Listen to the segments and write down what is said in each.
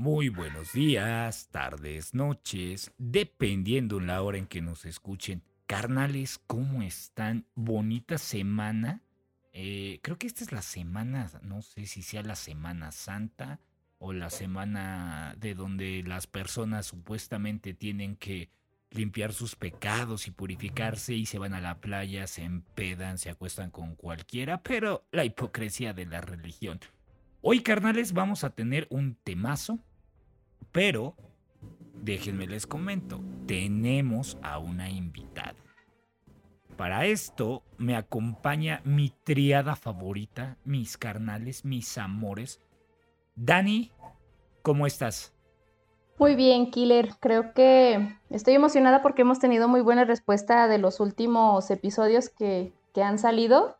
Muy buenos días, tardes, noches, dependiendo en la hora en que nos escuchen. Carnales, ¿cómo están? Bonita semana. Eh, creo que esta es la semana, no sé si sea la Semana Santa o la semana de donde las personas supuestamente tienen que limpiar sus pecados y purificarse y se van a la playa, se empedan, se acuestan con cualquiera, pero la hipocresía de la religión. Hoy, carnales, vamos a tener un temazo, pero déjenme les comento, tenemos a una invitada. Para esto me acompaña mi triada favorita, mis carnales, mis amores. Dani, ¿cómo estás? Muy bien, Killer. Creo que estoy emocionada porque hemos tenido muy buena respuesta de los últimos episodios que, que han salido.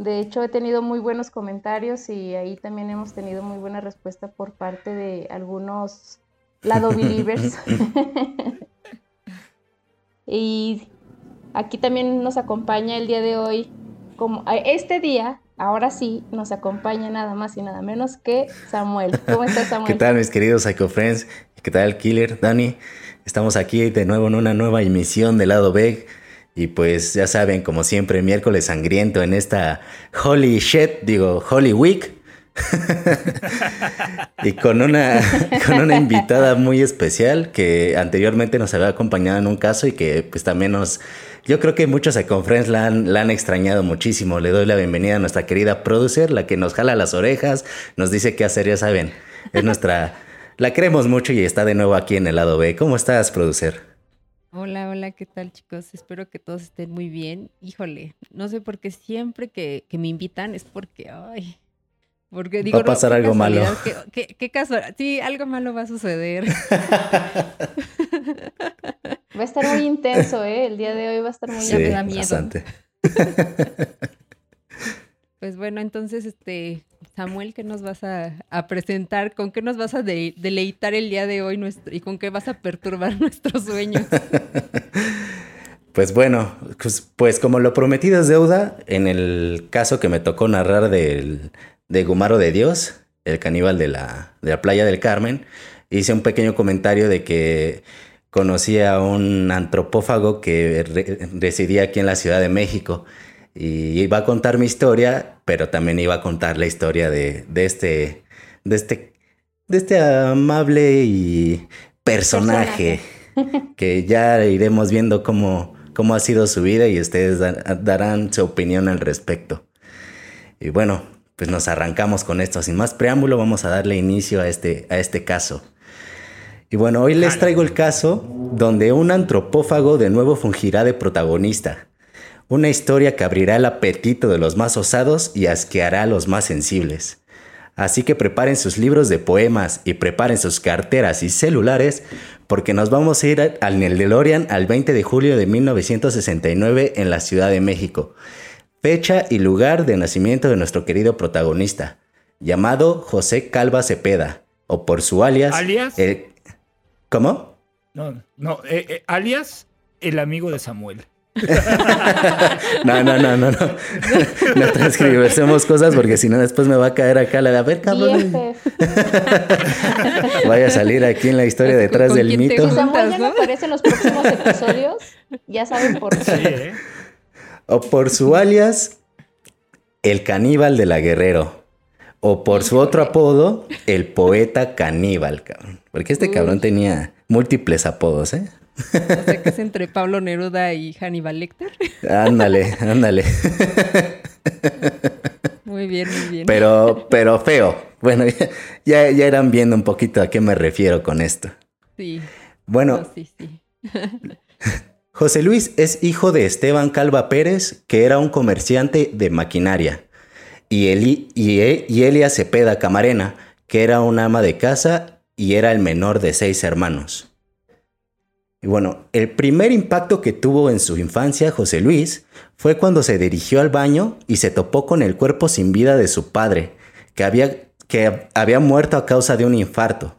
De hecho, he tenido muy buenos comentarios y ahí también hemos tenido muy buena respuesta por parte de algunos lado believers. y aquí también nos acompaña el día de hoy, como este día, ahora sí, nos acompaña nada más y nada menos que Samuel. ¿Cómo estás, Samuel? ¿Qué tal, mis queridos Psycho Friends? ¿Qué tal, Killer? Dani, estamos aquí de nuevo en una nueva emisión de Lado B y pues ya saben, como siempre, miércoles sangriento en esta Holy Shit, digo, Holy Week. y con una, con una invitada muy especial que anteriormente nos había acompañado en un caso y que pues también nos... Yo creo que muchos Friends la han, la han extrañado muchísimo. Le doy la bienvenida a nuestra querida producer, la que nos jala las orejas, nos dice qué hacer, ya saben. Es nuestra... La queremos mucho y está de nuevo aquí en el lado B. ¿Cómo estás, producer? Hola, hola, ¿qué tal chicos? Espero que todos estén muy bien. Híjole, no sé por qué siempre que, me invitan es porque, ay, porque digo, va a pasar algo malo. ¿Qué, qué, caso? Sí, algo malo va a suceder. Va a estar muy intenso, ¿eh? El día de hoy va a estar muy sí, me da miedo. Bastante. Pues bueno, entonces, este, Samuel, ¿qué nos vas a, presentar? ¿Con qué nos vas a deleitar el día de hoy y con qué vas a perturbar nuestros sueños? Pues bueno, pues, pues, como lo prometido es deuda, en el caso que me tocó narrar del, de Gumaro de Dios, el caníbal de la, de la playa del Carmen, hice un pequeño comentario de que conocía a un antropófago que residía aquí en la Ciudad de México y iba a contar mi historia, pero también iba a contar la historia de, este, de este, de este amable y personaje, que ya iremos viendo cómo, cómo ha sido su vida y ustedes darán su opinión al respecto. Y bueno, pues nos arrancamos con esto. Sin más preámbulo, vamos a darle inicio a este, a este caso. Y bueno, hoy les traigo el caso donde un antropófago de nuevo fungirá de protagonista una historia que abrirá el apetito de los más osados y asqueará a los más sensibles. Así que preparen sus libros de poemas y preparen sus carteras y celulares porque nos vamos a ir al DeLorean al 20 de julio de 1969 en la Ciudad de México. Fecha y lugar de nacimiento de nuestro querido protagonista, llamado José Calva Cepeda, o por su alias... ¿Alias? ¿Cómo? No, no, eh, eh, alias el amigo de Samuel. no, no, no, no, no. No transcribemos cosas porque si no después me va a caer acá la de a ver, cabrón. Vaya a salir aquí en la historia detrás del mito. Si Samuel ya no aparece en los próximos episodios, ya saben por qué. ¿eh? O por su alias, el caníbal de la guerrero. O por su otro apodo, el poeta caníbal, cabrón. Porque este cabrón tenía múltiples apodos, ¿eh? O sea que es entre Pablo Neruda y Hannibal Lecter. Ándale, ándale. Muy bien, muy bien. Pero, pero feo. Bueno, ya, ya irán viendo un poquito a qué me refiero con esto. Sí. Bueno. sí, sí. José Luis es hijo de Esteban Calva Pérez, que era un comerciante de maquinaria, y, Eli, y, e, y Elia Cepeda Camarena, que era una ama de casa y era el menor de seis hermanos. Y bueno, el primer impacto que tuvo en su infancia José Luis fue cuando se dirigió al baño y se topó con el cuerpo sin vida de su padre, que había, que había muerto a causa de un infarto.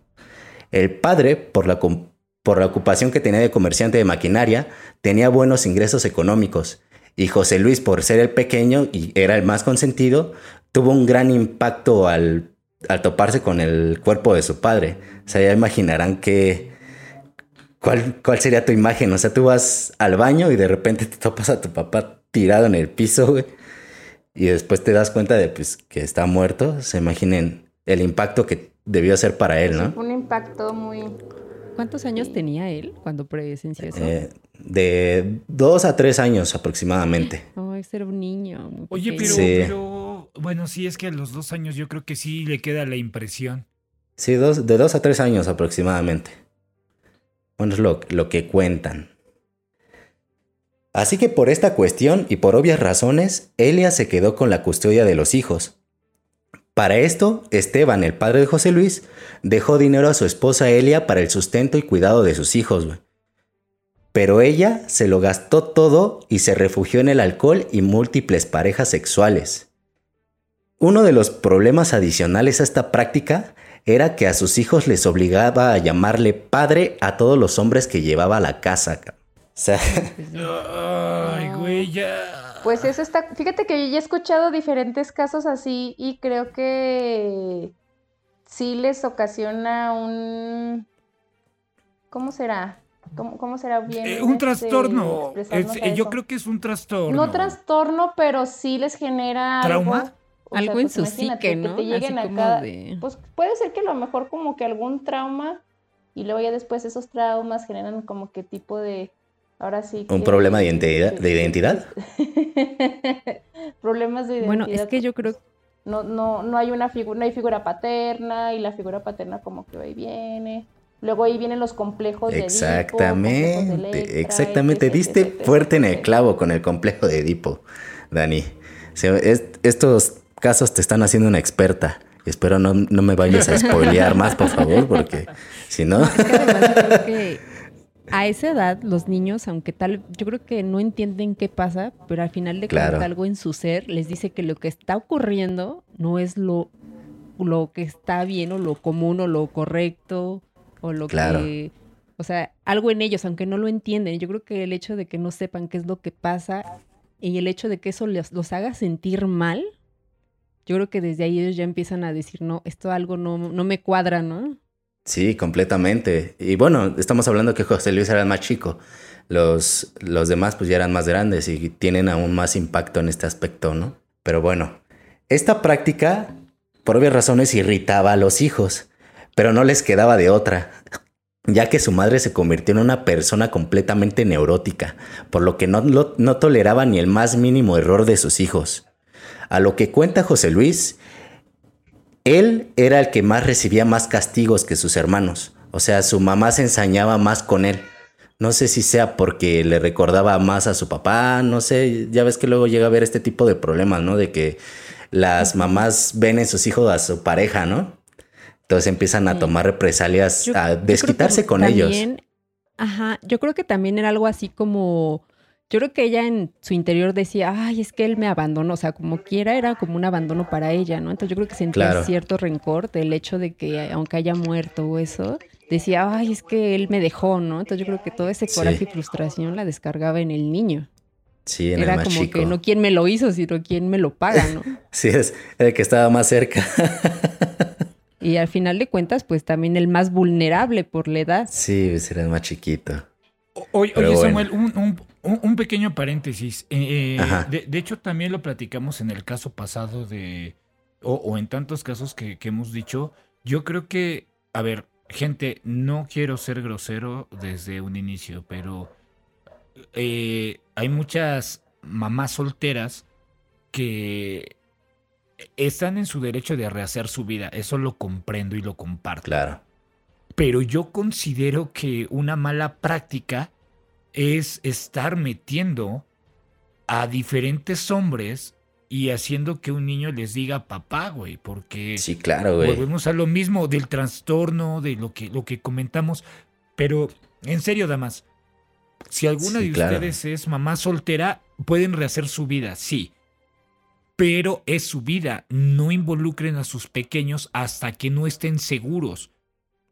El padre, por la, por la ocupación que tenía de comerciante de maquinaria, tenía buenos ingresos económicos, y José Luis, por ser el pequeño y era el más consentido, tuvo un gran impacto al al toparse con el cuerpo de su padre. O sea, ya imaginarán que... ¿Cuál, ¿Cuál sería tu imagen? O sea, tú vas al baño y de repente te topas a tu papá tirado en el piso, güey. Y después te das cuenta de pues, que está muerto. Se imaginen el impacto que debió ser para él, ¿no? un impacto muy... ¿Cuántos años tenía él cuando presenció eso? Eh, de dos a tres años aproximadamente. Oh, ese era un niño. Oye, pero, Sí. pero, bueno, sí, es que a los dos años yo creo que sí le queda la impresión. Sí, dos, de dos a tres años aproximadamente. Es lo, que cuentan. Así que por esta cuestión y por obvias razones, Elia se quedó con la custodia de los hijos. Para esto, Esteban, el padre de José Luis, dejó dinero a su esposa Elia para el sustento y cuidado de sus hijos. Pero ella se lo gastó todo y se refugió en el alcohol y múltiples parejas sexuales. Uno de los problemas adicionales a esta práctica era que a sus hijos les obligaba a llamarle padre a todos los hombres que llevaba a la casa. ca- O sea, Pues. Ay, güey, ya. Pues eso está, fíjate que yo ya he escuchado diferentes casos así y creo que sí les ocasiona un, ¿cómo será? ¿Cómo, cómo será bien? Eh, un este, trastorno. expresarnos Es- a eh, yo creo que es un trastorno. No trastorno, pero sí les genera ¿Trauma? algo. O Algo sea, en pues su imagínate psique, que ¿no? te lleguen Así a como cada- de- Pues puede ser que a lo mejor como que algún trauma y luego ya después esos traumas generan como que tipo de, ahora sí ¿Un que- problema de identidad- de identidad? Problemas de identidad. Bueno, es que yo creo no, no, no hay una figura, no hay figura paterna y la figura paterna como que va y viene. Luego ahí vienen los complejos de Edipo, complejos de exactamente, Electra, exactamente. etc, Diste etc, fuerte en el clavo con el complejo de Edipo, Dani. Es- estos casos te están haciendo una experta. Espero no, no me vayas a spoilear más, por favor, porque si no... Es que además yo creo que a esa edad los niños, aunque tal, yo creo que no entienden qué pasa, pero al final de Claro. cuentas algo en su ser les dice que lo que está ocurriendo no es lo, lo que está bien o lo común o lo correcto o lo Claro. que... O sea, algo en ellos, aunque no lo entienden. Yo creo que el hecho de que no sepan qué es lo que pasa y el hecho de que eso les- los haga sentir mal, yo creo que desde ahí ellos ya empiezan a decir, no, esto algo no, no me cuadra, ¿no? Sí, completamente. Y bueno, estamos hablando que José Luis era el más chico. Los, los demás pues ya eran más grandes y tienen aún más impacto en este aspecto, ¿no? Pero bueno, esta práctica, por obvias razones, irritaba a los hijos, pero no les quedaba de otra, ya que su madre se convirtió en una persona completamente neurótica, por lo que no, no toleraba ni el más mínimo error de sus hijos. A lo que cuenta José Luis, él era el que más recibía más castigos que sus hermanos. O sea, su mamá se ensañaba más con él. No sé si sea porque le recordaba más a su papá, no sé, ya ves que luego llega a haber este tipo de problemas, ¿no? De que las mamás ven en sus hijos a su pareja, ¿no? Entonces empiezan a tomar represalias, Yo- a desquitarse con ellos. también- Ajá, yo creo que también era algo así como, yo creo que ella en su interior decía, ay, es que él me abandonó, o sea, como quiera era como un abandono para ella, ¿no? Entonces yo creo que sentía Claro. cierto rencor del hecho de que aunque haya muerto o eso, decía, ay, es que él me dejó, ¿no? Entonces yo creo que todo ese Sí. coraje y frustración la descargaba en el niño. Sí, en era el más como chico. que no quién me lo hizo, sino quién me lo paga, ¿no? Sí, es el que estaba más cerca. y al final de cuentas, pues también el más vulnerable por la edad. sí, pues era el más chiquito. O- Oye, oye, bueno. Samuel, un, un- un- un pequeño paréntesis. Eh, eh, de, de hecho, también lo platicamos en el caso pasado de, o, o en tantos casos que, que hemos dicho. Yo creo que, a ver, gente, no quiero ser grosero desde un inicio, pero eh, hay muchas mamás solteras que están en su derecho de rehacer su vida. Eso lo comprendo y lo comparto Claro. pero yo considero que una mala práctica es estar metiendo a diferentes hombres y haciendo que un niño les diga papá, güey, porque Sí, claro, güey. volvemos a lo mismo del trastorno, de lo que, lo que comentamos. Pero, en serio, damas, si alguna Sí, de claro. ustedes es mamá soltera, pueden rehacer su vida, sí. Pero es su vida. No involucren a sus pequeños hasta que no estén seguros.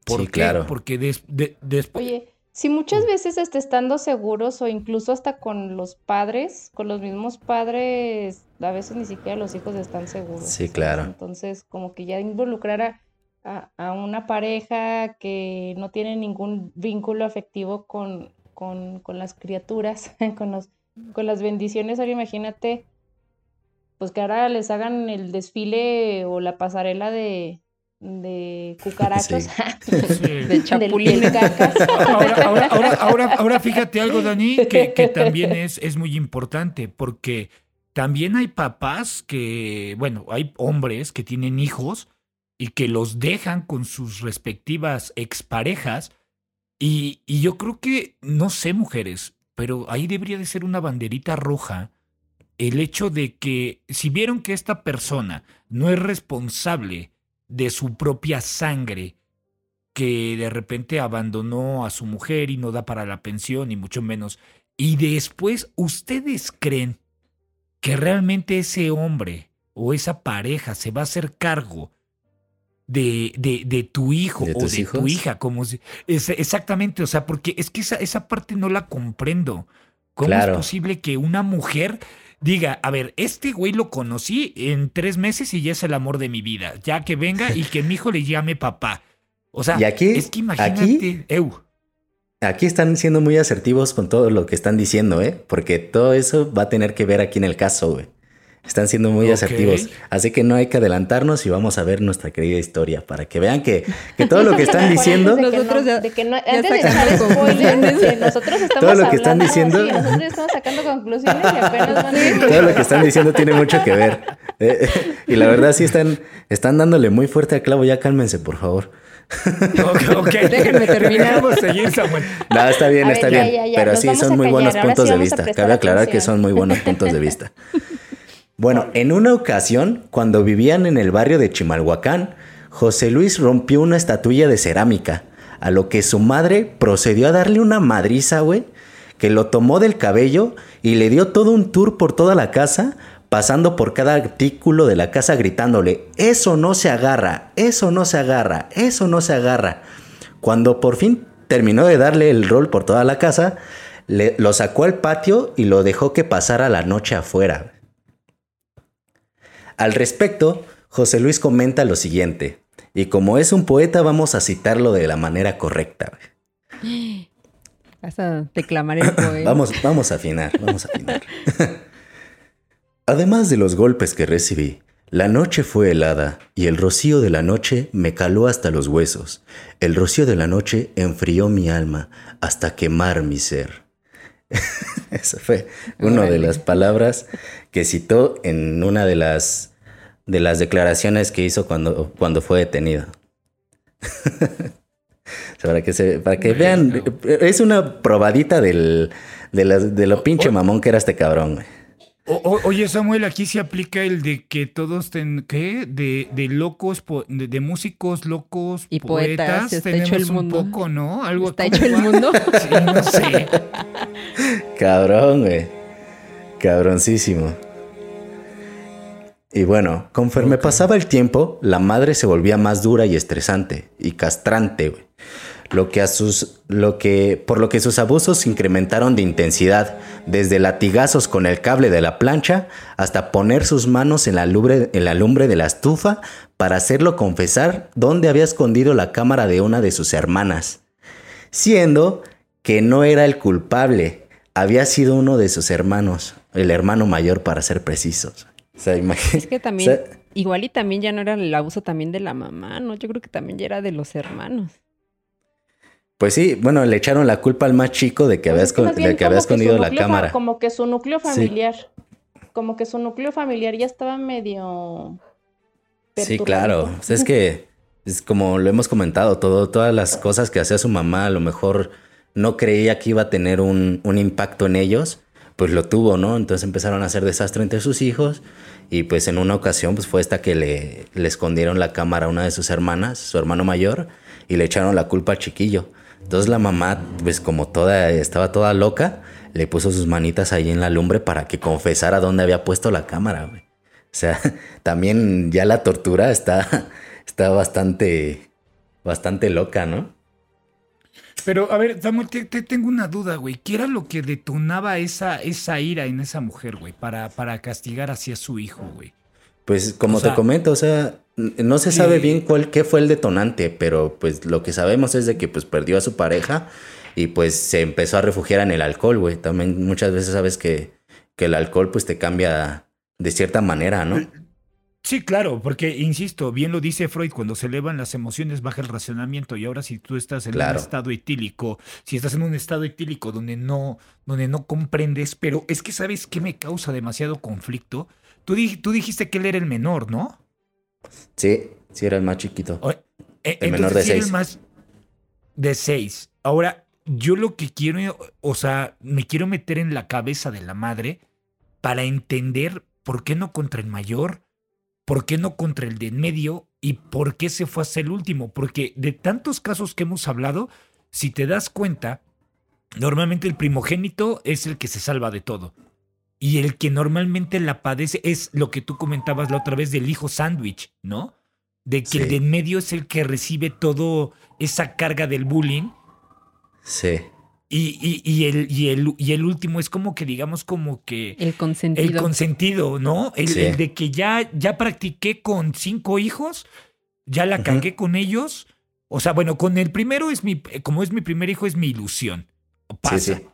¿Por Sí, qué? claro. Porque des- de- después... Oye, si muchas veces hasta estando seguros o incluso hasta con los padres, con los mismos padres, a veces ni siquiera los hijos están seguros. Sí, claro. Entonces, como que ya involucrar a, a, una pareja que no tiene ningún vínculo afectivo con, con, con las criaturas, con, los, con las bendiciones, ahora imagínate, pues que ahora les hagan el desfile o la pasarela de, de cucarachos, de chapulines. Ahora, ahora, ahora, ahora, fíjate algo, Dani, que, que también es, es muy importante, porque también hay papás que, bueno, hay hombres que tienen hijos y que los dejan con sus respectivas exparejas. Y, y yo creo que, no sé, mujeres, pero ahí debería de ser una banderita roja el hecho de que si vieron que esta persona no es responsable de su propia sangre, que de repente abandonó a su mujer y no da para la pensión, y mucho menos, y después ustedes creen que realmente ese hombre o esa pareja se va a hacer cargo de, de, de tu hijo o de tu hija, como si, es, exactamente, o sea, porque es que esa, esa parte no la comprendo. ¿Cómo es posible que una mujer diga, a ver, este güey lo conocí en tres meses y ya es el amor de mi vida, ya que venga y que mi hijo le llame papá? O sea, aquí, es que imagínate, aquí, aquí están siendo muy asertivos con todo lo que están diciendo, ¿eh? Porque todo eso va a tener que ver aquí en el caso, güey. Están siendo muy asertivos. Así que no hay que adelantarnos y vamos a ver nuestra querida historia para que vean que, que todo lo que están diciendo. nosotros ya, de que no, antes de echar spoilers, nosotros estamos todo lo que están diciendo. Sí, nosotros estamos sacando conclusiones y apenas van a Todo lo que están diciendo tiene mucho que ver. Eh, y la verdad, sí están, están dándole muy fuerte al clavo. Ya cálmense, por favor. ok, okay. déjenme terminar. seguir, Samuel. No, está bien, está bien. pero sí, son muy buenos puntos de vista. Cabe aclarar que son muy buenos puntos de vista. Bueno, en una ocasión, cuando vivían en el barrio de Chimalhuacán, José Luis rompió una estatuilla de cerámica, a lo que su madre procedió a darle una madriza, güey, que lo tomó del cabello y le dio todo un tour por toda la casa, pasando por cada artículo de la casa gritándole, eso no se agarra, eso no se agarra, eso no se agarra. Cuando por fin terminó de darle el rol por toda la casa, le, lo sacó al patio y lo dejó que pasara la noche afuera. Al respecto, José Luis comenta lo siguiente, y como es un poeta vamos a citarlo de la manera correcta. Vas a declamar el poema. vamos, vamos a afinar, vamos a afinar. Además de los golpes que recibí, la noche fue helada y el rocío de la noche me caló hasta los huesos. El rocío de la noche enfrió mi alma hasta quemar mi ser. Esa fue una de las palabras que citó en una de las de las declaraciones que hizo cuando, cuando fue detenido. para que, se, para que vean, es una probadita del, de, lo pinche mamón que era este cabrón, oye, Samuel, aquí se aplica el de que todos ten, ¿qué? De, de locos, de, músicos locos, y poetas, está tenemos hecho el mundo. un poco, ¿no? Algo ¿Está hecho el mundo? sí, no sé. Cabrón, güey. Cabroncísimo. Y bueno, conforme pasaba el tiempo, la madre se volvía más dura y estresante y castrante, Lo que a sus, lo que, por lo que sus abusos incrementaron de intensidad, desde latigazos con el cable de la plancha hasta poner sus manos en la lumbre, en la lumbre de la estufa para hacerlo confesar dónde había escondido la cámara de una de sus hermanas, siendo que no era el culpable, había sido uno de sus hermanos, el hermano mayor para ser precisos. O sea, Es que también, igual y también ya no era el abuso también de la mamá, ¿no? Yo creo que también ya era de los hermanos. Pues sí, bueno, le echaron la culpa al más chico de que, pues había, que había escondido la cámara. Como que su núcleo familiar, como que su núcleo familiar ya estaba medio... Sí, claro. O sea, es que, es como lo hemos comentado, todo, todas las cosas que hacía su mamá, a lo mejor no creía que iba a tener un, un impacto en ellos pues lo tuvo, ¿no? Entonces empezaron a hacer desastre entre sus hijos y pues en una ocasión pues fue esta que le, le escondieron la cámara a una de sus hermanas, su hermano mayor, y le echaron la culpa al chiquillo. Entonces la mamá, pues como toda, estaba toda loca, le puso sus manitas ahí en la lumbre para que confesara dónde había puesto la cámara, güey. O sea, también ya la tortura está, está bastante, bastante loca, ¿no? Pero, a ver, Samuel, te, te tengo una duda, güey. ¿Qué era lo que detonaba esa, esa ira en esa mujer, güey? Para, para castigar hacia su hijo, güey. Pues como O sea, te comento, o sea, no se sabe bien cuál qué fue el detonante, pero pues lo que sabemos es de que pues perdió a su pareja y pues se empezó a refugiar en el alcohol, güey. También muchas veces sabes que, que el alcohol pues te cambia de cierta manera, ¿no? Sí, claro, porque, insisto, bien lo dice Freud, cuando se elevan las emociones baja el racionamiento y ahora si tú estás en Claro. un estado etílico, si estás en un estado etílico donde no, donde no comprendes, pero es que sabes qué me causa demasiado conflicto. Tú dijiste que él era el menor, ¿no? Sí, sí era el más chiquito. O- eh, El menor de sí era el seis. más de seis. Ahora, yo lo que quiero, o sea, me quiero meter en la cabeza de la madre para entender por qué no contra el mayor, por qué no contra el de en medio y por qué se fue hasta el último. Porque de tantos casos que hemos hablado, si te das cuenta, normalmente el primogénito es el que se salva de todo. Y el que normalmente la padece es lo que tú comentabas la otra vez del hijo sándwich, ¿no? De que el Sí. de en medio es el que recibe todo esa carga del bullying Sí, y, y- y el, y, el, y el último es como que digamos como que El consentido. el consentido, ¿no? El, Sí. el de que ya, ya practiqué con cinco hijos, ya la cagué con ellos. O sea, bueno, con el primero es mi, como es mi primer hijo, es mi ilusión. Pasa. sí.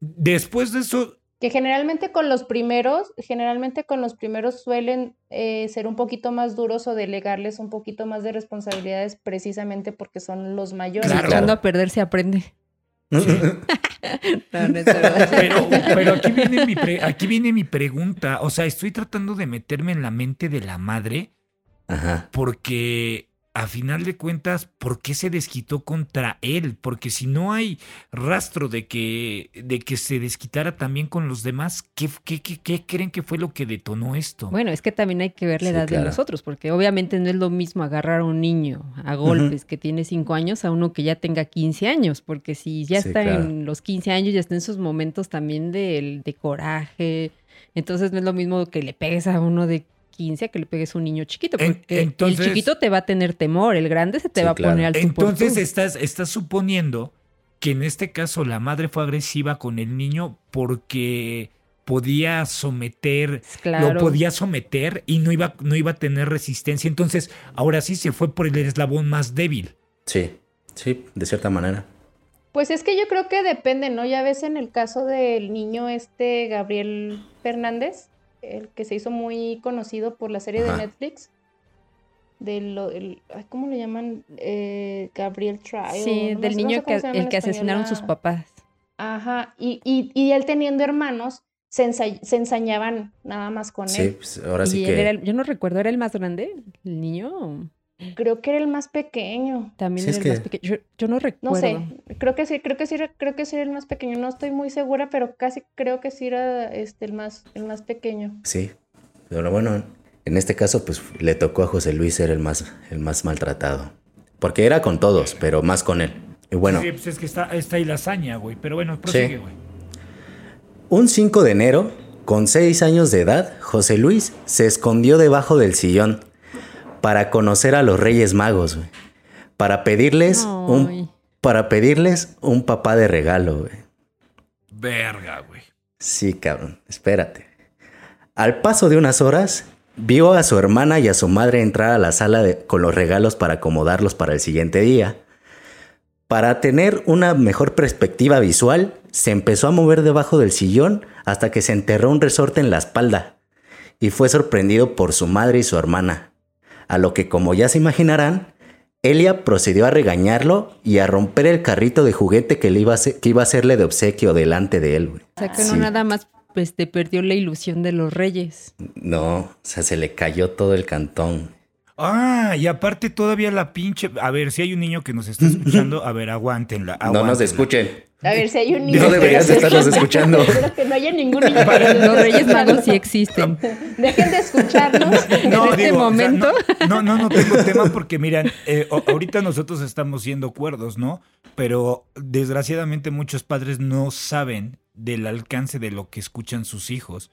Después de eso, Que generalmente con los primeros, generalmente con los primeros suelen eh, ser un poquito más duros o delegarles un poquito más de responsabilidades precisamente porque son los mayores. Claro. Echando a perder se aprende. No, no es pero, pero aquí, viene mi pre- aquí viene mi pregunta. O sea, estoy tratando de meterme en la mente de la madre Ajá. porque a final de cuentas, ¿por qué se desquitó contra él? Porque si no hay rastro de que, de que se desquitara también con los demás, ¿qué, qué, qué- qué creen que fue lo que detonó esto? Bueno, es que también hay que ver la Sí, edad claro. de los otros, porque obviamente no es lo mismo agarrar a un niño a golpes que tiene 5 años a uno que ya tenga 15 años, porque si ya Sí, está claro. en los 15 años, ya está en sus momentos también de, de coraje, entonces no es lo mismo que le pegues a uno de 15 a que le pegues a un niño chiquito, En- porque entonces- el chiquito te va a tener temor, el grande se te Sí, va a claro. poner al Entonces tú. estás, estás suponiendo que en este caso la madre fue agresiva con el niño porque podía someter, Claro. lo podía someter y no iba, no iba a tener resistencia. Entonces, ahora sí se fue por el eslabón más débil. Sí, sí, de cierta manera. Pues es que yo creo que depende, ¿no? Ya ves en el caso del niño este Gabriel Fernández, el que se hizo muy conocido por la serie Ajá. de Netflix, de lo, el- ay, ¿cómo le llaman? Eh, Gabriel Trial. Sí, no del sé- no niño que, el que asesinaron sus papás. Ajá, y, y, y él teniendo hermanos, se, ensa- se ensañaban nada más con Sí, él. pues, ahora sí Y él que... era el- yo no recuerdo, ¿era el más grande? ¿El niño? Creo que era el más pequeño. También Sí, era es el más que- pequeño. Yo, yo no No recuerdo. sé, creo que sí, creo que sí, era- creo que sí era el más pequeño. No estoy muy segura, pero casi creo que sí era este el más, el más pequeño. Sí, pero bueno, en este caso pues le tocó a José Luis ser el más, el más maltratado. Porque era con todos, pero más con él. Y bueno, Sí, pues es que está, está ahí la hazaña, güey. Pero bueno, prosigue, güey. un 5 de enero, con 6 años de edad, José Luis se escondió debajo del sillón para conocer a los Reyes Magos, güey. Para pedirles Ay. un para pedirles un papá de regalo, güey. Verga, güey. Sí, cabrón, espérate. Al paso de unas horas, vio a su hermana y a su madre entrar a la sala de- con los regalos para acomodarlos para el siguiente día. Para tener una mejor perspectiva visual, se empezó a mover debajo del sillón hasta que se enterró un resorte en la espalda y fue sorprendido por su madre y su hermana. A lo que, como ya se imaginarán, Elia procedió a regañarlo y a romper el carrito de juguete que, le iba, a que iba a hacerle de obsequio delante de él. güey. O sea que no Sí. nada más pues te perdió la ilusión de los reyes. No, o sea, se le cayó todo el cantón. Ah, y aparte todavía la pinche. A ver, si hay un niño que nos está escuchando, a ver, aguántenla. No nos escuchen. A ver si hay un niño. No que deberías nos estarnos escuchando. Espero que no haya ningún niño. esté Los reyes magos sí existen. Dejen de escucharnos. en este o sea, momento. no, no, no tengo tema porque, miran, eh, ahorita nosotros estamos siendo cuerdos, ¿no? Pero desgraciadamente muchos padres no saben del alcance de lo que escuchan sus hijos.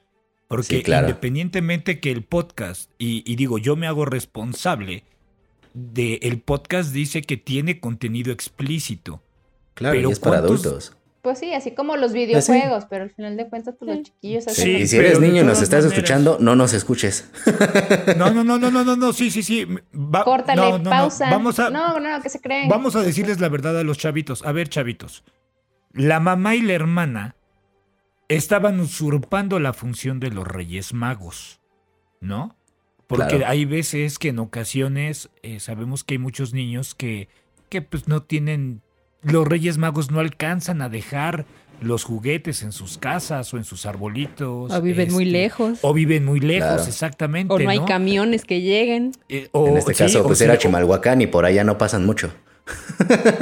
Porque Sí, claro. independientemente que el podcast, y, y digo, yo me hago responsable de el podcast dice que tiene contenido explícito. Claro, Pero y es para ¿cuántos- adultos. Pues sí, así como los sí. videojuegos, pero al final de cuentas, pues los chiquillos hacen Sí, y si eres niño y nos estás maneras- escuchando, no nos escuches. No, no, no, no, no, no, no, sí, sí, sí. Va- Córtale, no, no, no. pausa. Vamos a, No, no, que se creen. Vamos a decirles la verdad a los chavitos. A ver, chavitos. La mamá y la hermana estaban usurpando la función de los Reyes Magos, ¿no? Porque Claro. hay veces que en ocasiones eh, sabemos que hay muchos niños que, que pues no tienen, los Reyes Magos no alcanzan a dejar los juguetes en sus casas o en sus arbolitos. O viven muy este, lejos. O viven muy lejos, Claro. exactamente. O no hay camiones que lleguen. Eh, o- en este sí, caso, o pues sí, era o- Chimalhuacán y por allá no pasan mucho.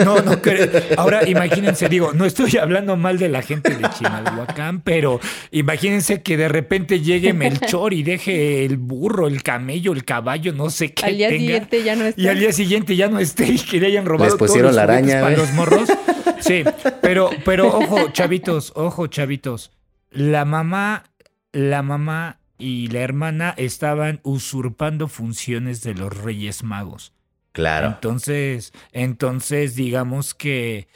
No, no creo. Ahora imagínense, digo, no estoy hablando mal de la gente de Chimalhuacán, pero imagínense que de repente llegue Melchor y deje el burro, el camello, el caballo, no sé qué Al día tenga, siguiente ya no está. y al día siguiente ya no esté y que le hayan robado Les pusieron todos los la araña, para güey. los morros. Sí, pero, pero ojo, chavitos, ojo, chavitos. La mamá, la mamá y la hermana estaban usurpando funciones de los Reyes Magos. Claro. Entonces, entonces digamos que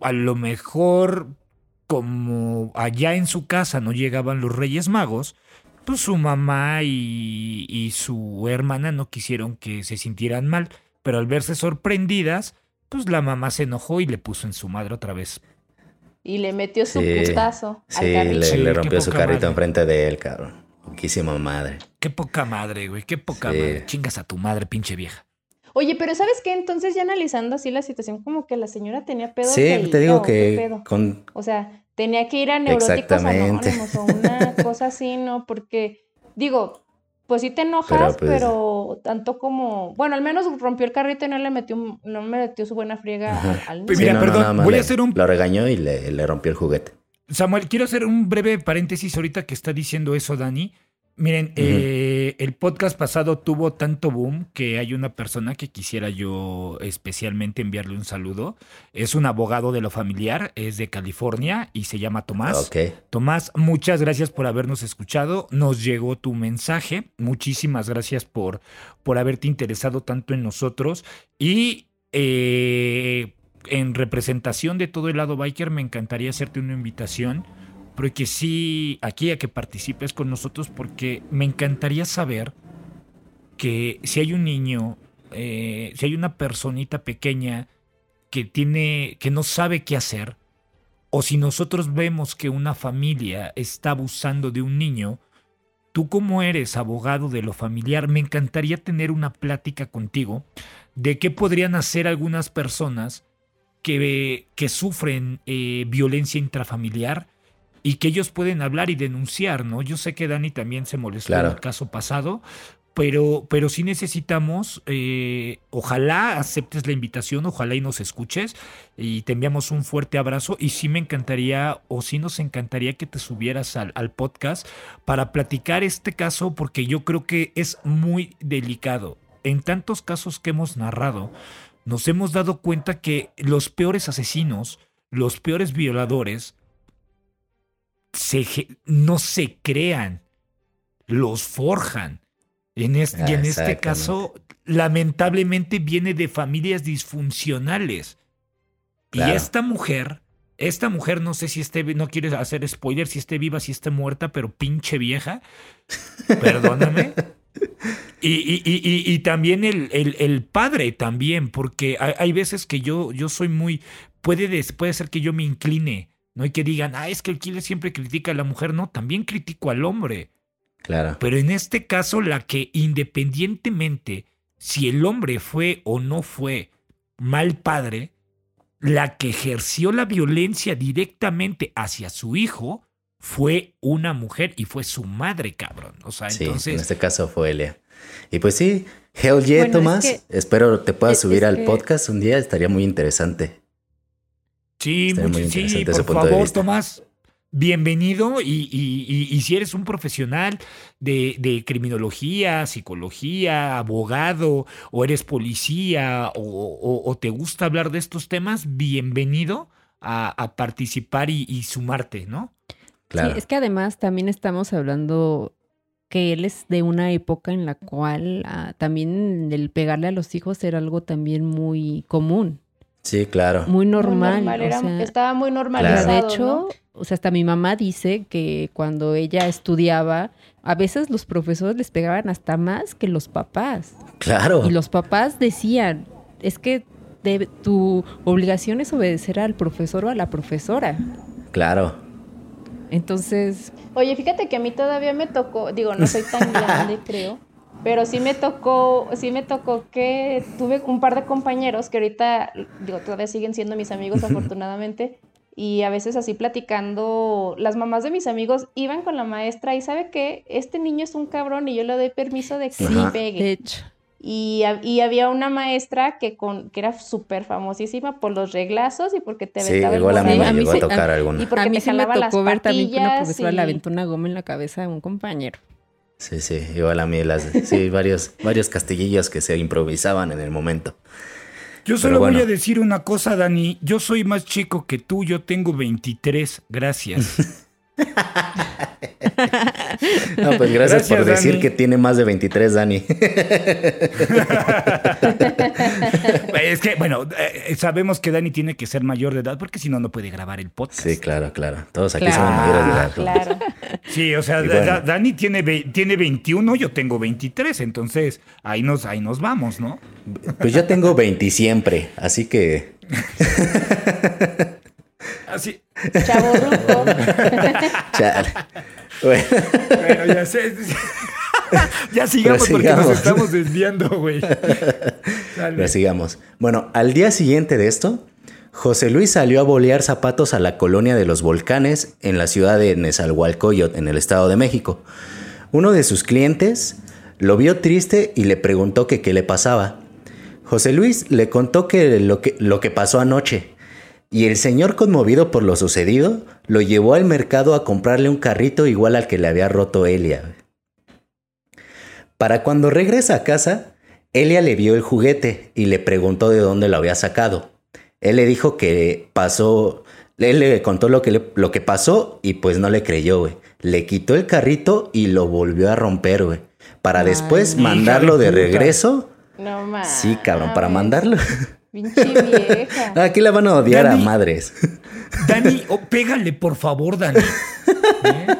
a lo mejor como allá en su casa no llegaban los Reyes Magos, pues su mamá y, y su hermana no quisieron que se sintieran mal, pero al verse sorprendidas, pues la mamá se enojó y le puso en su madre otra vez. Y le metió su Sí. putazo Sí, al carrito. le, Sí, le qué rompió su carrito madre. enfrente de él, cabrón. Poquísima madre. Qué poca madre, güey, qué poca Sí. madre. Chingas a tu madre, pinche vieja. Oye, pero ¿sabes qué? Entonces ya analizando así la situación, como que la señora tenía pedo Sí, de te digo ¿qué que pedo? con O sea, tenía que ir a neuróticos Exactamente. anónimos o una cosa así, ¿no? Porque, digo, pues sí te enojas, Pero, pero, pues- tanto como, bueno, al menos rompió el carrito y no le metió, un- no me metió su buena friega Ajá. al, Pues niño. mira, perdón, voy a hacer un- Lo regañó y le, le rompió el juguete. Samuel, quiero hacer un breve paréntesis ahorita que está diciendo eso, Dani. Miren, eh, el podcast pasado tuvo tanto boom que hay una persona que quisiera yo especialmente enviarle un saludo. Es un abogado de lo familiar, es de California y se llama Tomás. Tomás, muchas gracias por habernos escuchado. Nos llegó tu mensaje. Muchísimas gracias por, por haberte interesado tanto en nosotros. Y eh, en representación de todo el lado biker, me encantaría hacerte una invitación. Pero que sí, aquí a que participes con nosotros, porque me encantaría saber que si hay un niño, eh, si hay una personita pequeña que tiene, que no sabe qué hacer, o si nosotros vemos que una familia está abusando de un niño, tú como eres abogado de lo familiar, me encantaría tener una plática contigo de qué podrían hacer algunas personas que, que sufren eh, violencia intrafamiliar y que ellos pueden hablar y denunciar, ¿no? Yo sé que Dani también se molestó Claro. en el caso pasado, pero, pero sí necesitamos, eh, ojalá aceptes la invitación, ojalá y nos escuches y te enviamos un fuerte abrazo y sí me encantaría o sí nos encantaría que te subieras al, al podcast para platicar este caso porque yo creo que es muy delicado. En tantos casos que hemos narrado, nos hemos dado cuenta que los peores asesinos, los peores violadores, se, no se crean, los forjan. En este, y en este caso, lamentablemente viene de familias disfuncionales. Y esta mujer, esta mujer, no sé si esté, no quiere hacer spoiler, si esté viva, si esté muerta, pero pinche vieja, perdóname. Y, y- y- también el, el- el padre también, porque hay, hay veces que yo, yo soy muy, puede, puede ser que yo me incline, ¿no? Y que digan, ah, es que el killer siempre critica a la mujer, no, también critico al hombre. Claro. Pero en este caso, la que independientemente si el hombre fue o no fue mal padre, la que ejerció la violencia directamente hacia su hijo fue una mujer y fue su madre, cabrón. O sea, Sí, entonces... en este caso fue Elia. Y pues sí, Hell yeah, Bueno, es Tomás. que- Espero te puedas es- subir es al que- podcast un día, estaría muy interesante. Sí, mucho- sí, por favor. Tomás, bienvenido. Y, y- y- y si eres un profesional de, de criminología, psicología, abogado, o eres policía, o, o- o te gusta hablar de estos temas, bienvenido a, a participar y, y sumarte, ¿no? Claro. Sí, es que además también estamos hablando que él es de una época en la cual ah, también el pegarle a los hijos era algo también muy común. Sí, claro. Muy Muy normal. normal, o era- sea, estaba muy normalizado. de ¿no? hecho, o sea, hasta mi mamá dice que cuando ella estudiaba, a veces los profesores les pegaban hasta más que los papás. Claro. Y los papás decían, es que debe- tu obligación es obedecer al profesor o a la profesora. Claro. Entonces, Oye, fíjate que a mí todavía me tocó, digo, no soy tan grande, creo, pero sí me tocó, sí me tocó que tuve un par de compañeros que ahorita, digo, todavía siguen siendo mis amigos afortunadamente, y a veces así platicando, las mamás de mis amigos iban con la maestra y sabe que este niño es un cabrón y yo le doy permiso de que Sí, me de pegue. hecho, Y, y había una maestra que, con, que era súper famosísima por los reglazos y porque te Sí, aventaba el igual a mí Sí, a mí a sí, tocar y alguna. porque a mí te sí me tocó ver también que una profesora le y- aventó una goma en la cabeza a un compañero. Sí, sí, igual a mí las, sí, varios, varios castillillos que se improvisaban en el momento. Yo solo bueno. voy a decir una cosa, Dani. Yo soy más chico que tú, yo tengo 23. Gracias. No, pues gracias, por decir Dani. que tiene más de 23, Dani. es que, bueno, eh, sabemos que Dani tiene que ser mayor de edad porque si no, no puede grabar el podcast. Sí, claro, claro. Todos aquí Claro. somos mayores de edad. Claro. Sí, o sea, bueno. Da- Dani tiene, tiene 21, yo tengo 23, entonces ahí nos, ahí nos vamos, ¿no? Pues yo tengo 20 siempre, así que Así, Chavo ruco. Bueno, bueno, ya sé. ya sigamos porque nos estamos desviando, güey. Sigamos. Bueno, al día siguiente de esto, José Luis salió a bolear zapatos a la colonia de los volcanes en la ciudad de Nezahualcóyotl, en el Estado de México. Uno de sus clientes lo vio triste y le preguntó que qué le pasaba. José Luis le contó que lo, que lo que pasó anoche. Y el señor, conmovido por lo sucedido, lo llevó al mercado a comprarle un carrito igual al que le había roto Elia. Para cuando regresa a casa, Elia le vio el juguete y le preguntó de dónde lo había sacado. Él le dijo que pasó, él le contó lo que, le- lo que pasó y pues no le creyó, güey. Le quitó el carrito y lo volvió a romper, güey. Para Ay, después mandarlo de regreso. No mames. Sí, cabrón, para mandarlo. Pinche vieja. Aquí la van a odiar a madres. Dani, oh, pégale, por favor, Dani. ¿Eh?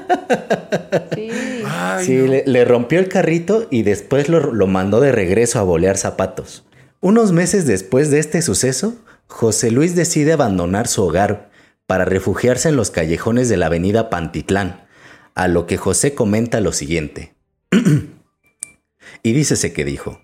Sí. Ay, Sí, no. le, le rompió el carrito y después lo, lo mandó de regreso a bolear zapatos. Unos meses después de este suceso, José Luis decide abandonar su hogar para refugiarse en los callejones de la avenida Pantitlán, a lo que José comenta lo siguiente. y dícese que dijo,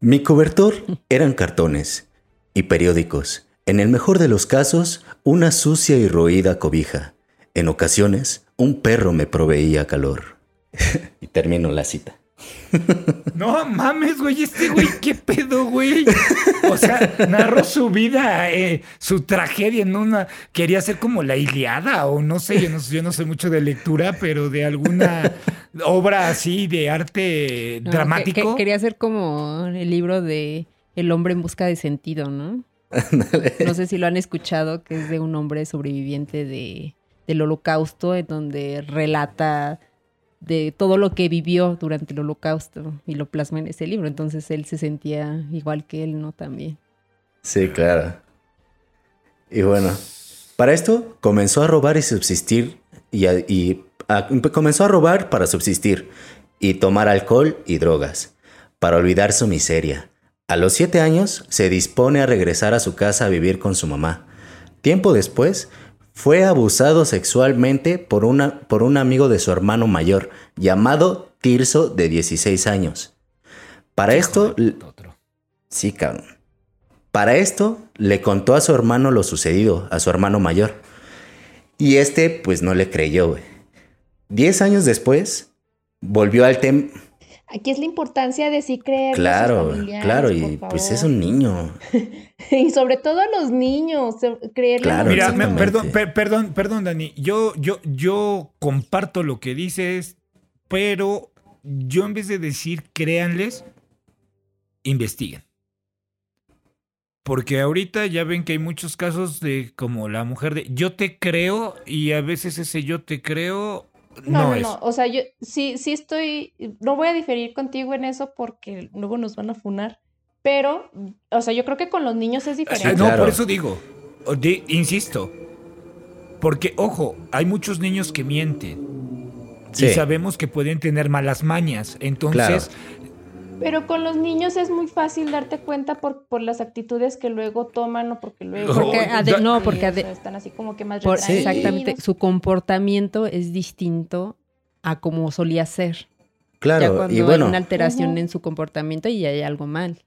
mi cobertor eran cartones y periódicos, en el mejor de los casos, una sucia y roída cobija. En ocasiones, un perro me proveía calor. y termino la cita. No mames, güey, este güey, qué pedo, güey. O sea, narró su vida, eh, su tragedia en una. Quería ser como la Iliada, o no sé, yo no, yo no sé mucho de lectura, pero de alguna obra así de arte No, dramático. que- quería hacer como el libro de El hombre en busca de sentido, ¿no? No sé si lo han escuchado, que es de un hombre sobreviviente de, del holocausto, en donde relata de todo lo que vivió durante el holocausto y lo plasma en ese libro. Entonces él se sentía igual que él, ¿no? También. Sí, claro. Y bueno, para esto comenzó a robar y subsistir. Y, a- y a- comenzó a robar para subsistir. Y tomar alcohol y drogas. Para olvidar su miseria. A los siete años se dispone a regresar a su casa a vivir con su mamá. Tiempo después, fue abusado sexualmente por, una, por un amigo de su hermano mayor, llamado Tirso, de 16 años. Para esto. Sí, cabrón. Para esto, le contó a su hermano lo sucedido, a su hermano mayor. Y este, pues no le creyó, güey. Diez años después, volvió al tema. Aquí es la importancia de sí creer. Claro, claro, y pues es un niño. Y sobre todo a los niños, creerle Claro, Mira, me- perdón, per- perdón, perdón, Dani. Yo, yo, yo comparto lo que dices, pero yo en vez de decir créanles, investiguen. Porque ahorita ya ven que hay muchos casos de como la mujer de yo te creo y a veces ese yo te creo No, no, no, es. no. O sea, yo sí, sí estoy. No voy a diferir contigo en eso porque luego nos van a funar. pero, o sea, yo creo que con los niños es diferente. No, por eso digo, insisto, porque, ojo, hay muchos niños que mienten. Y sabemos que pueden tener malas mañas. Entonces, pero con los niños es muy fácil darte cuenta por, por las actitudes que luego toman o porque luego... no, porque están así como que más Exactamente, su comportamiento es distinto a como solía ser. Claro, ya cuando y bueno, hay una alteración en su comportamiento y hay algo mal.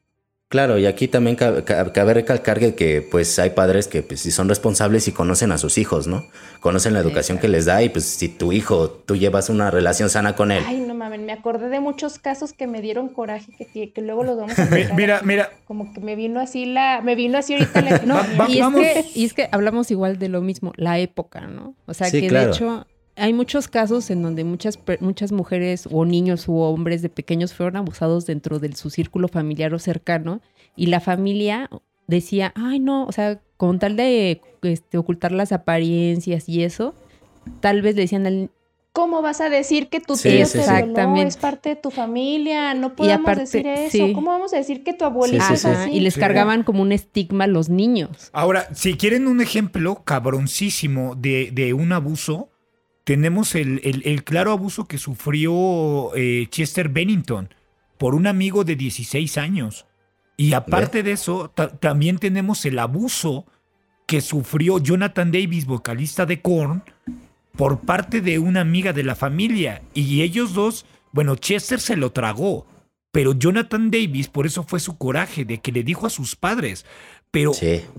Claro, y aquí también cabe, recalcar que, pues hay padres que pues, sí son responsables y conocen a sus hijos, ¿no? Conocen la educación que les da y pues si tu hijo, tú llevas una relación sana con él. Ay, no mames, me acordé de muchos casos que me dieron coraje, que, que luego los vamos a Mira, mira. Como que me vino así la, me vino así ahorita la... No, y, es que, y es que hablamos igual de lo mismo, la época, ¿no? O sea, que de hecho hay muchos casos en donde muchas, muchas mujeres o niños u hombres de pequeños fueron abusados dentro de su círculo familiar o cercano y la familia decía, ay no, o sea, con tal de este, ocultar las apariencias y eso, tal vez le decían al... ¿Cómo vas a decir que tu tío exactamente. es parte de tu familia? No podemos decir eso. ¿Cómo vamos a decir que tu abuelito es así? Y les cargaban como un estigma a los niños. Ahora, si quieren un ejemplo cabroncísimo de, de un abuso, tenemos el, claro abuso que sufrió eh, Chester Bennington por un amigo de 16 años. Y aparte de eso, también tenemos el abuso que sufrió Jonathan Davis, vocalista de Korn, por parte de una amiga de la familia. Y ellos dos, bueno, Chester se lo tragó, pero Jonathan Davis, por eso fue su coraje, de que le dijo a sus padres. Pero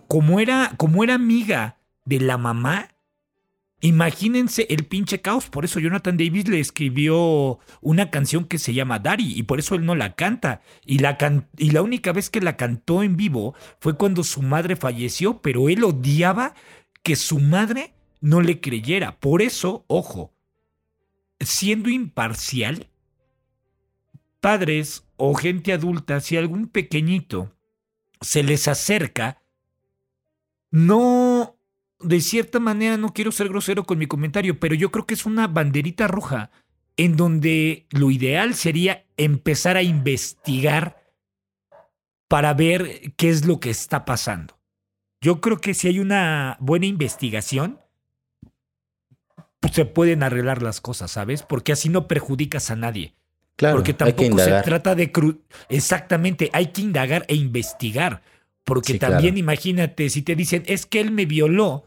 como, era, como era amiga de la mamá, Imagínense el pinche caos. Por eso Jonathan Davis le escribió una canción que se llama Daddy y por eso él no la canta. Y la, y la única vez que la cantó en vivo fue cuando su madre falleció, pero él odiaba que su madre no le creyera. Por eso, ojo, siendo imparcial, padres o gente adulta, si algún pequeñito se les acerca, no de cierta manera, no quiero ser grosero con mi comentario, pero yo creo que es una banderita roja en donde lo ideal sería empezar a investigar para ver qué es lo que está pasando. Yo creo que si hay una buena investigación, pues se pueden arreglar las cosas, ¿sabes? Porque así no perjudicas a nadie. Claro, porque tampoco se trata de... Exactamente, hay que indagar e investigar. Porque también imagínate, si te dicen, es que él me violó,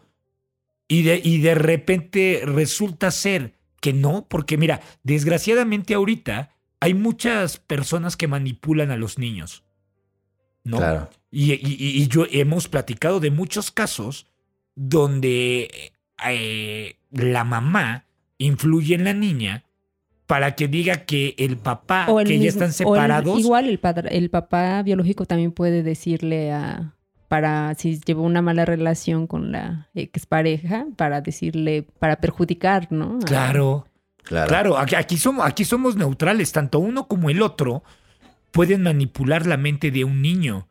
y de, y de repente resulta ser que no, porque mira, desgraciadamente ahorita hay muchas personas que manipulan a los niños. ¿No? Claro. Y, y, yo hemos platicado de muchos casos donde eh, la mamá influye en la niña para que diga que el papá, que ya están separados. igual el, padre, el papá biológico también puede decirle a, para si llevó una mala relación con la expareja, para decirle, para perjudicar, ¿no? Claro, claro. Claro, aquí somos, aquí somos neutrales, tanto uno como el otro pueden manipular la mente de un niño.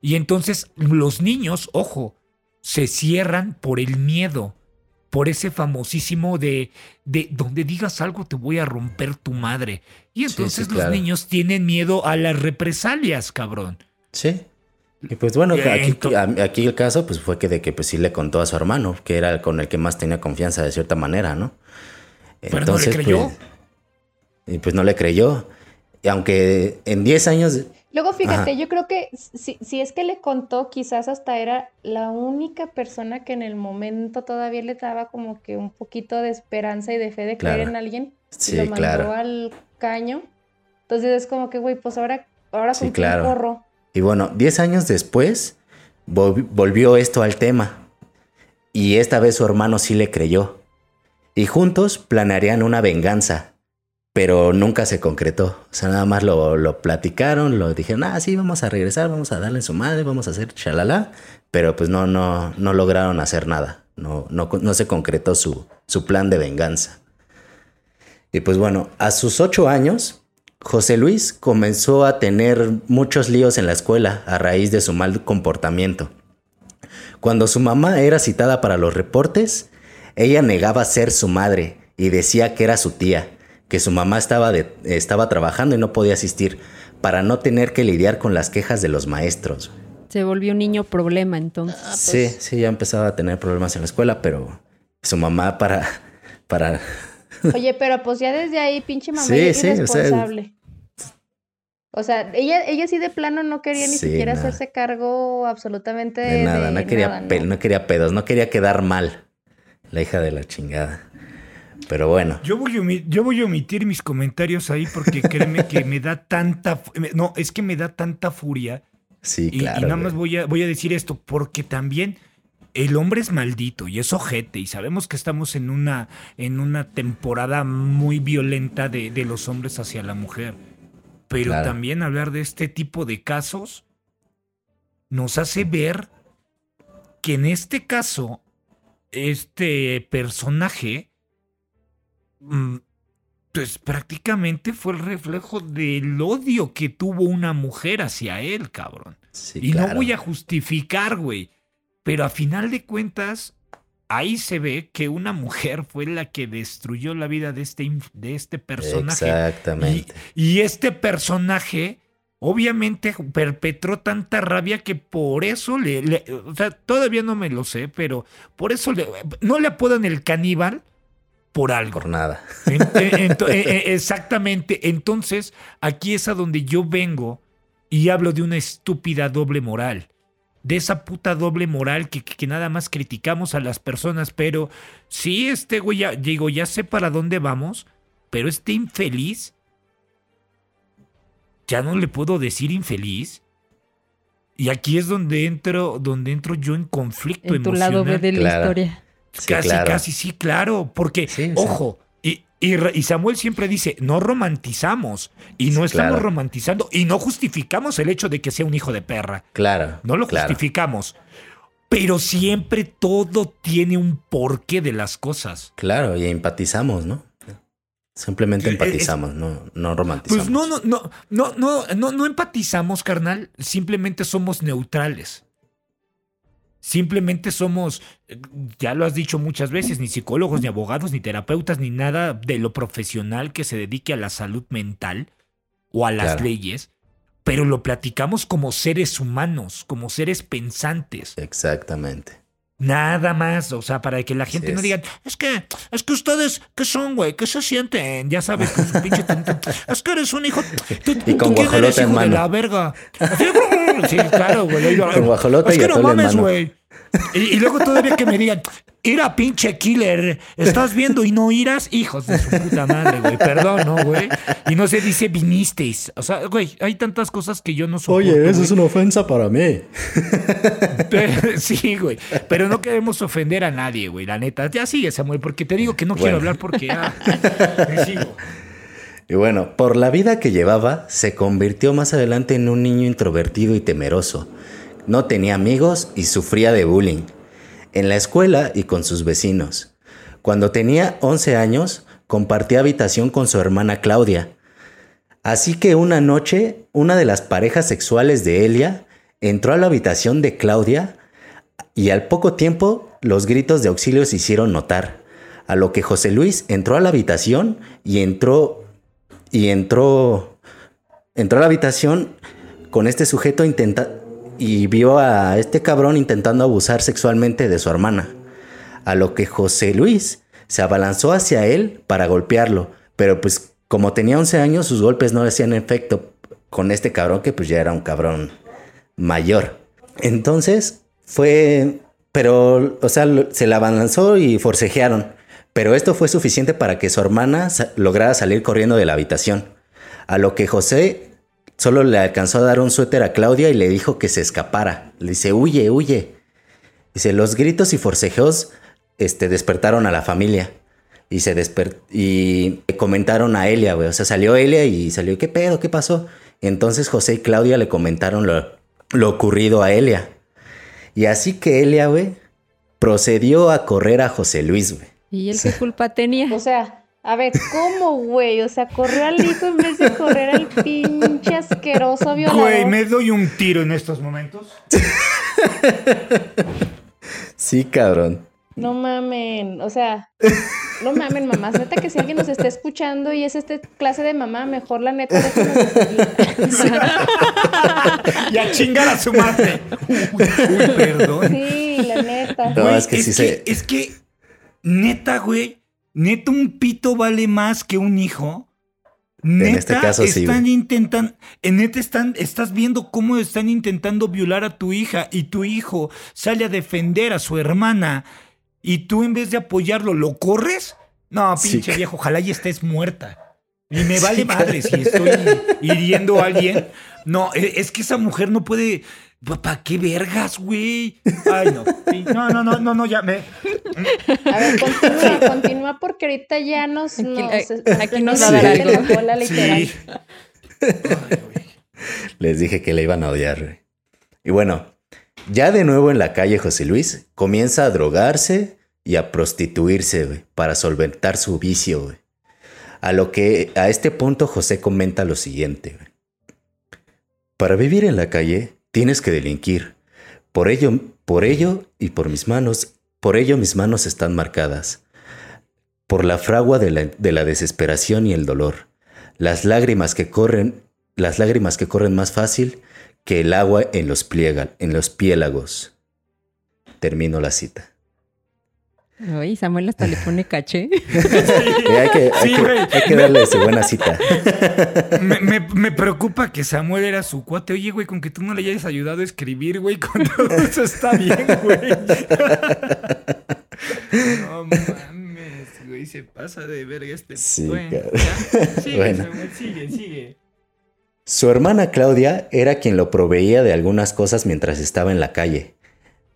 Y entonces los niños, ojo, se cierran por el miedo por ese famosísimo de, de donde digas algo te voy a romper tu madre. Y entonces los niños tienen miedo a las represalias, cabrón. Sí. Y pues bueno, aquí, el caso pues fue que de que pues sí le contó a su hermano, que era con el que más tenía confianza de cierta manera, ¿no? Entonces, no le creyó. Pues, y pues no le creyó. Y aunque en 10 años Luego fíjate, yo creo que si, si, es que le contó, quizás hasta era la única persona que en el momento todavía le daba como que un poquito de esperanza y de fe de creer en alguien. Sí, y lo mandó al caño. Entonces es como que, güey, pues ahora, ahora sí, claro. Y bueno, 10 años después volvió esto al tema. Y esta vez su hermano sí le creyó. Y juntos planearían una venganza pero nunca se concretó. O sea, nada más lo, lo, platicaron, lo dijeron, ah, sí, vamos a regresar, vamos a darle su madre, vamos a hacer chalala, pero pues no, no, no lograron hacer nada. No, no, no se concretó su, su plan de venganza. Y pues bueno, a sus ocho años, José Luis comenzó a tener muchos líos en la escuela a raíz de su mal comportamiento. Cuando su mamá era citada para los reportes, ella negaba ser su madre y decía que era su tía que su mamá estaba, de, estaba trabajando y no podía asistir para no tener que lidiar con las quejas de los maestros. Se volvió un niño problema entonces. Ah, sí, sí, ya empezaba a tener problemas en la escuela, pero su mamá para... para... Oye, pero pues ya desde ahí, pinche mamá sí, es irresponsable. O sea, ella, ella sí de plano no quería ni siquiera hacerse cargo absolutamente de, nada, no, quería ¿no? quería pedos, no quería quedar mal. La hija de la chingada. Pero bueno. Yo voy, a, yo voy a omitir mis comentarios ahí porque créeme que me da tanta. No, es que me da tanta furia. Sí, y, claro. Y nada más voy a, voy a decir esto porque también el hombre es maldito y es ojete y sabemos que estamos en una, en una temporada muy violenta de, de los hombres hacia la mujer. Pero también hablar de este tipo de casos nos hace ver que en este caso, este personaje, pues prácticamente fue el reflejo del odio que tuvo una mujer hacia él, cabrón. y no voy a justificar, güey. Pero a final de cuentas, ahí se ve que una mujer fue la que destruyó la vida de este, de este personaje. Exactamente. Y, este personaje obviamente perpetró tanta rabia que por eso le, o sea, todavía no me lo sé, pero por eso le, no le apodan el caníbal por algo. Por nada. Exactamente. Entonces, aquí es a donde yo vengo y hablo de una estúpida doble moral de esa puta doble moral que, que, nada más criticamos a las personas, pero sí, este güey, ya, digo, ya sé para dónde vamos, pero este infeliz, ya no le puedo decir infeliz. Y aquí es donde entro, donde entro yo en conflicto en tu lado de la historia. Casi, casi, sí, claro, porque, ojo, y, Samuel siempre dice, no romantizamos y no estamos romantizando y no justificamos el hecho de que sea un hijo de perra. Claro. No lo justificamos. Pero siempre todo tiene un porqué de las cosas. Claro, y empatizamos, ¿no? Simplemente empatizamos, no, no romantizamos. Pues no, no, no, no, no, no, no empatizamos, carnal. Simplemente somos neutrales. Simplemente somos, ya lo has dicho muchas veces, ni psicólogos, ni abogados, ni terapeutas, ni nada de lo profesional que se dedique a la salud mental o a las leyes, pero lo platicamos como seres humanos, como seres pensantes. Exactamente. Nada más, o sea, para que la gente no diga, es que, es que ustedes, ¿qué son, güey? ¿Qué se sienten? Ya sabes, con su pinche Es que eres un hijo. ¿Tú, y con guajolote en mano. de la verga. Sí, claro, güey. Con guajolote es que no mames, güey. Y, luego todavía que me digan, ira pinche killer, estás viendo y no irás, hijos de su puta madre, güey. Perdón, ¿no, güey? Y no se dice vinisteis. O sea, güey, hay tantas cosas que yo no soporto. Oye, eso es una ofensa para mí. sí, güey. Pero no queremos ofender a nadie, güey, la neta. Ya sigue, Samuel, porque te digo que no quiero hablar porque ya me sigo. Y bueno, por la vida que llevaba, se convirtió más adelante en un niño introvertido y temeroso no tenía amigos y sufría de bullying. En la escuela y con sus vecinos. Cuando tenía 11 años, compartía habitación con su hermana Claudia. Así que una noche, una de las parejas sexuales de Elia entró a la habitación de Claudia y al poco tiempo los gritos de auxilio se hicieron notar. A lo que José Luis entró a la habitación y entró y entró entró a la habitación con este sujeto intentando y vio a este cabrón intentando abusar sexualmente de su hermana. A lo que José Luis se abalanzó hacia él para golpearlo, pero pues como tenía 11 años sus golpes no hacían efecto con este cabrón que pues ya era un cabrón mayor. Entonces fue, pero, o sea, se la abalanzó y forcejearon, pero esto fue suficiente para que su hermana lograra salir corriendo de la habitación. A lo que José Solo le alcanzó a dar un suéter a Claudia y le dijo que se escapara. Le dice, huye, huye. Dice, los gritos y forcejeos este, despertaron a la familia. Y se y comentaron a Elia, güey. O sea, salió Elia y salió, ¿qué pedo? ¿Qué pasó? Entonces José y Claudia le comentaron lo, lo ocurrido a Elia. Y así que Elia, güey, procedió a correr a José Luis, güey. ¿Y él qué culpa tenía? O sea, a ver, ¿cómo, güey? O sea, corrió al hijo en vez de correr al pinche asqueroso violador. Güey, me doy un tiro en estos momentos. sí, cabrón. No mamen, o sea, no mamen, mamás. Neta que si alguien nos está escuchando y es este clase de mamá, mejor la neta déjenos de seguir. Y a chingar a su madre. Uy, uy, perdón. Sí, la neta. No, Güey, es que sí se- Es que, neta, güey, neta un pito vale más que un hijo. Neta, este caso sí, están güey. intentando, en neta están, estás viendo cómo están intentando violar a tu hija y tu hijo sale a defender a su hermana y tú en vez de apoyarlo, ¿lo corres? No, Sí. pinche viejo, ojalá y estés muerta. Y me vale Sí, madre si estoy hiriendo a alguien. No, e- es que esa mujer no puede. ¿Para qué vergas, güey? Ay, no. No, no, no, no, no, ya me. A ver, continúa, continúa porque ahorita ya nos... Aquí- nos eh, aquí nos va a dar la cola, literal. Sí. Ay. Les dije que le iban a odiar. güey. Y bueno, ya de nuevo en la calle José Luis, comienza a drogarse y a prostituirse güey, para solventar su vicio. güey. A lo que a este punto José comenta lo siguiente. güey. Para vivir en la calle tienes que delinquir. Por ello, por ello y por mis manos, por ello mis manos están marcadas. Por la fragua de la, de la desesperación y el dolor. Las lágrimas que corren las lágrimas que corren más fácil que el agua en los, pliega, en los piélagos. Termino la cita. Ay, Samuel hasta le pone caché. Hay, que, hay Sí, que- güey. hay que darle su buena cita. Me, me- me preocupa que Samuel era su cuate. Oye, güey, con que tú no le hayas ayudado a escribir, güey, con todo eso está bien, güey. No mames, güey, se pasa de verga este. Sí, bueno, ya. Sigue, Bueno. Samuel, sigue, sigue. Su hermana Claudia era quien lo proveía de algunas cosas mientras estaba en la calle.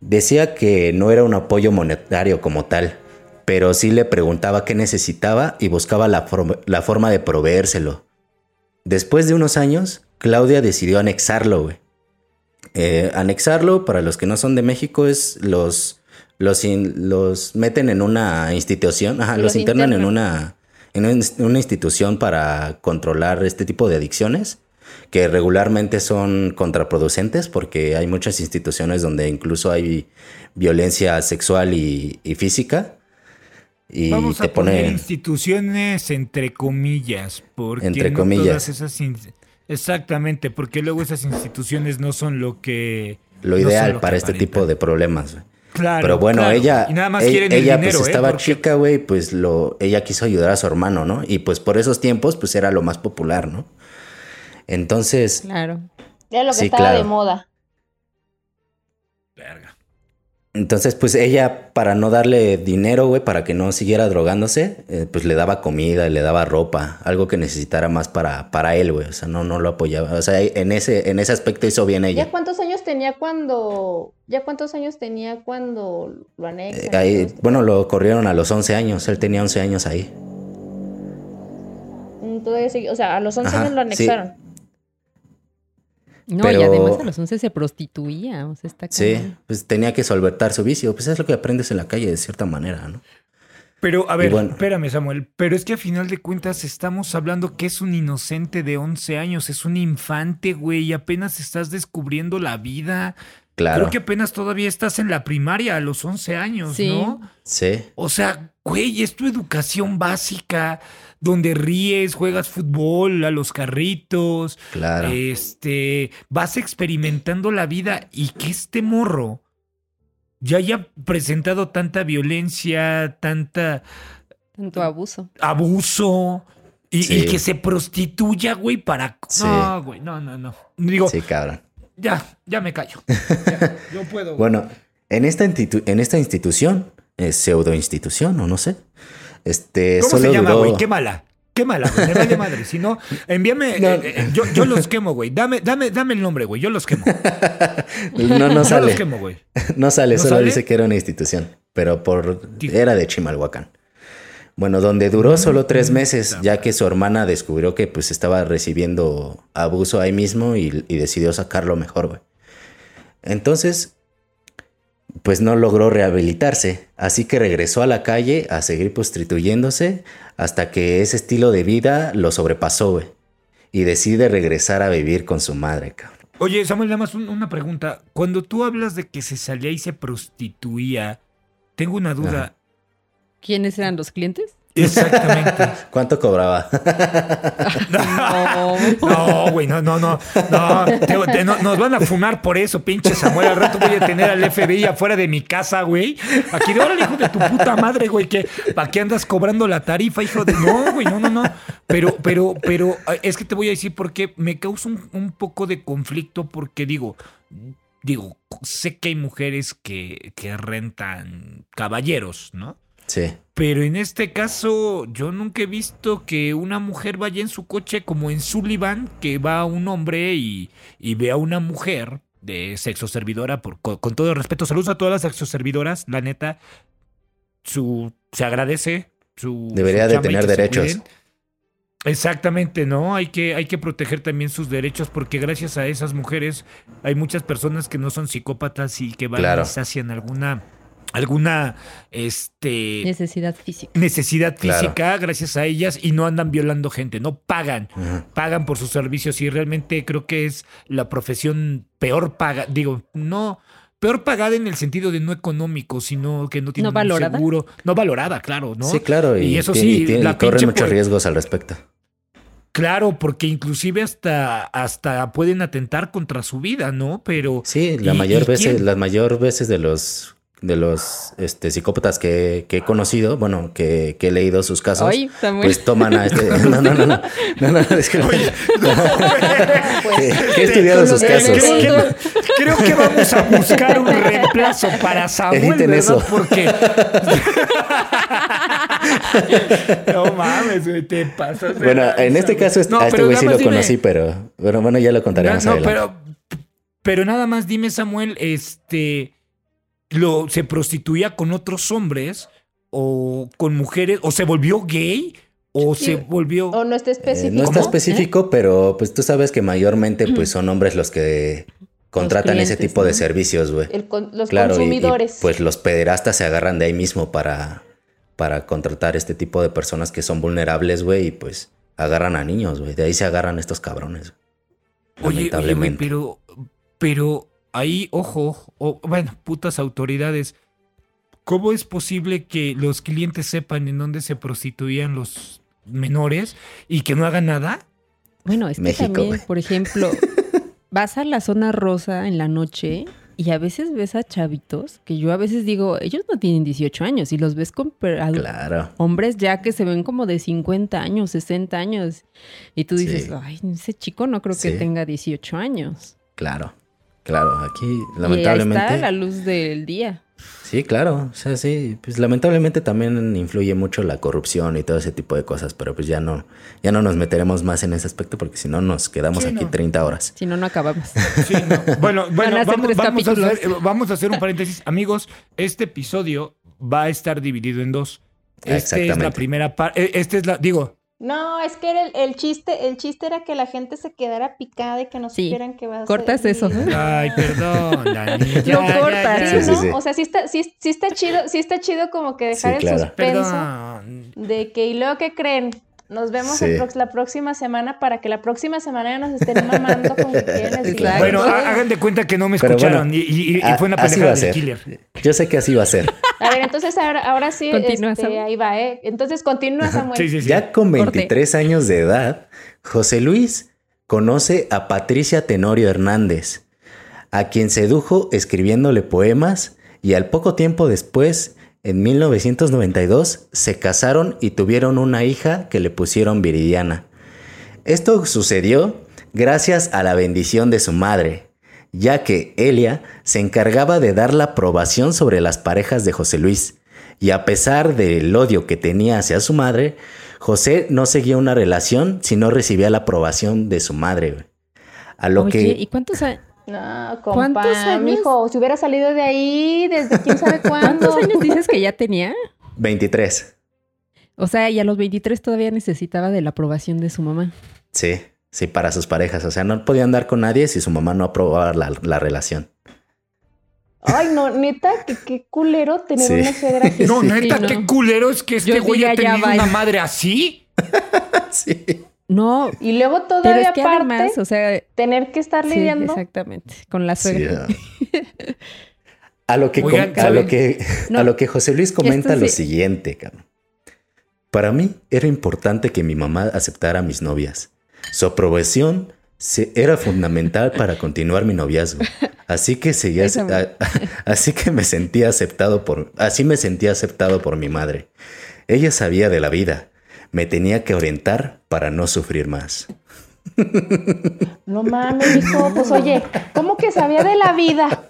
Decía que no era un apoyo monetario como tal, pero sí le preguntaba qué necesitaba y buscaba la, forma- la forma de proveérselo. Después de unos años, Claudia decidió anexarlo, güey. Eh, anexarlo, para los que no son de México, es los, los, in- los meten en una institución, ajá, los, Los internan en una, en un- una institución para controlar este tipo de adicciones que regularmente son contraproducentes porque hay muchas instituciones donde incluso hay violencia sexual y, y física. Y Vamos te a poner pone... instituciones entre comillas, porque Entre no comillas. todas esas in- exactamente, porque luego esas instituciones no son lo que Lo no ideal lo para este aparentan. tipo de problemas. Claro, Pero bueno, claro. ella, y nada más quieren el ella dinero, pues ¿eh? estaba chica, güey, pues lo, ella quiso ayudar a su hermano, ¿no? Y pues por esos tiempos, pues era lo más popular, ¿no? Entonces, Claro. Era lo que Sí, estaba claro. de moda. Verga. entonces, pues ella, para no darle dinero, güey, para que no siguiera drogándose, eh, pues le daba comida, le daba ropa, algo que necesitara más para, para él, güey. O sea, no, no lo apoyaba. O sea, en ese, en ese aspecto hizo bien ella. ¿Ya cuántos años tenía cuando... ¿Ya cuántos años tenía cuando lo anexan? Eh, ahí, bueno, lo corrieron a los 11 años. Él tenía 11 años ahí. Sigue- O sea, a los 11 Ajá, años lo sí. No, Pero- y además a los 11 se prostituía. O sea, está Sí, cañón. pues tenía que solventar su vicio. Pues es lo que aprendes en la calle de cierta manera, ¿no? Pero, a ver, bueno. espérame, Samuel. Pero es que a final de cuentas estamos hablando que es un inocente de 11 años, es un infante, güey, y apenas estás descubriendo la vida. Claro. Creo que apenas todavía estás en la primaria a los 11 años, Sí. ¿no? Sí. O sea, güey, es tu educación básica, donde ríes, juegas fútbol, a los carritos, Claro. este, vas experimentando la vida y que este morro ya haya presentado tanta violencia, tanta Tanto abuso. abuso y, Sí. y que se prostituya, güey, para... Sí. No, güey, no, no, no. Digo, Sí, cabrón. ya, ya me callo. Ya, yo puedo. güey. Bueno, en esta, institu- en esta institución, eh, pseudo institución o no sé, este, ¿Cómo solo se llama, duró- güey? Quémala. Quémala, güey. Me vale madre. Si no, envíame. No. eh, eh, yo, yo los quemo, güey. Dame, dame, dame el nombre, güey. Yo los quemo. No, no Yo sale. los quemo, güey. No sale, ¿No solo sale? dice que era una institución, pero por era de Chimalhuacán. Bueno, donde duró solo tres Mm, meses, ya que su hermana descubrió que pues estaba recibiendo abuso ahí mismo y, y decidió sacarlo mejor, güey. Entonces, pues no logró rehabilitarse, así que regresó a la calle a seguir prostituyéndose hasta que ese estilo de vida lo sobrepasó, güey. Y decide regresar a vivir con su madre, cabrón. Oye, Samuel, nada más un- una pregunta. Cuando tú hablas de que se salía y se prostituía, tengo una duda. ¿Quiénes eran los clientes? Exactamente. ¿Cuánto cobraba? No. No, güey, no, no, no. No, te- te- no, nos van a fumar por eso, pinche Samuel. Al rato voy a tener al FBI afuera de mi casa, güey. Aquí de órale, hijo de tu puta madre, güey, que ¿para qué andas cobrando la tarifa, hijo de. No, güey, no, no, no. Pero, pero, pero, es que te voy a decir por qué me causa un, un poco de conflicto, porque digo, digo, sé que hay mujeres que, que rentan caballeros, ¿no? Sí. Pero en este caso, yo nunca he visto que una mujer vaya en su coche como en Sullivan, que va un hombre y, y ve a una mujer de sexo servidora, por, con, con todo el respeto, saludos a todas las sexo servidoras, la neta, su, se agradece. Su, Debería su de tener derechos. Exactamente, ¿no? Hay que, hay que proteger también sus derechos porque gracias a esas mujeres hay muchas personas que no son psicópatas y que van Claro. y sacian alguna, alguna, este Necesidad física. necesidad Claro. física gracias a ellas y no andan violando gente, no pagan, pagan por sus servicios y realmente creo que es la profesión peor paga, digo, no peor pagada en el sentido de no económico, sino que no tiene ¿No un valorada? seguro, no valorada, claro, ¿no? Sí, claro. Y, Y eso sí, y ti- la y corren muchos por- riesgos al respecto. Claro, porque inclusive hasta hasta pueden atentar contra su vida, ¿no? Pero Sí, la ¿y- mayor y veces, quién? las mayor veces de los de los este, psicópatas que, que he conocido, bueno, que, que he leído sus casos, Oye, Samuel. pues toman a este. No, no, no, no. No, no, es que. que, que he estudiado sus Creo casos. que- Creo que vamos a buscar un reemplazo para Samuel, Editen ¿verdad? eso. Porque. no mames, güey, te pasas. Bueno, en este caso, No, a este pero güey sí lo dime- conocí, pero, pero bueno, ya lo contaré No, más no, adelante. pero, pero nada más dime, Samuel, este. Lo, ¿Se prostituía con otros hombres o con mujeres? ¿O se volvió gay? ¿O Sí. se volvió.? O no está Eh, específico. no está ¿Cómo? específico, pero pues tú sabes que mayormente pues son hombres los que contratan ese clientes, tipo de servicios, güey. Con- los Claro, y- y, consumidores. pues los pederastas se agarran de ahí mismo para, para contratar este tipo de personas que son vulnerables, güey, y pues agarran a niños, güey. De ahí se agarran estos cabrones. Oye, oye, güey, lamentablemente. pero, pero ahí, ojo, o- bueno, putas autoridades, ¿cómo es posible que los clientes sepan en dónde se prostituían los menores y que no hagan nada? Bueno, es que México, también, por ejemplo, vas a la zona rosa en la noche y a veces ves a chavitos que yo a veces digo, ellos no tienen 18 años y los ves con Claro. hombres ya que se ven como de 50 años, 60 años. Y tú dices, Sí. ay, ese chico no creo que tenga 18 años. Claro. Claro, aquí Y ahí está lamentablemente. la luz del día. Sí, claro. O sea, sí, pues lamentablemente también influye mucho la corrupción y todo ese tipo de cosas, pero pues ya no, ya no nos meteremos más en ese aspecto porque si no nos quedamos Sí, aquí no. 30 horas. Si no, no acabamos. Sí, no. Bueno, bueno vamos, vamos a hacer, eh, vamos a hacer un paréntesis. Amigos, este episodio va a estar dividido en dos. Esta es la primera parte. Esta es la, digo, No, es que era el, el chiste, el chiste era que la gente se quedara picada y que no Sí. supieran que va a Cortas eso. ay, perdón, Dani. ya, Lo cortas. ya, ya. ¿no? sí, sí. O sea, sí está, sí, sí está chido, sí está chido como que dejar Sí, el claro. suspenso Perdón. de que y luego que creen. Nos vemos Sí. la próxima semana para que la próxima semana ya nos estén mamando con que quieren Exacto. Bueno, hagan de cuenta que no me escucharon bueno, y, y- y a- fue una así pendejada va a del ser. killer. Yo sé que así va a ser. A ver, entonces ahora, ahora sí, Continúa, este, ahí va, ¿eh? Entonces continúa, Samuel. Sí, sí, sí. Ya con Corte. 23 años de edad, José Luis conoce a Patricia Tenorio Hernández, a quien sedujo escribiéndole poemas y al poco tiempo después, en 1992, se casaron y tuvieron una hija que le pusieron Viridiana. Esto sucedió gracias a la bendición de su madre, ya que Elia se encargaba de dar la aprobación sobre las parejas de José Luis, y a pesar del odio que tenía hacia su madre, José no seguía una relación si no recibía la aprobación de su madre. A lo Oye, que ¿y cuántos, a- No, ¿Cuántos compa, años? mijo, si hubiera salido de ahí desde quién sabe cuándo. cuántos años dices que ya tenía? 23. O sea, y a los 23 todavía necesitaba de la aprobación de su mamá. Sí, sí, para sus parejas. O sea, no podía andar con nadie si su mamá no aprobaba la, la relación. Ay, no, neta, que qué culero tener Sí. una suegra así. No, neta, Sí, no. qué culero es que este Yo güey ha tenido una madre así. Sí. No, Y luego pero todavía es que aparte además, o sea, tener que estar sí, lidiando. exactamente, con la Sí, suegra. A lo que, Oigan, a lo que, No. a lo que José Luis comenta lo sí. siguiente, cabrón. Para mí era importante que mi mamá aceptara a mis novias. Su aprobación se- era fundamental para continuar mi noviazgo. Así que seguía, a- así que me sentía aceptado por, así me sentía aceptado por mi madre. Ella sabía de la vida. Me tenía que orientar para no sufrir más. No mames, hijo. Pues oye, ¿cómo que sabía de la vida?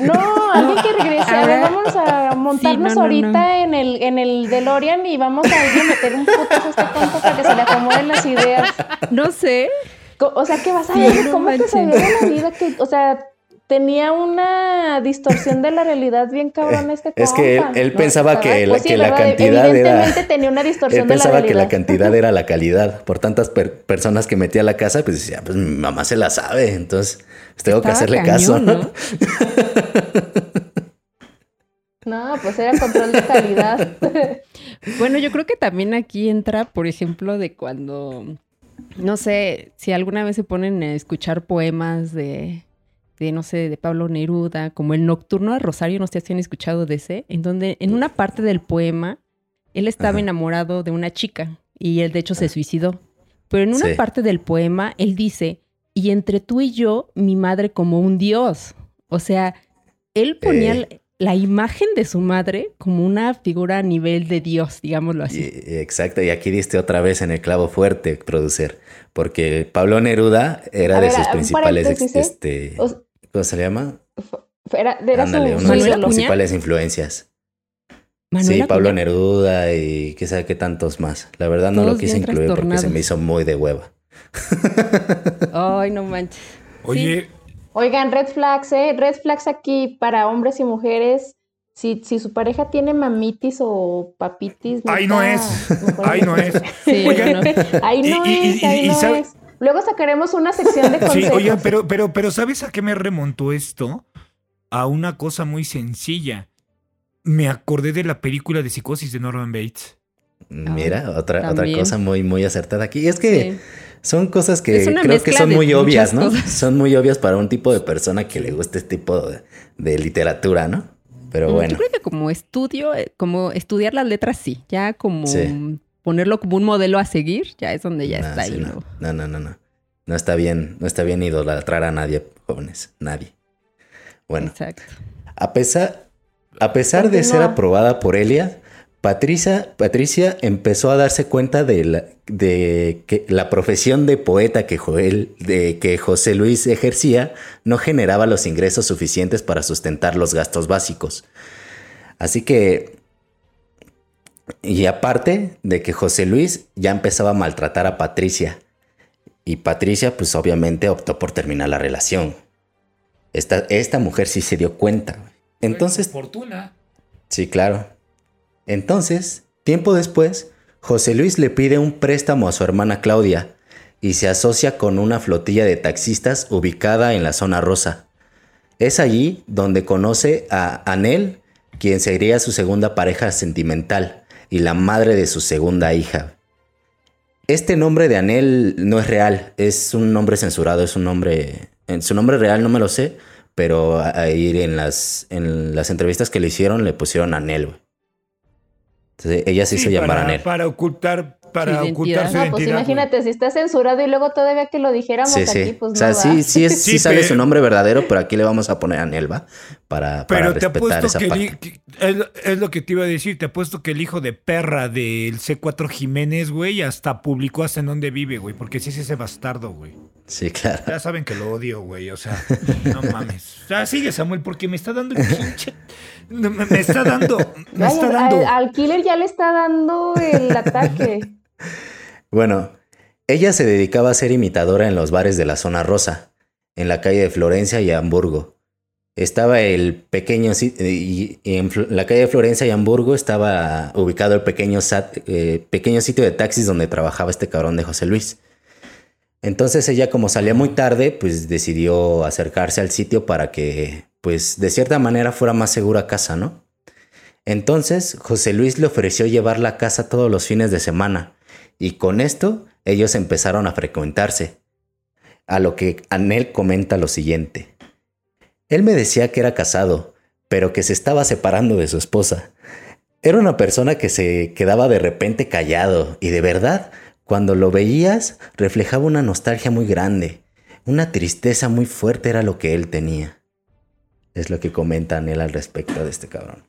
No, alguien que regrese. A ver, vamos a montarnos no, no, ahorita no. en el en el DeLorean y vamos a ir a meter un putazo a este tonto para que se le acomoden las ideas. No sé. O sea, que vas a Sí, ver no cómo que sabía de la vida, que, o sea, tenía una distorsión de la realidad bien cabrón este Es que él- él pensaba que la- Pues sí, que la cantidad era- Evidentemente tenía una Él distorsión de la pensaba que la cantidad era la calidad. Por tantas per- personas que metía a la casa, pues decía, pues mi mamá se la sabe, entonces pues, tengo que hacerle cañón, caso. ¿no? ¿no? No, pues era control de calidad. Bueno, yo creo que también aquí entra, por ejemplo, de cuando, no sé, si alguna vez se ponen a escuchar poemas de, de no sé, de Pablo Neruda, como el Nocturno de Rosario, no sé si han escuchado de ese, en donde en una parte del poema él estaba Ajá. enamorado de una chica y él de hecho se suicidó. Pero en una Sí. parte del poema él dice, y entre tú y yo, mi madre como un dios. O sea, él ponía Eh. la- imagen de su madre como una figura a nivel de dios, digámoslo así. Exacto, y aquí diste otra vez en el clavo fuerte, producer, porque Pablo Neruda era A de ver, sus principales, ¿eh? este, O sea, ¿cómo se le llama? era, era Ándale, su, una de sus principales influencias. Sí, Pablo Acuña. Neruda y qué sabe qué tantos más. La verdad no lo quise incluir porque se me hizo muy de hueva. Ay, no manches. Oye, Oigan, red flags, ¿eh? Red flags aquí para hombres y mujeres. Si, si su pareja tiene mamitis o papitis. Ahí no es. Ahí no es. No. Ahí no Y- y- es, ahí y- es. Luego sacaremos una sección de Sí, consejos. oye, pero, pero, pero ¿sabes a qué me remontó esto? A una cosa muy sencilla. Me acordé de la película de psicosis de Norman Bates. Mira, otra, otra también. cosa muy, muy acertada aquí. Y es que Sí. son cosas que creo que son muy obvias, ¿no? cosas. Son muy obvias para un tipo de persona que le guste este tipo de, de literatura, ¿no? Pero Mm, bueno, Yo creo que como estudio, eh, como estudiar las letras, sí. Ya como Sí. Ponerlo como un modelo a seguir, ya es donde ya nah, está sí, ahí. no. ¿no? no, no, no, está bien, no está bien idolatrar a nadie, jóvenes, nadie. Bueno, Exacto. A pesar, a pesar de ser aprobada por Elia, Patricia, Patricia empezó a darse cuenta de, la, de que la profesión de poeta que, Joel, de que José Luis ejercía no generaba los ingresos suficientes para sustentar los gastos básicos. Así que, y aparte de que José Luis ya empezaba a maltratar a Patricia, y Patricia pues obviamente optó por terminar la relación. Esta, esta mujer sí se dio cuenta. Entonces, Fortuna. sí, claro. Entonces, tiempo después, José Luis le pide un préstamo a su hermana Claudia y se asocia con una flotilla de taxistas ubicada en la zona rosa. Es allí donde conoce a Anel, quien sería su segunda pareja sentimental y la madre de su segunda hija. Este nombre de Anel no es real, es un nombre censurado, es un nombre... En su nombre real no me lo sé, pero ahí en las, en las entrevistas que le hicieron le pusieron Anel. Entonces ella se hizo llamar Anel. Para ocultar, para Su ocultar su No, pues identidad. imagínate, si está censurado y luego todavía que lo dijéramos Sí, aquí, sí. pues o sea, no sí, va. sí, es, sí, Sí, sale pero- su nombre verdadero, pero aquí le vamos a poner Anel, ¿va? Para, para Pero te respetar apuesto esa que, parte. es, lo- es lo que te iba a decir. Te apuesto que el hijo de perra del C4 Jiménez, güey, hasta publicó hasta en dónde vive, güey. Porque sí es ese bastardo, güey. Sí, claro. Ya saben que lo odio, güey. O sea, no mames. O sea, sigue, Samuel, porque me está dando el pinche. Me, me está dando. Me Ay, está al- dando. al killer ya le está dando el ataque. Bueno, ella se dedicaba a ser imitadora en los bares de la zona rosa, en la calle de Florencia y Hamburgo. Estaba el pequeño si- y en la calle de Florencia y Hamburgo estaba ubicado el pequeño, sat- eh, pequeño sitio de taxis donde trabajaba este cabrón de José Luis. Entonces ella como salía muy tarde, pues decidió acercarse al sitio para que, pues de cierta manera fuera más segura a casa, ¿no? Entonces José Luis le ofreció llevarla a casa todos los fines de semana y con esto ellos empezaron a frecuentarse. A lo que Anel comenta lo siguiente. Él me decía que era casado, pero que se estaba separando de su esposa. Era una persona que se quedaba de repente callado y de verdad, cuando lo veías, reflejaba una nostalgia muy grande. Una tristeza muy fuerte era lo que él tenía. Es lo que comenta Anel al respecto de este cabrón.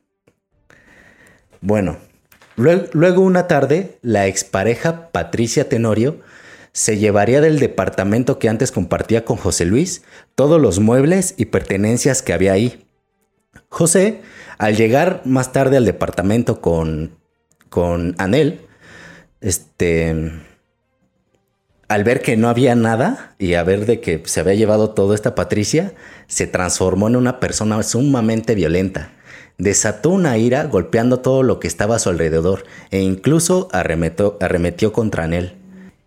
Bueno, luego, una tarde, la expareja Patricia Tenorio se llevaría del departamento que antes compartía con José Luis todos los muebles y pertenencias que había ahí. José, al llegar más tarde al departamento con, con Anel, este, al ver que no había nada y a ver de que se había llevado todo esta Patricia, se transformó en una persona sumamente violenta. Desató una ira golpeando todo lo que estaba a su alrededor e incluso arremetió contra Anel.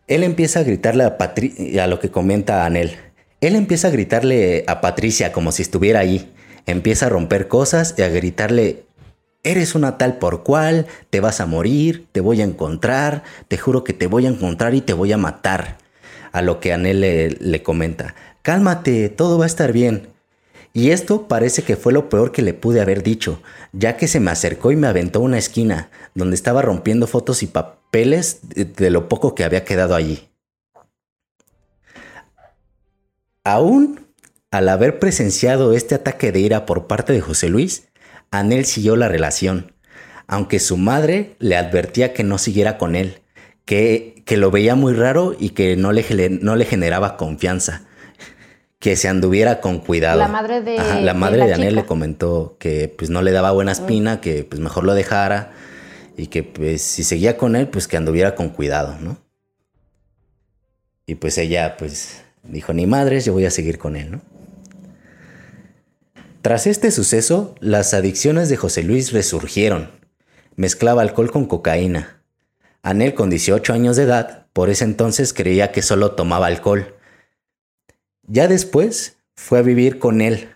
Él empieza a gritarle a, lo que comenta Anel. Él empieza a gritarle a Patricia como si estuviera ahí. Empieza a romper cosas y a gritarle, eres una tal por cual, te vas a morir, te voy a encontrar, te juro que te voy a encontrar y te voy a matar. A lo que Anel le, le comenta, cálmate, todo va a estar bien. Y esto parece que fue lo peor que le pude haber dicho, ya que se me acercó y me aventó una esquina, donde estaba rompiendo fotos y papeles de lo poco que había quedado allí. Aún al haber presenciado este ataque de ira por parte de José Luis, Anel siguió la relación, aunque su madre le advertía que no siguiera con él, que, que lo veía muy raro y que no le, no le generaba confianza que se anduviera con cuidado. La madre de, la madre de, Anel le comentó que pues no le daba buena espina, que pues mejor lo dejara y que pues si seguía con él pues que anduviera con cuidado, ¿no? Y pues ella pues dijo, ni madres, yo voy a seguir con él, ¿no? Tras este suceso, las adicciones de José Luis resurgieron. Mezclaba alcohol con cocaína. Anel con 18 años de edad, por ese entonces creía que solo tomaba alcohol ya después fue a vivir con él.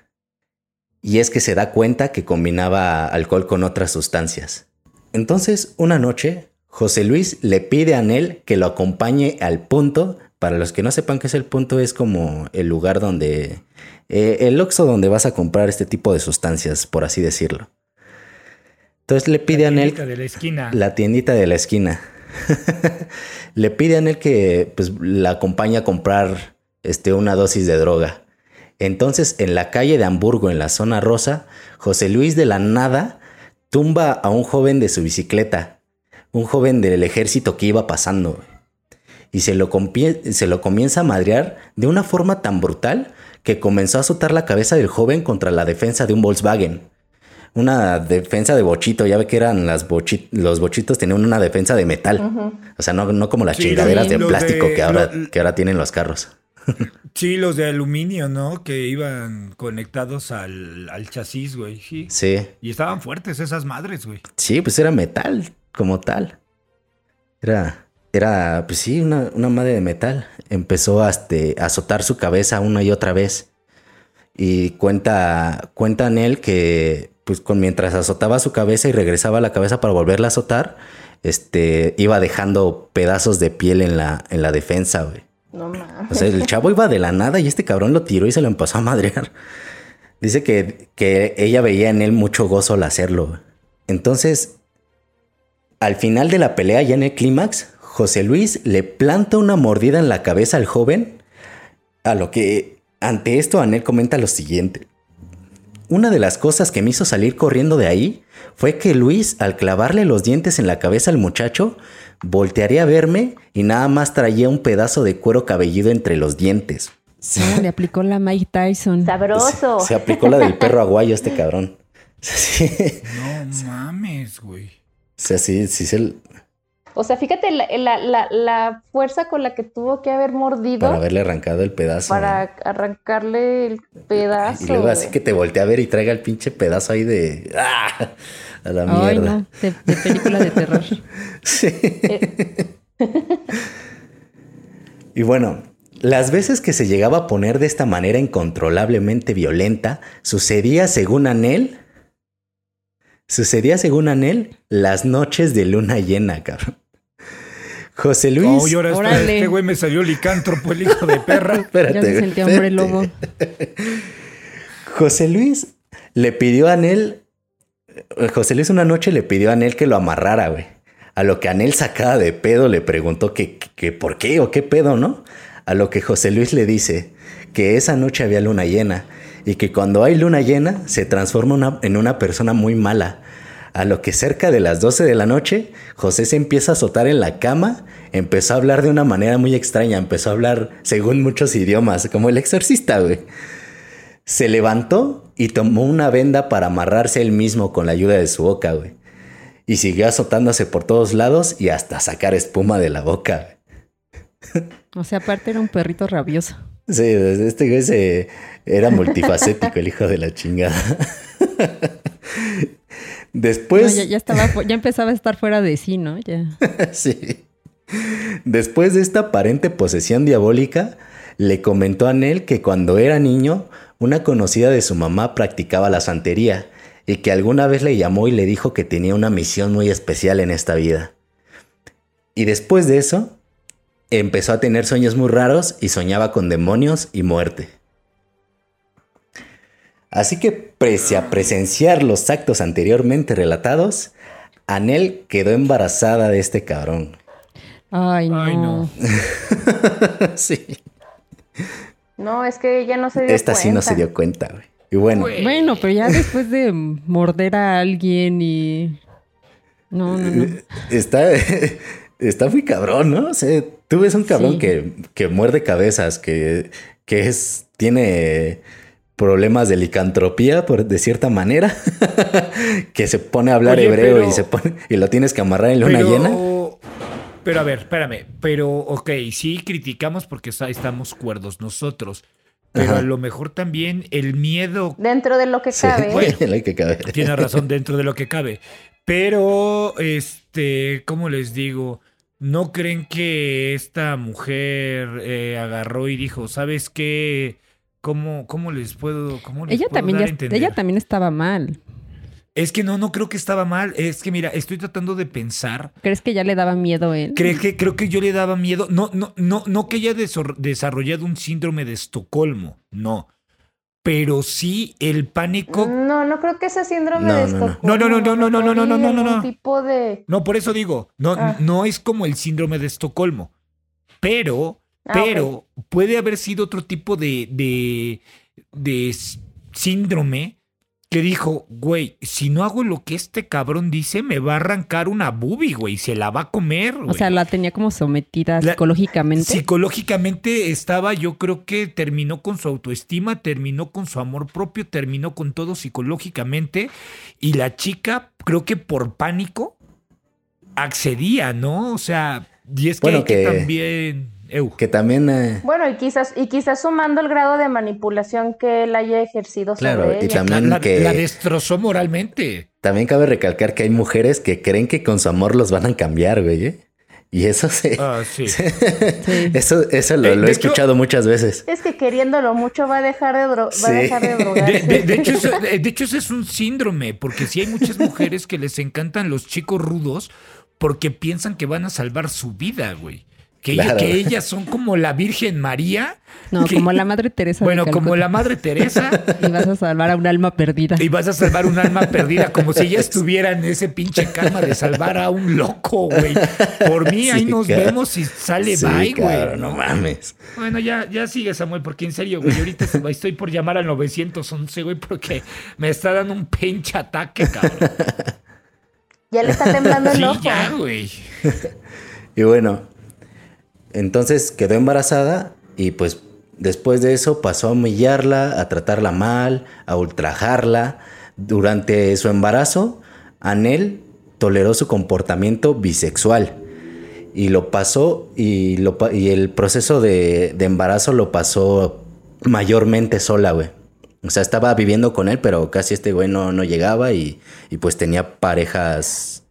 Y es que se da cuenta que combinaba alcohol con otras sustancias. Entonces, una noche, José Luis le pide a Anel que lo acompañe al punto. Para los que no sepan qué es el punto, es como el lugar donde... Eh, el oxo donde vas a comprar este tipo de sustancias, por así decirlo. Entonces le pide a. La tiendita de la esquina. La tiendita de la esquina. le pide a Anel que pues, la acompañe a comprar este, una dosis de droga. Entonces, en la calle de Hamburgo, en la zona rosa, José Luis de la nada tumba a un joven de su bicicleta, un joven del ejército que iba pasando, y se lo, se lo comienza a madrear de una forma tan brutal que comenzó a azotar la cabeza del joven contra la defensa de un Volkswagen. Una defensa de bochito, ya ve que eran las los bochitos tenían una defensa de metal. O sea, no, como las chingaderas de plástico que, ahora, que ahora tienen los carros. Sí, los de aluminio, ¿no? Que iban conectados al, chasis, güey. Sí. sí. Y estaban fuertes esas madres, güey. Sí, pues era metal, como tal. Era, era, pues sí, una, madre de metal. Empezó a, este, a azotar su cabeza una y otra vez. Y cuenta, cuenta en él que, pues con, mientras azotaba su cabeza y regresaba la cabeza para volverla a azotar, este, iba dejando pedazos de piel en la, en la defensa, güey. No mames. O sea, el chavo iba de la nada y este cabrón lo tiró y se lo empezó a madrear. Dice que, que ella veía en él mucho gozo al hacerlo. Entonces, al final de la pelea, ya en el clímax, José Luis le planta una mordida en la cabeza al joven. A lo que ante esto Anel comenta lo siguiente. Una de las cosas que me hizo salir corriendo de ahí fue que Luis, al clavarle los dientes en la cabeza al muchacho, voltearía a verme y nada más traía un pedazo de cuero cabelludo entre los dientes. Ah, le aplicó la Mike Tyson. Sabroso. Se, aplicó la del perro aguayo este cabrón. No mames, güey. O sea, sí, sí se... O sea, fíjate la, fuerza con la que tuvo que haber mordido. Para haberle arrancado el pedazo. Para arrancarle el pedazo. Y luego así que te voltea a ver y traiga el pinche pedazo ahí de... ¡Ah! A la mierda. de, película de terror. sí. y bueno, las veces que se llegaba a poner de esta manera incontrolablemente violenta, sucedía según Anel. Sucedía según Anel las noches de luna llena, cabrón. José Luis. Oh, ahora este güey me salió licántropo, el hijo de perra. espérate, ya se sentía hombre lobo. José Luis le pidió a Anel, eh, José Luis una noche le pidió a Anel que lo amarrara, güey. A lo que Anel sacada de pedo le preguntó que, que por qué o qué pedo, ¿no? A lo que José Luis le dice que esa noche había luna llena y que cuando hay luna llena se transforma una- en una persona muy mala. A lo que cerca de las 12 de la noche, José se empieza a azotar en la cama, empezó a hablar de una manera muy extraña, empezó a hablar según muchos idiomas, como el exorcista, güey. Se levantó y tomó una venda para amarrarse él mismo con la ayuda de su boca, güey. Y siguió azotándose por todos lados y hasta sacar espuma de la boca. güey. O sea, aparte era un perrito rabioso. Sí, este güey se- era multifacético, el hijo de la chingada. Después. No, ya, ya estaba, fu- ya empezaba a estar fuera de sí, ¿no? Ya. Sí. Después de esta aparente posesión diabólica, le comentó a Nel que cuando era niño, una conocida de su mamá practicaba la santería y que alguna vez le llamó y le dijo que tenía una misión muy especial en esta vida. Y después de eso, empezó a tener sueños muy raros y soñaba con demonios y muerte. Así que, pese a presenciar los actos anteriormente relatados, Anel quedó embarazada de este cabrón. Ay, no. Ay, no. sí. No, es que ella no se dio Esta sí no cuenta. se dio cuenta, güey. Y bueno. Bueno, pero ya después de morder a alguien y. No, no, no. está, está muy cabrón, ¿no? O sea, tú ves un cabrón Sí. que, que muerde cabezas, que, que es, tiene problemas de licantropía, por, de cierta manera, que se pone a hablar Oye, hebreo pero- y, se pone, y lo tienes que amarrar en luna pero, llena. Pero a ver, espérame. Pero, ok, sí criticamos porque estamos cuerdos nosotros. Pero Ajá. a lo mejor también el miedo Dentro de lo que Sí, cabe. Bueno. lo que cabe. tiene razón dentro de lo que cabe. Pero, este, ¿cómo les digo? ¿No creen que esta mujer eh, agarró y dijo, ¿sabes qué? ¿Cómo, cómo les puedo, cómo les Ella puedo también, dar ya, a entender? ella también estaba mal. Es que no, no creo que estaba mal. Es que mira, estoy tratando de pensar. ¿Crees que ya le daba miedo a él? Creo que, creo que yo le daba miedo. No, no, no, no que haya desarrollado un síndrome de Estocolmo. No. Pero sí el pánico. No, no creo que ese síndrome No, de no, no. Estocolmo. No, no, no, no, no, no, no, no, no, no, no, tipo de. No, por eso digo, no, Ah. no es como el síndrome de Estocolmo. Pero, Ah, pero puede haber sido otro tipo de, de, de síndrome que dijo, güey, si no hago lo que este cabrón dice, me va a arrancar una boobie, güey, se la va a comer. O güey". sea, la tenía como sometida La- psicológicamente. Psicológicamente estaba, yo creo que terminó con su autoestima, terminó con su amor propio, terminó con todo psicológicamente. Y la chica, creo que por pánico, accedía, ¿no? O sea, y es que, Bueno, hay que que- también. Eu. Que también, eh, Bueno, y quizás, y quizás sumando el grado de manipulación que él haya ejercido Claro, sobre y ella. también- La, que- la destrozó moralmente. también cabe recalcar que hay mujeres que creen que con su amor los van a cambiar, güey. ¿eh? Y eso se... Ah, sí. Sí. Eso, eso lo, Eh, lo he hecho- escuchado muchas veces. Es que queriéndolo mucho va a dejar de, dro- va a Sí. dejar de De, drogarse. de- de hecho, eso, de hecho, eso es un síndrome, porque sí hay muchas mujeres que les encantan los chicos rudos porque piensan que van a salvar su vida, güey. Que, ella- que ellas son como la Virgen María. No, que- como la madre Teresa. Bueno, como la Madre Teresa. Y vas a salvar a un alma perdida. Y vas a salvar un alma perdida, como si ella estuviera en ese pinche karma de salvar a un loco, güey. Por mí, ahí nos vemos y sale Sí, bye, güey. cabrón, no mames. Bueno, ya, ya sigue, Samuel, porque en serio, güey, ahorita estoy por llamar al 911, güey, porque me está dando un pinche ataque, cabrón. Ya le está temblando el Sí, ojo. ya, güey. Y bueno, entonces quedó embarazada y pues después de eso pasó a humillarla, a tratarla mal, a ultrajarla. Durante su embarazo, Anel toleró su comportamiento bisexual y lo pasó y, el proceso de, de embarazo lo pasó mayormente sola, güey. O sea, estaba viviendo con él, pero casi este güey no, no llegaba y, y pues tenía parejas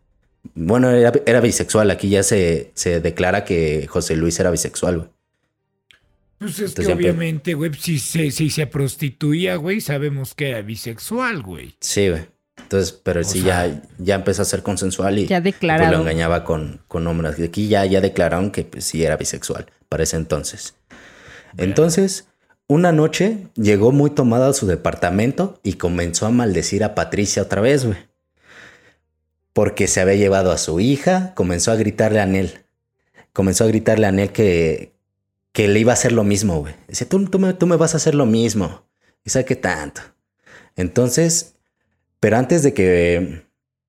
bueno, era, era bisexual. Aquí ya se, se declara que José Luis era bisexual, güey. Pues es Entonces que obviamente, güey, si se, si se prostituía, güey, sabemos que era bisexual, güey. Sí, güey. Entonces, pero O sí, sea- ya, ya empezó a ser consensual y Ya pues, declarado. lo engañaba con, con hombres. Aquí ya, ya declararon que pues, sí era bisexual para ese entonces. Entonces, una noche llegó muy tomada a su departamento y comenzó a maldecir a Patricia otra vez, güey. Porque se había llevado a su hija, comenzó a gritarle a Nel. Comenzó a gritarle a Nel que, que le iba a hacer lo mismo, güey. Dice, tú, me, tú me vas a hacer lo mismo. Y sabe qué tanto. Entonces, pero antes de que,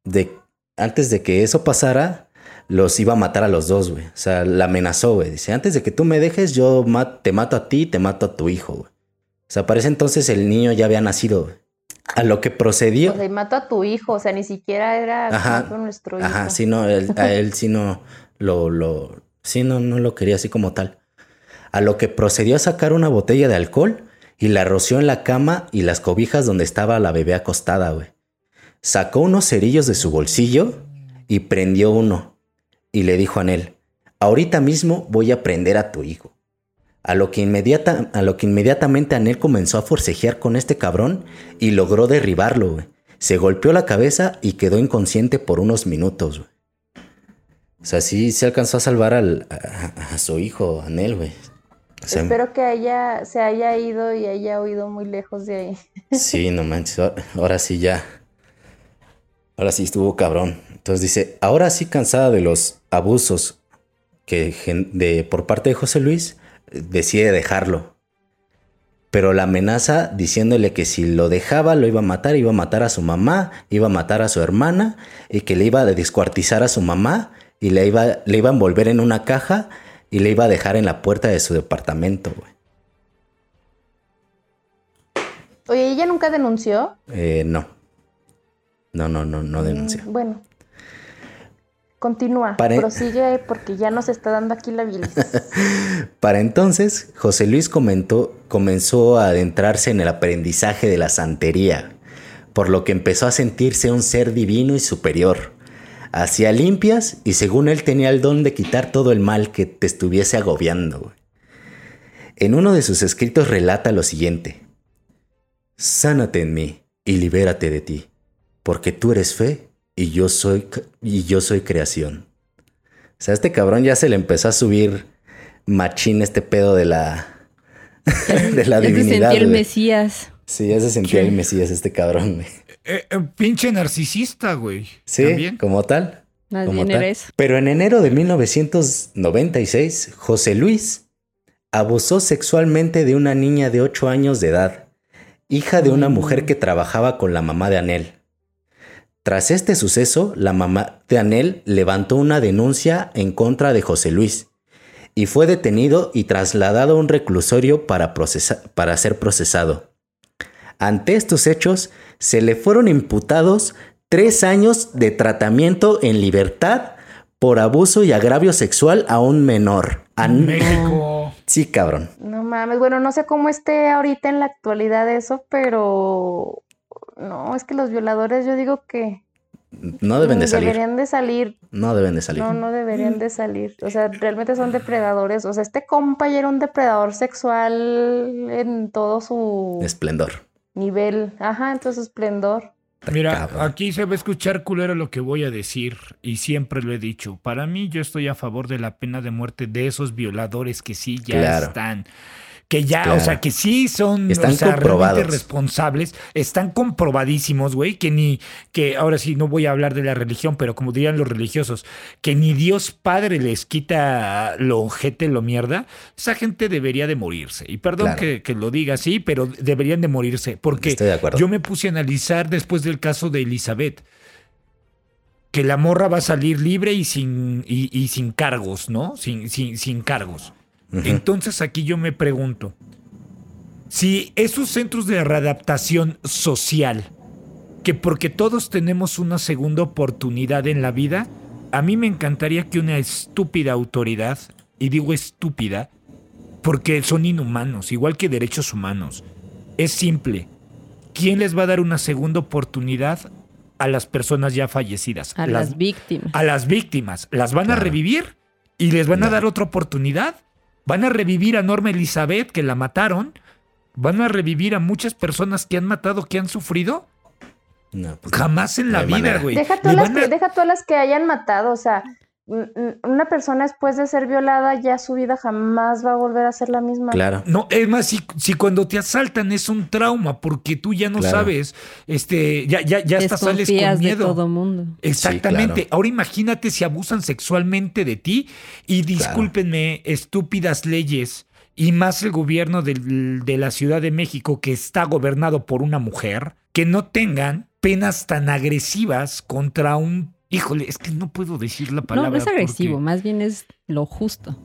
de, antes de que eso pasara, los iba a matar a los dos, güey. O sea, la amenazó, güey. Dice, antes de que tú me dejes, yo te mato a ti te mato a tu hijo, güey. O sea, parece entonces el niño ya había nacido, güey. A lo que procedió. O sea, y mato a tu hijo, o sea, ni siquiera era Ajá, nuestro hijo. Ajá, sí, no, él- a él sí no lo, lo, sí, no, no lo quería así como tal. A lo que procedió a sacar una botella de alcohol y la roció en la cama y las cobijas donde estaba la bebé acostada, güey. Sacó unos cerillos de su bolsillo y prendió uno. Y le dijo a Anel, ahorita mismo voy a prender a tu hijo. A lo, que inmediata, a lo que inmediatamente Anel comenzó a forcejear con este cabrón y logró derribarlo. Se golpeó la cabeza y quedó inconsciente por unos minutos, güey. O sea, sí se alcanzó a salvar al, a, a su hijo, Anel, güey. O sea, Espero que haya, se haya ido y haya huido muy lejos de ahí. Sí, no manches, ahora- ahora sí ya. Ahora sí estuvo cabrón. Entonces dice, ahora sí cansada de los abusos que de, por parte de José Luis, decide dejarlo. Pero la amenaza diciéndole que si lo dejaba lo iba a matar, iba a matar a su mamá, iba a matar a su hermana y que le iba a descuartizar a su mamá y le iba, le iba a envolver en una caja y le iba a dejar en la puerta de su departamento, güey. Oye, ¿ella nunca denunció? Eh, no. No, no, no, no denunció. Mm, Bueno. Continúa, Pare- prosigue porque ya nos está dando aquí la bilis. Para entonces, José Luis comentó, comenzó a adentrarse en el aprendizaje de la santería, por lo que empezó a sentirse un ser divino y superior. Hacía limpias y según él tenía el don de quitar todo el mal que te estuviese agobiando. En uno de sus escritos relata lo siguiente. Sánate en mí y libérate de ti, porque tú eres fe y yo soy, y yo soy creación. O sea, este cabrón ya se le empezó a subir machín este pedo de la, de la Ya se divinidad. sentía el. Mesías. Sí, ya se sentía el Mesías este cabrón, güey. Eh, eh, pinche narcisista, güey. Sí, También. como tal. Más como bien tal. era eso. Pero en enero de 1996, José Luis abusó sexualmente de una niña de 8 años de edad, hija de una mujer que trabajaba con la mamá de Anel. Tras este suceso, la mamá de Anel levantó una denuncia en contra de José Luis y fue detenido y trasladado a un reclusorio para, procesa- para ser procesado. Ante estos hechos, se le fueron imputados tres años de tratamiento en libertad por abuso y agravio sexual a un menor. A México. Sí, cabrón. No mames, bueno, no sé cómo esté ahorita en la actualidad eso, pero no, es que los violadores yo digo que No deben de salir. deberían de salir. No deben de salir. No, no deberían de salir. O sea, realmente son depredadores. O sea, este compa ya era un depredador sexual en todo su Esplendor. nivel. Ajá, en todo su esplendor. Mira, aquí se va a escuchar culero lo que voy a decir y siempre lo he dicho. Para mí yo estoy a favor de la pena de muerte de esos violadores que sí ya Claro. están. Que ya, Claro. o sea, que sí son Están o sea, realmente comprobados. responsables, están comprobadísimos, güey, que ni, que ahora sí no voy a hablar de la religión, pero como dirían los religiosos, que ni Dios Padre les quita lo ojete, lo mierda, esa gente debería de morirse. Y perdón Claro. que, que lo diga así, pero deberían de morirse, porque Estoy de acuerdo. yo me puse a analizar después del caso de Elizabeth. Que la morra va a salir libre y sin, y, y sin cargos, ¿no? Sin, sin, sin cargos. Entonces aquí yo me pregunto, si esos centros de readaptación social, que porque todos tenemos una segunda oportunidad en la vida, a mí me encantaría que una estúpida autoridad, y digo estúpida, porque son inhumanos, igual que derechos humanos, es simple. ¿Quién les va a dar una segunda oportunidad a las personas ya fallecidas? A las, víctimas. a las víctimas. ¿Las van a revivir? ¿Y les van a dar otra oportunidad? ¿Van a revivir a Norma Elizabeth, que la mataron? ¿Van a revivir a muchas personas que han matado, que han sufrido? No, pues, Jamás en no la vida, güey. Deja todas las van a- que, deja todas las que hayan matado, o sea, una persona después de ser violada ya su vida jamás va a volver a ser la misma. Claro. No, es más, si, si cuando te asaltan es un trauma, porque tú ya no Claro. sabes, este, ya, ya, ya hasta sales con Desconfías de miedo. todo mundo. Exactamente. claro. Ahora imagínate si abusan sexualmente de ti y discúlpenme, estúpidas leyes y más el gobierno del- de la Ciudad de México que está gobernado por una mujer, que no tengan penas tan agresivas contra un... Híjole, es que no puedo decir la palabra. No, no es porque- agresivo, más bien es lo justo.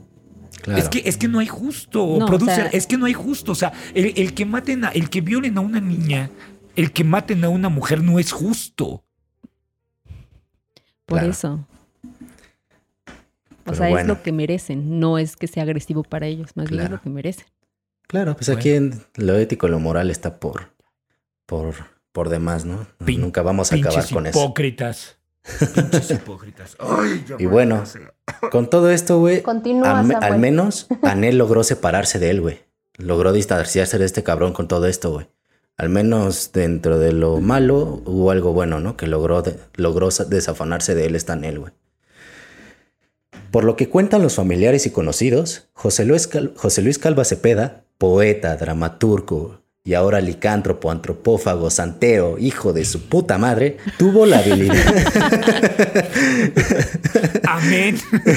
Claro. Es que, es que no hay justo, No, o producer, sea- es que no hay justo. O sea, el, el que maten a, el que violen a una niña, el que maten a una mujer no es justo. Por Claro. eso. O Pero sea, es lo que merecen. No es que sea agresivo para ellos, más bien es Claro. lo que merecen. Claro, pues Bueno. aquí en lo ético y lo moral está por, por, por demás, ¿no? Pin- Nunca vamos a acabar con eso. hipócritas. Pinches hipócritas. Ay, Y bueno. Con todo esto, güey, al, me- Samuel. al menos Anel logró separarse de él, güey. Logró distanciarse de este cabrón con todo esto, güey. Al menos dentro de lo malo hubo algo bueno, ¿no? Que logró, de- logró sa- desafanarse de él esta Anel, güey. Por lo que cuentan los familiares y conocidos, José Luis, Cal- José Luis Calva Cepeda, poeta, dramaturgo y ahora licántropo, antropófago, santero, hijo de su puta madre, tuvo la habilidad... Amén.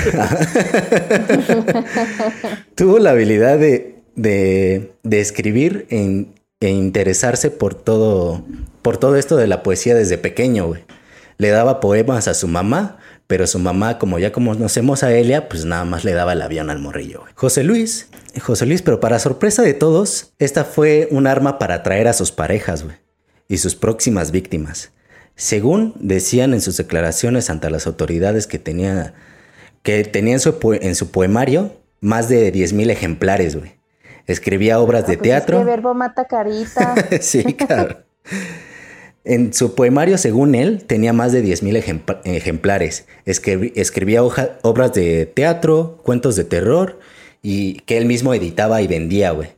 Tuvo la habilidad de, de, de escribir en- e interesarse por todo, por todo esto de la poesía desde pequeño, güey. Le daba poemas a su mamá, pero su mamá, como ya conocemos a Elia, pues nada más le daba el avión al morrillo, güey. José Luis, José Luis, pero para sorpresa de todos, esta fue un arma para atraer a sus parejas, güey, y sus próximas víctimas. Según decían en sus declaraciones ante las autoridades que tenía, que tenía en su, en su poemario más de 10.000 ejemplares, güey. Escribía obras de Ah, pues es teatro. verbo mata carita. sí, cabrón. En su poemario, según él, tenía más de 10.000 ejem- ejemplares. Escribía obras de teatro, cuentos de terror y que él mismo editaba y vendía, güey.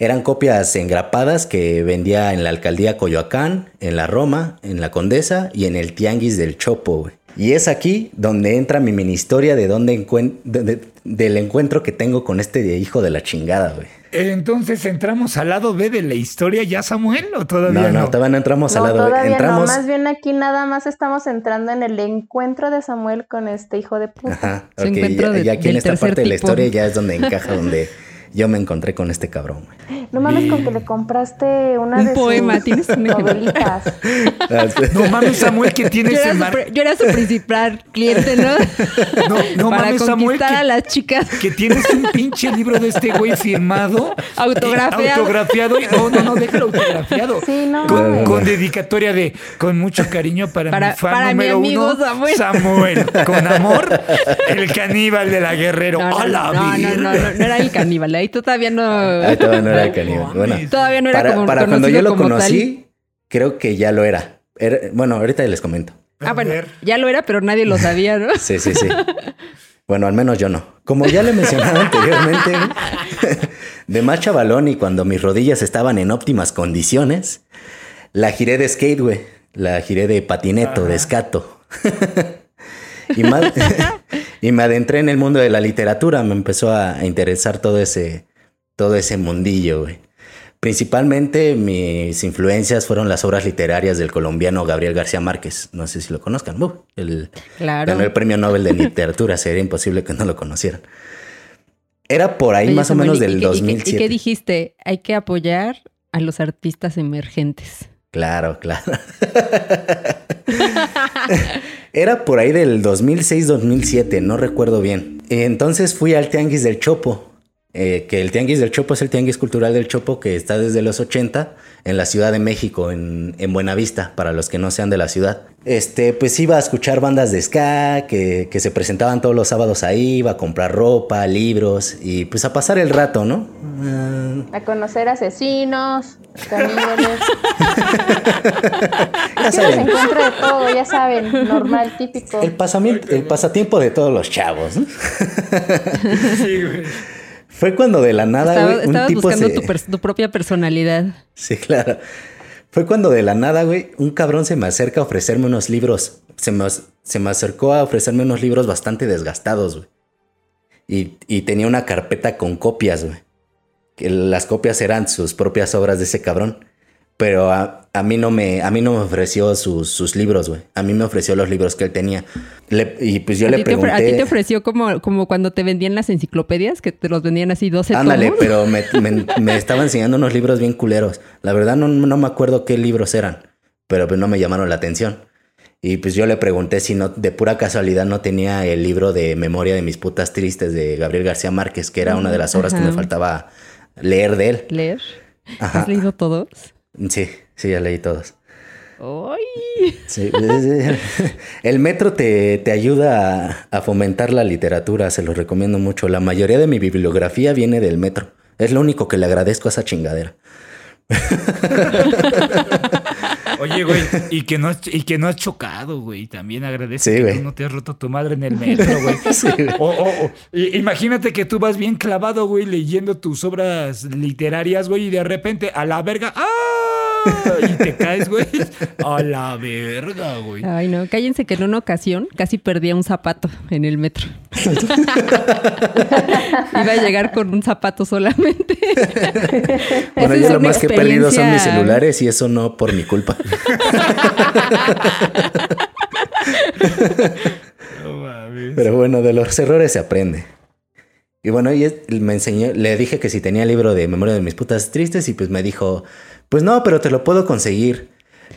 Eran copias engrapadas que vendía en la alcaldía Coyoacán, en la Roma, en la Condesa y en el Tianguis del Chopo, güey. Y es aquí donde entra mi mini historia de dónde encuent- de- de- del encuentro que tengo con este hijo de la chingada, güey. Entonces entramos al lado B de la historia ya, Samuel, o todavía No, no. no, todavía no entramos al No, lado. todavía entramos. no. Más bien aquí nada más estamos entrando en el encuentro de Samuel con este hijo de puta. Ajá, Su ok, encuentro ya, ya aquí en esta parte de la historia ya es donde encaja, donde yo me encontré con este cabrón. güey. No mames con que le compraste una Un de poema, sus ¿tienes un novelitas. No mames, Samuel, que Yo tienes era, el su, mar- yo era su principal cliente, ¿no? No, no Para mames, Samuel, conquistar a que, las chicas. que tienes un pinche libro de este güey firmado. Autografiado. eh, autografiado. y- No, no, no, déjalo autografiado. Sí, no. Con, con dedicatoria de con mucho cariño para, Para- mi fan para mi número amigo uno, Samuel. Samuel. Con amor, el caníbal de la guerrero. No, no, ¡A la no, no, no, no, no era el caníbal. Ahí todavía no. Ah, todavía no era caníbal. Bueno, Todavía no era para, como para cuando yo lo tal. conocí, creo que ya lo era. Era- Bueno, ahorita les comento. Ah, bueno, ya lo era, pero nadie lo sabía, ¿no? Sí, sí, sí. Bueno, al menos yo no. Como ya le mencionaba anteriormente, de más chavalón y cuando mis rodillas estaban en óptimas condiciones, la giré de skate, güey. La giré de patineto, de escato. y, más- y me adentré en el mundo de la literatura. Me empezó a, interesar todo ese, todo ese mundillo, güey. Principalmente mis influencias fueron las obras literarias del colombiano Gabriel García Márquez. No sé si lo conozcan. Uh, el, Claro. Ganó el premio Nobel de Literatura, sería imposible que no lo conocieran. Era por ahí Oye, más o menos ¿y- del y qué- y qué- 2007. ¿Y qué dijiste? Hay que apoyar a los artistas emergentes. Claro, claro. Era por ahí del 2006-2007, no recuerdo bien. Entonces fui al Tianguis del Chopo, eh, que el Tianguis del Chopo es el Tianguis Cultural del Chopo que está desde los 80 en la Ciudad de México, en, en Buenavista, para los que no sean de la ciudad. Este, pues iba a escuchar bandas de ska que, que se presentaban todos los sábados ahí, iba a comprar ropa, libros y pues a pasar el rato, ¿no? Ah, A conocer asesinos, caníbales. ya se encuentra de todo, ya saben, normal, típico. el, el pasatiempo de todos los chavos. ¿no? Sí, güey. Fue cuando de la nada Estaba- un estabas tipo buscando se... tu, tu propia personalidad. Sí, claro. Fue cuando de la nada, güey, un cabrón se me acerca a ofrecerme unos libros. Se me, se me acercó a ofrecerme unos libros bastante desgastados, güey. Y, y tenía una carpeta con copias, güey. Que las copias eran sus propias obras de ese cabrón. Pero a, a mí no me, a mí no me ofreció sus, sus libros, güey. A mí me ofreció los libros que él tenía. Le- y pues yo ¿A le te pregunté. ¿A ti te ofreció como, como cuando te vendían las enciclopedias, que te los vendían así 12 Ándale, tomos? pero me, me- me estaba enseñando unos libros bien culeros. La verdad no, no me acuerdo qué libros eran, pero pues no me llamaron la atención. Y pues yo le pregunté si no, de pura casualidad no tenía el libro de Memoria de mis putas tristes de Gabriel García Márquez, que era una de las obras que me faltaba leer de él. ¿Leer? Ajá. ¿Has leído todos? Sí, sí, ya leí todos. ¡Ay! Sí. El metro te, te ayuda a, a fomentar la literatura, se lo recomiendo mucho. La mayoría de mi bibliografía viene del metro. Es lo único que le agradezco a esa chingadera. Oye, güey, y que no has, y que no has chocado, güey. También agradece Sí, que güey. tú no te has roto tu madre en el metro, güey. Sí, güey. O, o- o- imagínate que tú vas bien clavado, güey, leyendo tus obras literarias, güey, y de repente a la verga, ¡ah! Y te caes, güey. A la verga, güey. Ay, no, cállense que en una ocasión casi perdía un zapato en el metro. Iba a llegar con un zapato solamente. Bueno, yo lo más que he perdido son mis celulares y eso no por mi culpa. Pero bueno, de los errores se aprende. Y bueno, y me enseñó, le dije que si tenía el libro de Memoria de mis putas tristes y pues me dijo, pues no, pero te lo puedo conseguir.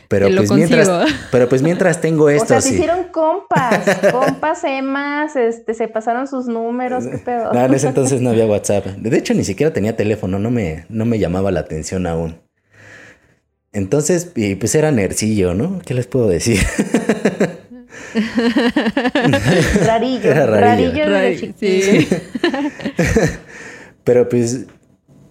Pero pues mientras, pero pues mientras tengo O esto, sea, se sí. hicieron compas, compas, emas, este, se pasaron sus números, qué pedo. No, en ese entonces no había WhatsApp. De hecho, ni siquiera tenía teléfono, no me, no me llamaba la atención aún. Entonces, y pues era nercillo, ¿no? ¿Qué les puedo decir? Rarillo, Era rarillo. rarillo chiquito. Sí. Pero pues,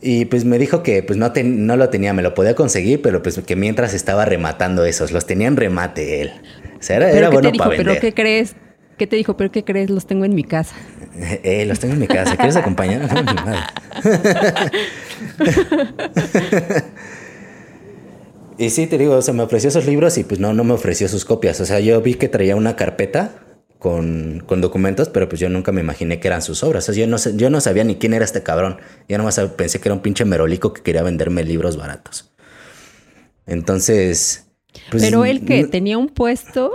y pues me dijo que pues no, ten- no lo tenía, me lo podía conseguir, pero pues que mientras estaba rematando esos, los tenía en remate él. O sea, era, ¿Pero era qué bueno te dijo? para ¿Pero vender. qué crees? ¿Qué te dijo? ¿Pero qué crees? Los tengo en mi casa. Eh, los tengo en mi casa, ¿quieres acompañar? No, ni madre. Y sí, te digo, o sea, me ofreció esos libros y pues no, no me ofreció sus copias. O sea, yo vi que traía una carpeta con, con documentos, pero pues yo nunca me imaginé que eran sus obras. O sea, yo no, yo no sabía ni quién era este cabrón. Yo nomás pensé que era un pinche merolico que quería venderme libros baratos. Entonces... pues, Pero él que tenía un puesto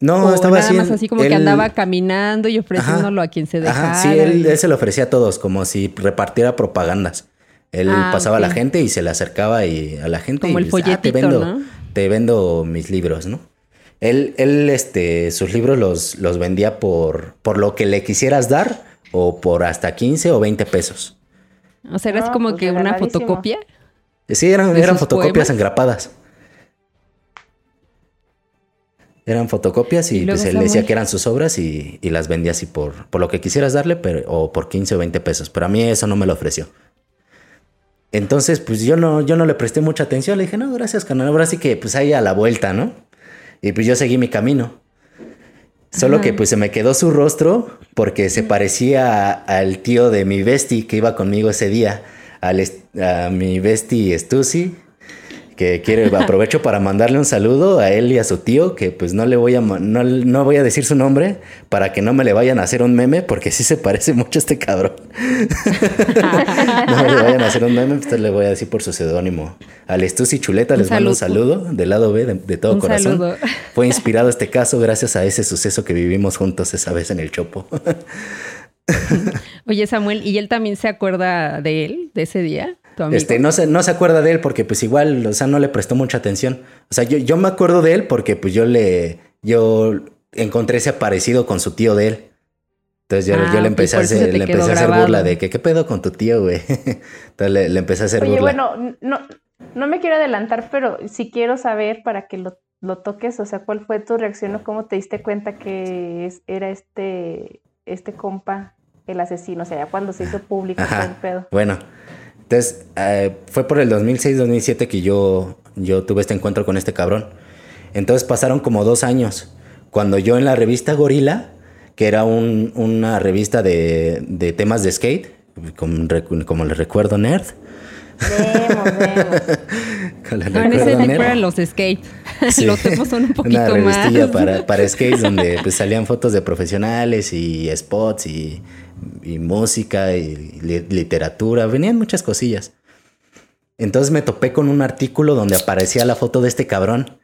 No, o estaba nada así. más en- así como que andaba caminando y ofreciéndolo Ajá. a quien se dejara. Ajá, sí, él, se lo ofrecía a todos, como si repartiera propagandas. Él Ah, pasaba a la gente y se le acercaba y a la gente Como y el les, "Ah, te vendo, ¿no? te vendo mis libros, ¿no? Él, él, este, sus libros los, los vendía por, por lo que le quisieras dar o por hasta 15 o 20 pesos. O sea, eras No, como pues, que una fotocopia. Sí, eran, ¿De eran fotocopias poemas? engrapadas. Eran fotocopias y, pues él decía que eran sus obras y, y las vendía así por, por lo que quisieras darle, pero, o por 15 o 20 pesos. Pero a mí eso no me lo ofreció. Entonces, pues yo no, yo no le presté mucha atención. Le dije, no, gracias, canal. Ahora sí que pues ahí a la vuelta, ¿no? Y pues yo seguí mi camino. Solo Ajá. que pues se me quedó su rostro porque se parecía al tío de mi bestie que iba conmigo ese día, al a mi bestie Stussy, que quiere aprovecho para mandarle un saludo a él y a su tío, que pues no le voy a no, no voy a decir su nombre para que no me le vayan a hacer un meme, porque sí se parece mucho a este cabrón. no le vayan a hacer un meme, pues le voy a decir por su seudónimo. Al Stussy Chuleta Un les mando un saludo. saludo del lado B de, de todo Un corazón. saludo. Fue inspirado este caso gracias a ese suceso que vivimos juntos esa vez en el Chopo. Oye, Samuel, ¿y él también se acuerda de él, de ese día? Este, no se, no se acuerda de él porque pues igual, o sea, no le prestó mucha atención. O sea, yo, yo me acuerdo de él porque pues yo le, yo encontré ese parecido con su tío de él. Entonces yo, Ah, yo le ok, empecé a hacer, le empecé a hacer burla de que, ¿qué pedo con tu tío, güey? Entonces le, le empecé a hacer Oye, burla. bueno, no, no me quiero adelantar, pero sí quiero saber para que lo, lo toques, o sea, cuál fue tu reacción o cómo te diste cuenta que es- era este, este compa el asesino, o sea, ya cuando se hizo público Ajá. el pedo. Bueno, entonces eh, fue por el 2006-2007 que yo, yo tuve este encuentro con este cabrón. Entonces pasaron como dos años. Cuando yo en la revista Gorila, que era un- una revista de, de temas de skate, como, les recuerdo, nerd, Vemos, vemos. Con ese recuerdo los skate. Sí. los temas son un poquito Una más. revistilla para, para skates donde pues, salían fotos de profesionales y spots y, y música y li- literatura. Venían muchas cosillas. Entonces me topé con un artículo donde aparecía la foto de este cabrón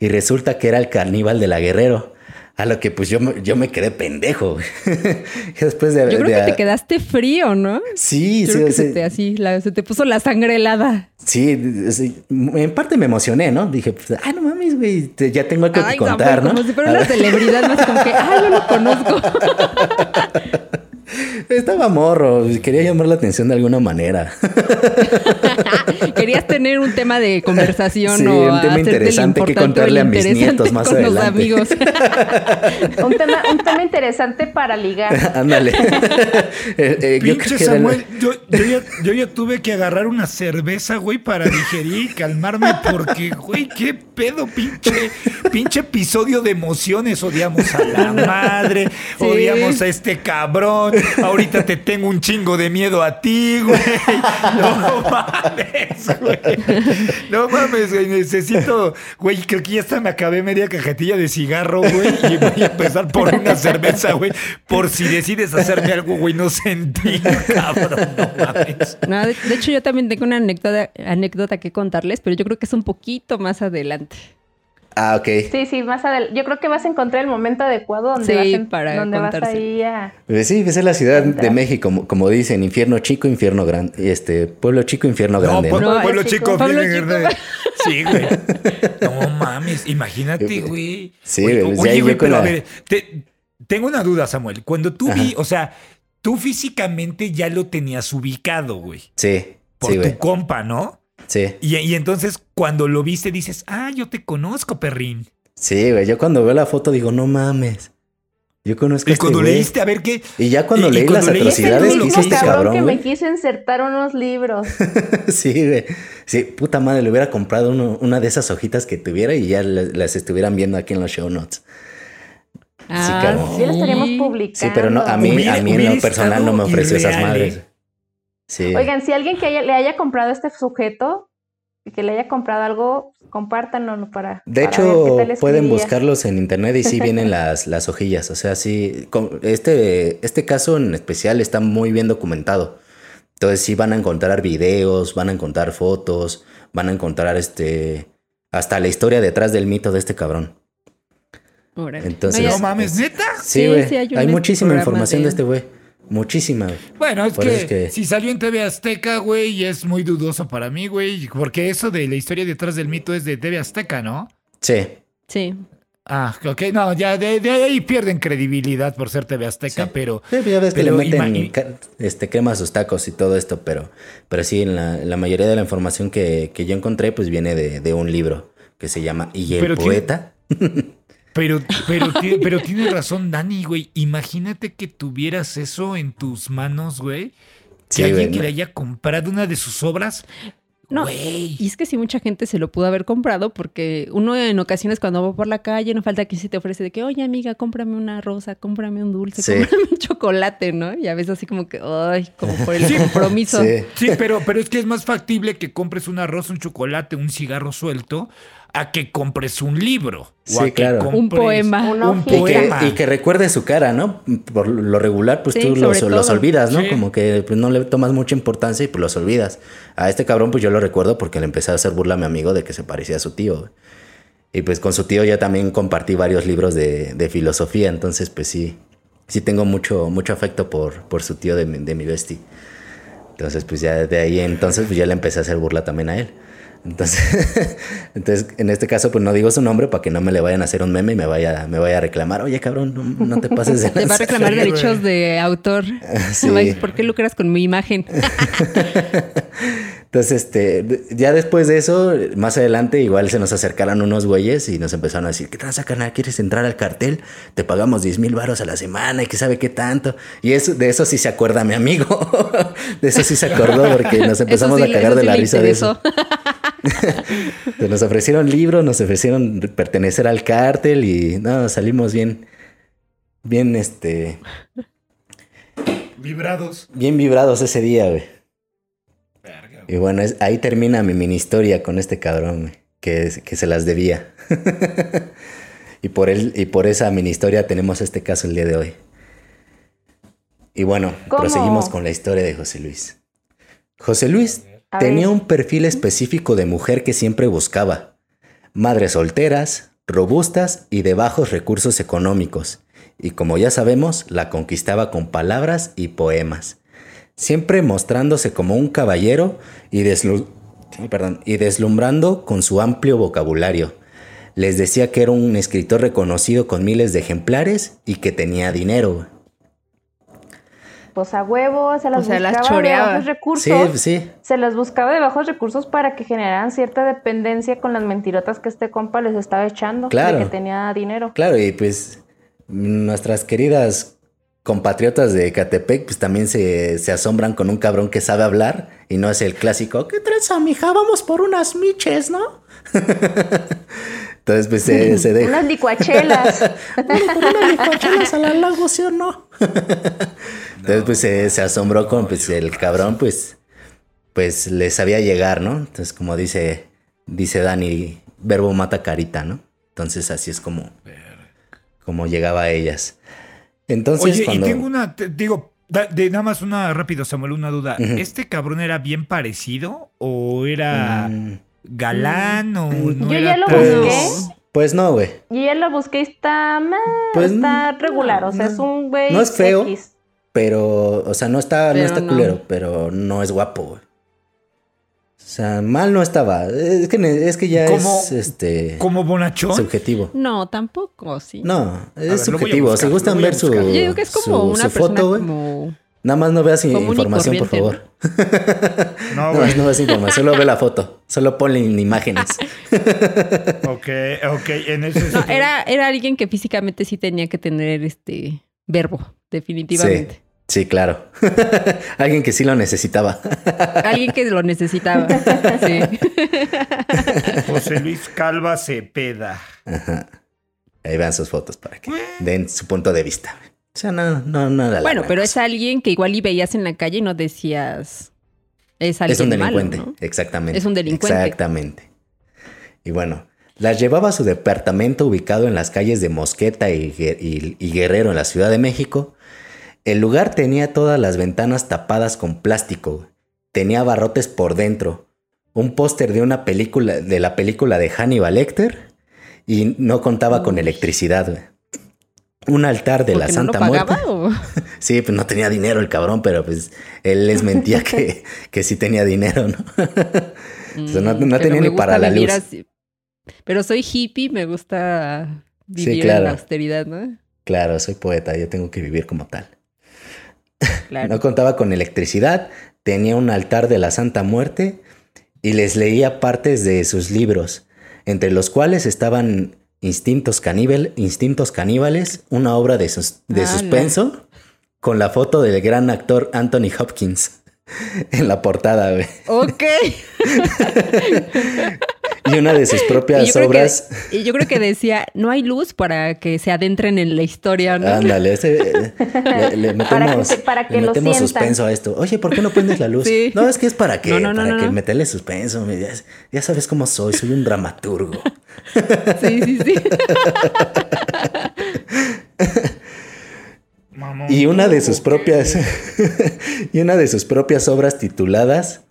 y resulta que era el caníbal de la Guerrero. A lo que pues yo, me- yo me quedé pendejo. Después de, Yo creo de- que te quedaste frío, ¿no? Sí, Yo sí, creo que sí. se te, así, la- se te puso la sangre helada. Sí, sí, en parte me emocioné, ¿no? Dije, pues, ay, no mames, güey, te- ya tengo algo que contar, ¿no? como si fuera una celebridad, más como que, ay, yo lo conozco. Estaba morro, quería llamar la atención de alguna manera. Querías tener un tema de conversación Sí, o un tema interesante que contarle a mis nietos más con los adelante. amigos. Un tema, un tema interesante para ligar. Ándale. Eh, eh, yo creo que era yo, yo ya, yo ya tuve que agarrar una cerveza, güey, para digerir y calmarme porque, güey, qué pedo, pinche, pinche episodio de emociones. Odiamos a la madre, Sí. odiamos a este cabrón. Ahorita te tengo un chingo de miedo a ti, güey. No mames, güey. No mames, güey. Necesito, güey, creo que ya hasta me acabé media cajetilla de cigarro, güey. Y voy a empezar por una cerveza, güey. Por si decides hacerme algo, güey, no sentí, cabrón. No mames. De, de hecho, yo también tengo una anécdota, anécdota que contarles, pero yo creo que es un poquito más adelante. Ah, ok. Sí, sí, más adelante. Yo creo que vas a encontrar el momento adecuado donde Sí, vas, en- para donde vas ahí a... Pues sí, esa es la ciudad de. México, como, como dicen, infierno chico, infierno grande, este, pueblo chico, infierno No, grande. pueblo, ¿no? No, pueblo chico. Pueblo chico. grande. Sí, güey. No mames, imagínate, güey. Sí, Oye, güey, oye, güey, pero a ver, te- tengo una duda, Samuel. Cuando tú vi, o sea, tú físicamente ya lo tenías ubicado, güey. Sí, Por sí, tu güey. compa, ¿no? Sí, Y, y entonces cuando lo viste dices, ah, yo te conozco, perrín. sí, güey. Yo cuando veo la foto digo, no mames. Yo conozco a Y este cuando güey. leíste a ver qué. Y ya cuando y- y leí cuando las atrocidades que hizo este cabrón, cabrón, que güey. me quiso insertar unos libros. sí, güey. Sí, puta madre, le hubiera comprado uno- una de esas hojitas que tuviera y ya le- las estuvieran viendo aquí en los show notes. Ah, cabrón. Sí, lo estaríamos publicando. Sí, pero no, a mí, Hubiera- a mí en lo personal no me ofreció esas madres. Sí. Oigan, si alguien que haya- le haya comprado este sujeto y que le haya comprado algo, compártanlo para. De para ver qué hecho, tal les pueden buscarlos en internet y sí vienen las, las hojillas. O sea, sí, con- este, este caso en especial está muy bien documentado. Entonces sí van a encontrar videos, van a encontrar fotos, van a encontrar este hasta la historia detrás del mito de este cabrón. órale. Entonces- No mames, neta. Sí, Sí, güey. sí, hay muchísima información de- de este güey. Muchísima. Bueno, es que, es que- si salió en TV Azteca, güey, es muy dudoso para mí, güey. Porque eso de la historia detrás del mito es de TV Azteca, ¿no? Sí. Sí. Ah, ok, no, ya de, de ahí pierden credibilidad por ser TV Azteca, Sí. pero. Sí, ya ves que pero le meten ima- ca- este, crema a sus tacos y todo esto, pero, pero sí, en la, la mayoría de la información que, que yo encontré, pues viene de, de un libro que se llama Y el Pero tiene- poeta. Pero, pero, pero tiene razón, Dani, güey. Imagínate que tuvieras eso en tus manos, güey. Sí, Que alguien que le haya comprado una de sus obras. No, Güey. Y es que sí, mucha gente se lo pudo haber comprado porque uno en ocasiones cuando va por la calle no falta que se te ofrece de que, oye amiga, cómprame una rosa, cómprame un dulce, Sí. cómprame un chocolate, ¿no? Y a veces así como que, ay, como por el Sí. compromiso. Sí. Sí, pero, pero es que es más factible que compres un arroz, un chocolate, un cigarro suelto, a que compres un libro. O Sí, a que claro. compres Un poema. Un. Y que, poema. y que recuerde su cara, ¿no? Por lo regular, pues Sí, tú los, olvidas, ¿no? Sí. Como que pues, no le tomas mucha importancia y pues los olvidas. A este cabrón, pues yo lo recuerdo porque le empecé a hacer burla a mi amigo de que se parecía a su tío. Y pues con su tío ya también compartí varios libros de, de filosofía, entonces pues sí, sí tengo mucho, mucho afecto por, por su tío de, mi- de mi bestie. Entonces pues ya de ahí entonces pues ya le empecé a hacer burla también a él. Entonces, entonces en este caso pues no digo su nombre para que no me le vayan a hacer un meme y me vaya, me vaya a reclamar, oye cabrón, no, no te pases de Te va a lanza". reclamar derechos de autor. Sí. ¿Por qué lucras con mi imagen? Entonces, este, ya después de eso, más adelante, igual se nos acercaron unos güeyes y nos empezaron a decir, ¿qué tranza, carnal? ¿Quieres entrar al cartel? Te pagamos 10 mil baros a la semana y que sabe qué tanto. Y eso, de eso sí se acuerda mi amigo. de eso sí se acordó porque nos empezamos sí- a cagar de la risa de eso. Nos ofrecieron libros, nos ofrecieron pertenecer al cártel y no, salimos bien, bien, este, Vibrados. bien vibrados ese día, güey. Verga, Y bueno, es, ahí termina mi mini historia con este cabrón, güey, que, que se las debía. y, por él, y por esa mini historia tenemos este caso el día de hoy. Y bueno, ¿Cómo? proseguimos con la historia de José Luis. José Luis A tenía ver. un perfil específico de mujer que siempre buscaba. Madres solteras, robustas y de bajos recursos económicos. Y como ya sabemos, la conquistaba con palabras y poemas. Siempre mostrándose como un caballero y, deslu- ay, perdón, y deslumbrando con su amplio vocabulario. Les decía que era un escritor reconocido con miles de ejemplares y que tenía dinero. Pues a huevo, se las O sea, las buscaba de bajos recursos. Sí, sí, Se las buscaba de bajos recursos para que generaran cierta dependencia con las mentirotas que este compa les estaba echando. Claro. De que tenía dinero. Claro, y pues nuestras queridas compatriotas de Catepec pues también se, se asombran con un cabrón que sabe hablar y no es el clásico, ¿qué trenza, mija? Vamos por unas miches, ¿no? Entonces pues se, se deja. Unas licuachelas. Unas licuachelas al lago, ¿sí o no? Entonces pues se, se asombró con pues el cabrón pues pues le sabía llegar, ¿no? Entonces como dice dice Dani, verbo mata carita, ¿no? Entonces así es como como llegaba a ellas. Entonces, Oye, cuando... y tengo una, te- digo, da- de nada más una rápido, Samuel, una duda. ¿Este cabrón era bien parecido o era Mm, galán o no Yo era ya lo tan- busqué. pues no, güey. Y ya lo busqué y está, meh, Pues, está no, regular. O sea, no. es un güey. No es feo. X. Pero, o sea, no está, no Pero está no. culero, pero no es guapo, güey. O sea, mal no estaba. Es que, ne- es que ya ¿Cómo- es este ¿Como bonachón? subjetivo. No, tampoco, sí. No, ver, lo voy es a subjetivo. buscar, si lo gustan voy a ver su, buscar. Yo digo que es como su- una su persona foto, güey. como... Nada más no veas común y información, por corriente, favor. No, güey. más no veas información, solo ve la foto. Solo ponle imágenes. Ok, ok. En ese No, era, era alguien que físicamente sí tenía que tener este verbo, definitivamente. Sí, claro. Alguien que sí lo necesitaba. Alguien que lo necesitaba. Sí. José Luis Calva Cepeda. Ahí vean sus fotos para que den su punto de vista. O sea, no, no, no era la Bueno, pero es alguien que igual y veías en la calle y no decías. Es alguien Es un malo, delincuente, ¿no? exactamente. Es un delincuente. Exactamente. Y bueno, las llevaba a su departamento ubicado en las calles de Mosqueta y, Gue- y- y Guerrero en la Ciudad de México. El lugar tenía todas las ventanas tapadas con plástico. Tenía barrotes por dentro. Un póster de una película, de la película de Hannibal Lecter. Y no contaba con electricidad, güey. Un altar de la ¿Porque no lo Santa Muerte. o? Sí, pues no tenía dinero el cabrón, pero pues él les mentía que, que sí tenía dinero, ¿no? O sea, no- no Mm, tenía ni para la luz. así. Pero soy hippie, me gusta vivir en claro. la austeridad, ¿no? Claro, soy poeta, yo tengo que vivir como tal. Claro. No contaba con electricidad, tenía un altar de la Santa Muerte y les leía partes de sus libros, entre los cuales estaban Instintos, caníbal, Instintos Caníbales, una obra de, sus- de suspenso, con la foto del gran actor Anthony Hopkins en la portada, güey. Ok. Y una de sus propias obras. que, y yo creo que decía, no hay luz para que se adentren en la historia, ¿no? Ándale, ese, le, le Para que metemos, se- para que le lo metemos sientan. suspenso a esto. Oye, ¿por qué no prendes la luz? Sí. No, es que es para que, No, no, no, para no, que no. meterle suspenso. Ya, ya sabes cómo soy, soy un dramaturgo. Sí, sí, sí. Y una de sus propias y una de sus propias obras tituladas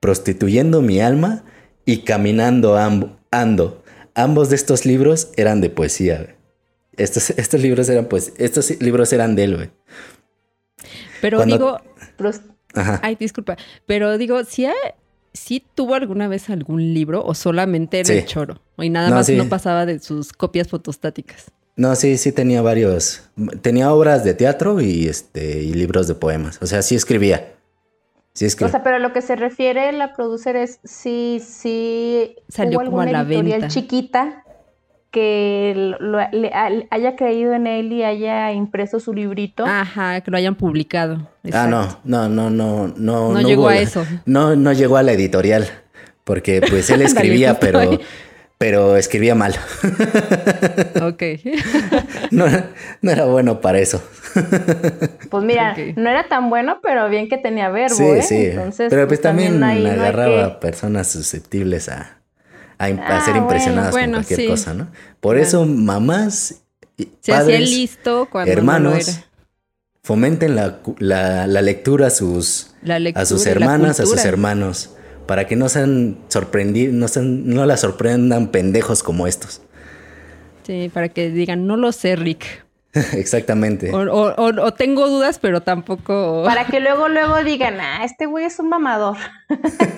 Prostituyendo mi alma y Caminando amb- ando. Ambos de estos libros eran de poesía. güey. Estos, estos libros eran pues estos libros eran de él, güey. Pero Cuando- digo, Ajá. ay, disculpa, pero digo, si ¿sí tuvo alguna vez algún libro o solamente era Sí. el choro? Y nada No, más sí. no pasaba de sus copias fotostáticas. No, sí, sí tenía varios. Tenía obras de teatro y este y libros de poemas. O sea, sí escribía. O sea, pero lo que se refiere la producer es si, si Salió hubo como a alguna la editorial venta. chiquita que lo- lo- le- al- haya creído en él y haya impreso su librito. Ajá, que lo hayan publicado. ah, no, no, no, no, no. No llegó hubo a eso. No, no llegó a la editorial. Porque pues él escribía, pero. Pero escribía mal. Ok. no, no era bueno para eso. Pues mira, no era tan bueno, pero bien que tenía verbo, Sí, ¿eh? sí. Entonces, pero pues también, ahí no hay agarraba que- personas susceptibles a, a, Ah, ser impresionadas bueno, con cualquier sí. cosa, ¿no? Por Claro. eso, mamás, Se hacía padres, listo cuando no hermanos, era. fomenten la, cu- la- la lectura a sus, La lectura, a sus hermanas, a sus hermanos, para que no sean sorprendidos, no, sean, no la sorprendan pendejos como estos. Sí, para que digan, no lo sé, Rick. Exactamente. O, o- o- o tengo dudas, pero tampoco. Para que luego, luego digan, ah, este güey es un mamador.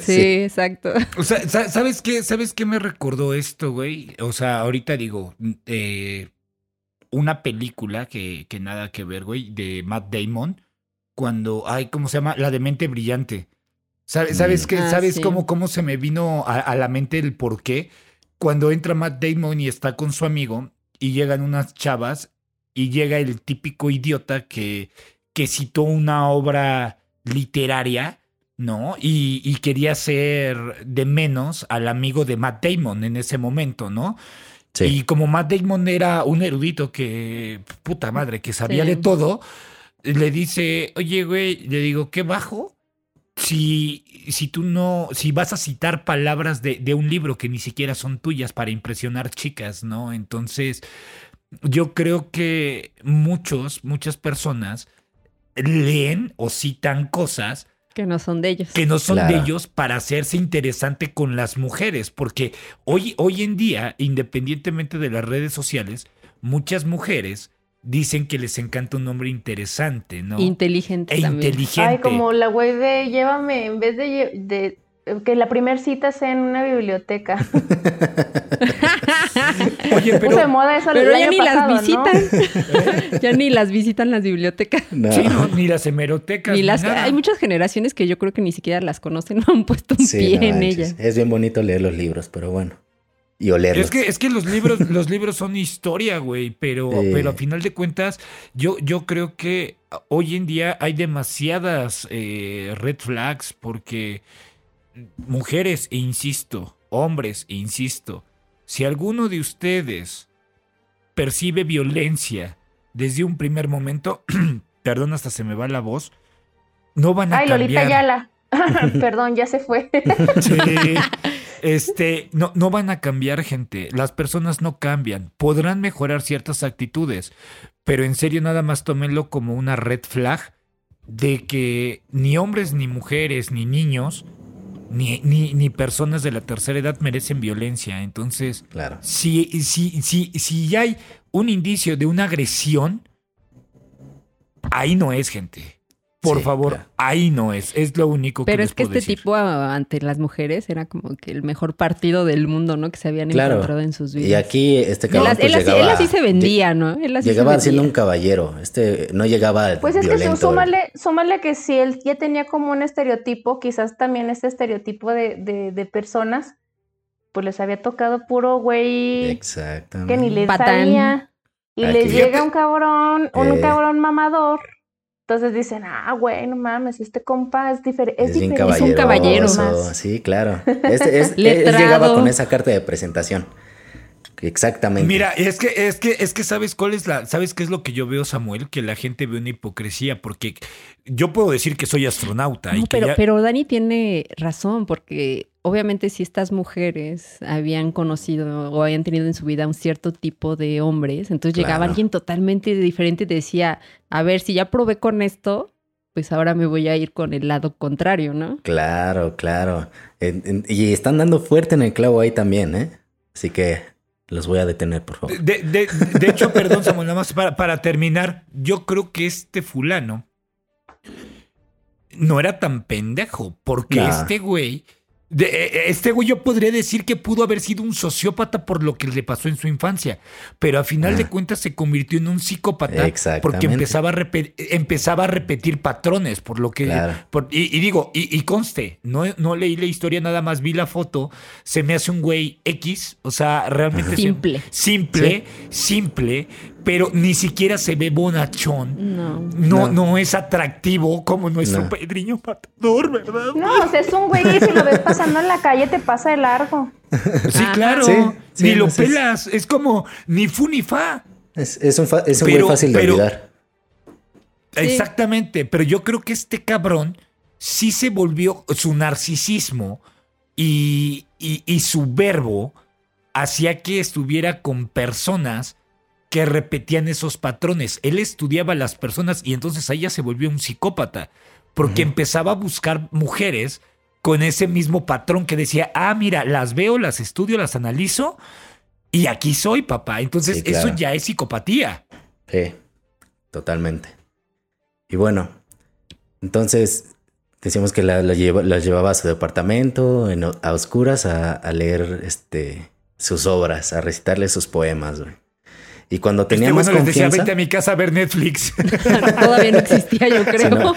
Sí, exacto. O sea, sa- ¿sabes qué? ¿Sabes qué me recordó esto, güey? O sea, ahorita digo, eh, una película que, que nada que ver, güey, de Matt Damon, cuando, ay, ¿cómo se llama? La de mente brillante. ¿Sabes, ¿sabes Mm. qué? Ah, ¿Sabes sí. cómo, cómo se me vino a, a la mente el por qué? Cuando entra Matt Damon y está con su amigo y llegan unas chavas y llega el típico idiota que, que citó una obra literaria, ¿no? Y, y quería ser de menos al amigo de Matt Damon en ese momento, ¿no? Sí. Y como Matt Damon era un erudito que, puta madre, que sabía Sí. de todo, le dice, oye, güey, le digo, ¿qué bajo? Si, si tú no, si vas a citar palabras de, de un libro que ni siquiera son tuyas para impresionar chicas, ¿no? Entonces, yo creo que muchos, muchas personas leen o citan cosas Que no son de ellos. que no son de ellos para hacerse interesante con las mujeres, porque hoy, hoy en día, independientemente de las redes sociales, muchas mujeres dicen que les encanta un hombre interesante, ¿no? Inteligente e también. inteligente. Ay, como la güey de llévame, en vez de, de que la primer cita sea en una biblioteca. Oye, Puso de pero moda eso Pero el ya año ni pasado, las ¿no? visitan. ya ni las visitan las bibliotecas. No. sí, no, ni las hemerotecas. Ni ni las, nada. hay muchas generaciones que yo creo que ni siquiera las conocen, no han puesto un Sí, pie no en manches. ellas. Es bien bonito leer los libros, pero bueno. Y olerlos. Es que, es que los libros, los libros son historia, güey, pero, pero a final de cuentas, yo, yo creo que hoy en día hay demasiadas eh, red flags porque mujeres, e insisto, hombres, e insisto, si alguno de ustedes percibe violencia desde un primer momento, perdón, hasta se me va la voz, no van a Ay, Lolita. Yala. Perdón, ya se fue. Sí. Este, no, no van a cambiar, gente. Las personas no cambian. Podrán mejorar ciertas actitudes, pero en serio nada más tómenlo como una red flag de que ni hombres, ni mujeres, ni niños, ni, ni, ni personas de la tercera edad merecen violencia. Entonces, Claro. si, si, si, si hay un indicio de una agresión, ahí no es, gente. Por Sí, favor, claro. ahí no es. Es lo único que Pero les es que puedo este decir. tipo a- ante las mujeres era como que el mejor partido del mundo, ¿no? Que se habían Claro. encontrado en sus vidas. Y aquí este él, cabrón as- pues, él así, llegaba, él así se vendía, ¿no? Él así se llegaba siendo un vendía. caballero. Este no llegaba Pues es que violento. súmale, súmale que si él ya tenía como un estereotipo, quizás también este estereotipo de, de, de personas, pues les había tocado puro güey Exactamente. que ni les Patán. sabía. Y Aquí. les llega un cabrón, un Eh. cabrón mamador. Entonces dicen, ah, güey, no mames, este compa es, difer- es Es diferente. Es un caballero. caballeroso, Sí, claro. Este es, llegaba con esa carta de presentación. Exactamente. Mira, es que, es que, es que sabes cuál es la, sabes qué es lo que yo veo, Samuel, que la gente ve una hipocresía, porque yo puedo decir que soy astronauta y No, que pero, ya- pero Dani tiene razón, porque obviamente si estas mujeres habían conocido o habían tenido en su vida un cierto tipo de hombres, entonces llegaba alguien totalmente diferente y decía, a ver, si ya probé con esto, pues ahora me voy a ir con el lado contrario, ¿no? Claro, claro. En- en- y están dando fuerte en el clavo ahí también, ¿eh? Así que los voy a detener, por favor. De, de- de hecho, perdón, Samuel, nada más para, para terminar, yo creo que este fulano no era tan pendejo, porque Nah. este güey, de- eh, este güey yo podría decir que pudo haber sido un sociópata por lo que le pasó en su infancia, pero a final de Ah. cuentas se convirtió en un psicópata porque Exactamente. empezaba a, empezaba a repetir patrones, por lo que... Claro. por- y, y digo, y, y conste, no, no leí la historia, nada más vi la foto, se me hace un güey X, o sea, realmente... se- Simple. simple, simple, pero ni siquiera se ve bonachón. No. No, No. no es atractivo como nuestro No. Pedriño Matador, ¿verdad? No, o sea, es un güey y si lo ves pasando en la calle te pasa de largo. Sí, Ajá. claro. Sí, sí, ni lo pelas. Es como ni fu ni fa. Es, es un, fa- es un Pero- güey fácil de pero- olvidar. Exactamente. Pero yo creo que este cabrón sí se volvió su narcisismo y, y- y su verbo hacía que estuviera con personas que repetían esos patrones. Él estudiaba a las personas y entonces ahí ya se volvió un psicópata. Porque empezaba a buscar mujeres con ese mismo patrón que decía, ah, mira, las veo, las estudio, las analizo y aquí soy, papá. Entonces Sí, claro. eso ya es psicopatía. Sí, totalmente. Y bueno, entonces decimos que la, la lleva- las llevaba a su departamento en a oscuras a, a leer este, sus obras, a recitarle sus poemas. güey. Y cuando tenía este más bueno les decía, confianza, vente a mi casa a ver Netflix. Todavía no existía, yo creo. no.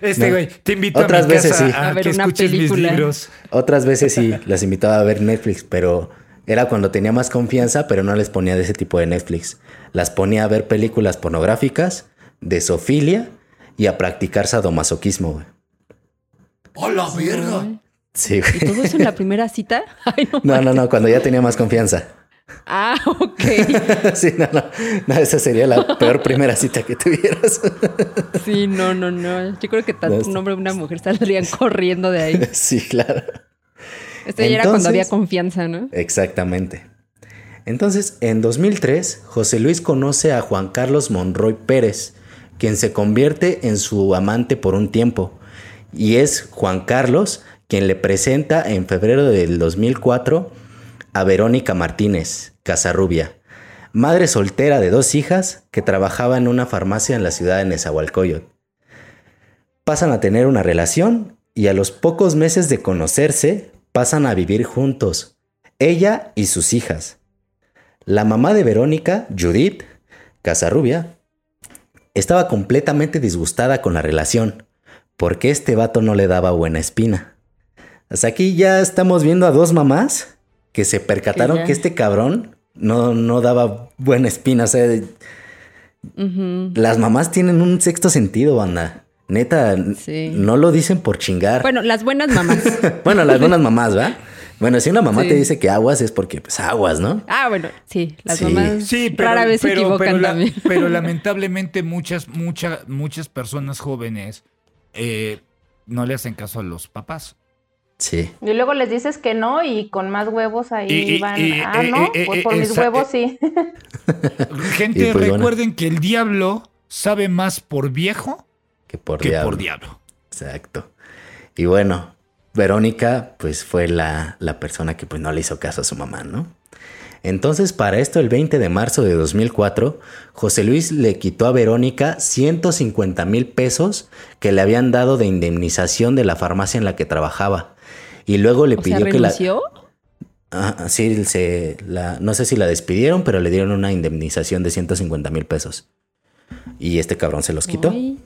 Este No. güey, te invito Otras a mi veces casa sí. a, A ver que una escuches mis película. libros. otras veces sí las invitaba a ver Netflix, pero era cuando tenía más confianza, pero no les ponía de ese tipo de Netflix. Las ponía a ver películas pornográficas, de zoofilia y a practicar sadomasoquismo. güey. ¡A la verga! Sí, ¿Y güey. todo eso en la primera cita? Ay, no. No, no, no, cuando ya tenía más confianza. Ah, ok. sí, no, no, no, esa sería la peor primera cita que tuvieras. Sí, no, no, no. Yo creo que tanto No, un hombre y una mujer saldrían corriendo de ahí. sí, claro. Esto ya era cuando había confianza, ¿no? Exactamente. Entonces, en 2003, José Luis conoce a Juan Carlos Monroy Pérez, quien se convierte en su amante por un tiempo. Y es Juan Carlos quien le presenta en febrero del 2004 a Verónica Martínez, Casarrubia, madre soltera de dos hijas que trabajaba en una farmacia en la ciudad de Nezahualcóyotl. Pasan a tener una relación y a los pocos meses de conocerse pasan a vivir juntos, ella y sus hijas. La mamá de Verónica, Judith Casarrubia, estaba completamente disgustada con la relación, porque este vato no le daba buena espina. Hasta aquí ya estamos viendo a dos mamás que se percataron Que este cabrón no, no daba buena espina. O sea, las mamás tienen un sexto sentido, banda. Neta, Sí. no lo dicen por chingar. Bueno, las buenas mamás. Bueno, las buenas mamás, ¿va? Bueno, si una mamá Sí. te dice que aguas es porque, pues, aguas, ¿no? Ah, bueno, sí, las Sí. mamás Sí, pero, rara vez se pero- equivocan pero la- también. pero lamentablemente muchas, muchas, muchas personas jóvenes eh, no le hacen caso a los papás. Sí. Y luego les dices que no y con más huevos ahí Y- y- van. y- ah, eh, no, eh, pues eh, por mis huevos sí. Gente, Y pues, bueno. recuerden que el diablo sabe más por viejo Que por que diablo. por diablo. Exacto. Y bueno, Verónica, pues fue la, la persona que pues no le hizo caso a su mamá, ¿no? Entonces, para esto, el 20 de marzo de 2004, José Luis le quitó a Verónica 150 mil pesos que le habían dado de indemnización de la farmacia en la que trabajaba. Y luego le O sea, pidió que la... Ah, sí, se, la, no sé si la despidieron, pero le dieron una indemnización de 150 mil pesos. Y este cabrón se los quitó. Ay,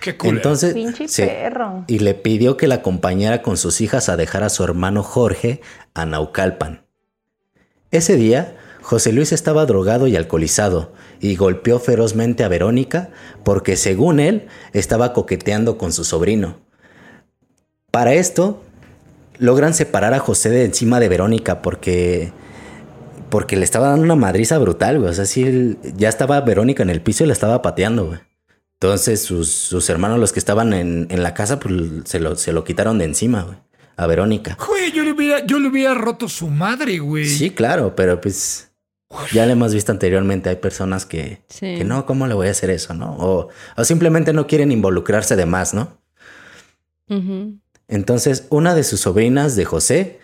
Qué. Entonces, Pinche sí, perro. y le pidió que la acompañara con sus hijas a dejar a su hermano Jorge a Naucalpan. Ese día, José Luis estaba drogado y alcoholizado y golpeó ferozmente a Verónica porque, según él, estaba coqueteando con su sobrino. Para esto, logran separar a José de encima de Verónica porque porque le estaba dando una madriza brutal, güey. O sea, sí, él- ya estaba Verónica en el piso y la estaba pateando, güey. Entonces sus, sus hermanos, los que estaban en, en la casa, pues se lo, se lo quitaron de encima, güey. A Verónica. Güey, yo le hubiera, yo le hubiera roto su madre, güey. Sí, claro, pero pues ya lo hemos visto anteriormente. Hay personas que, Sí. que no, ¿cómo le voy a hacer eso, no? O, o simplemente no quieren involucrarse de más, ¿no? ujú. Entonces, una de sus sobrinas de José,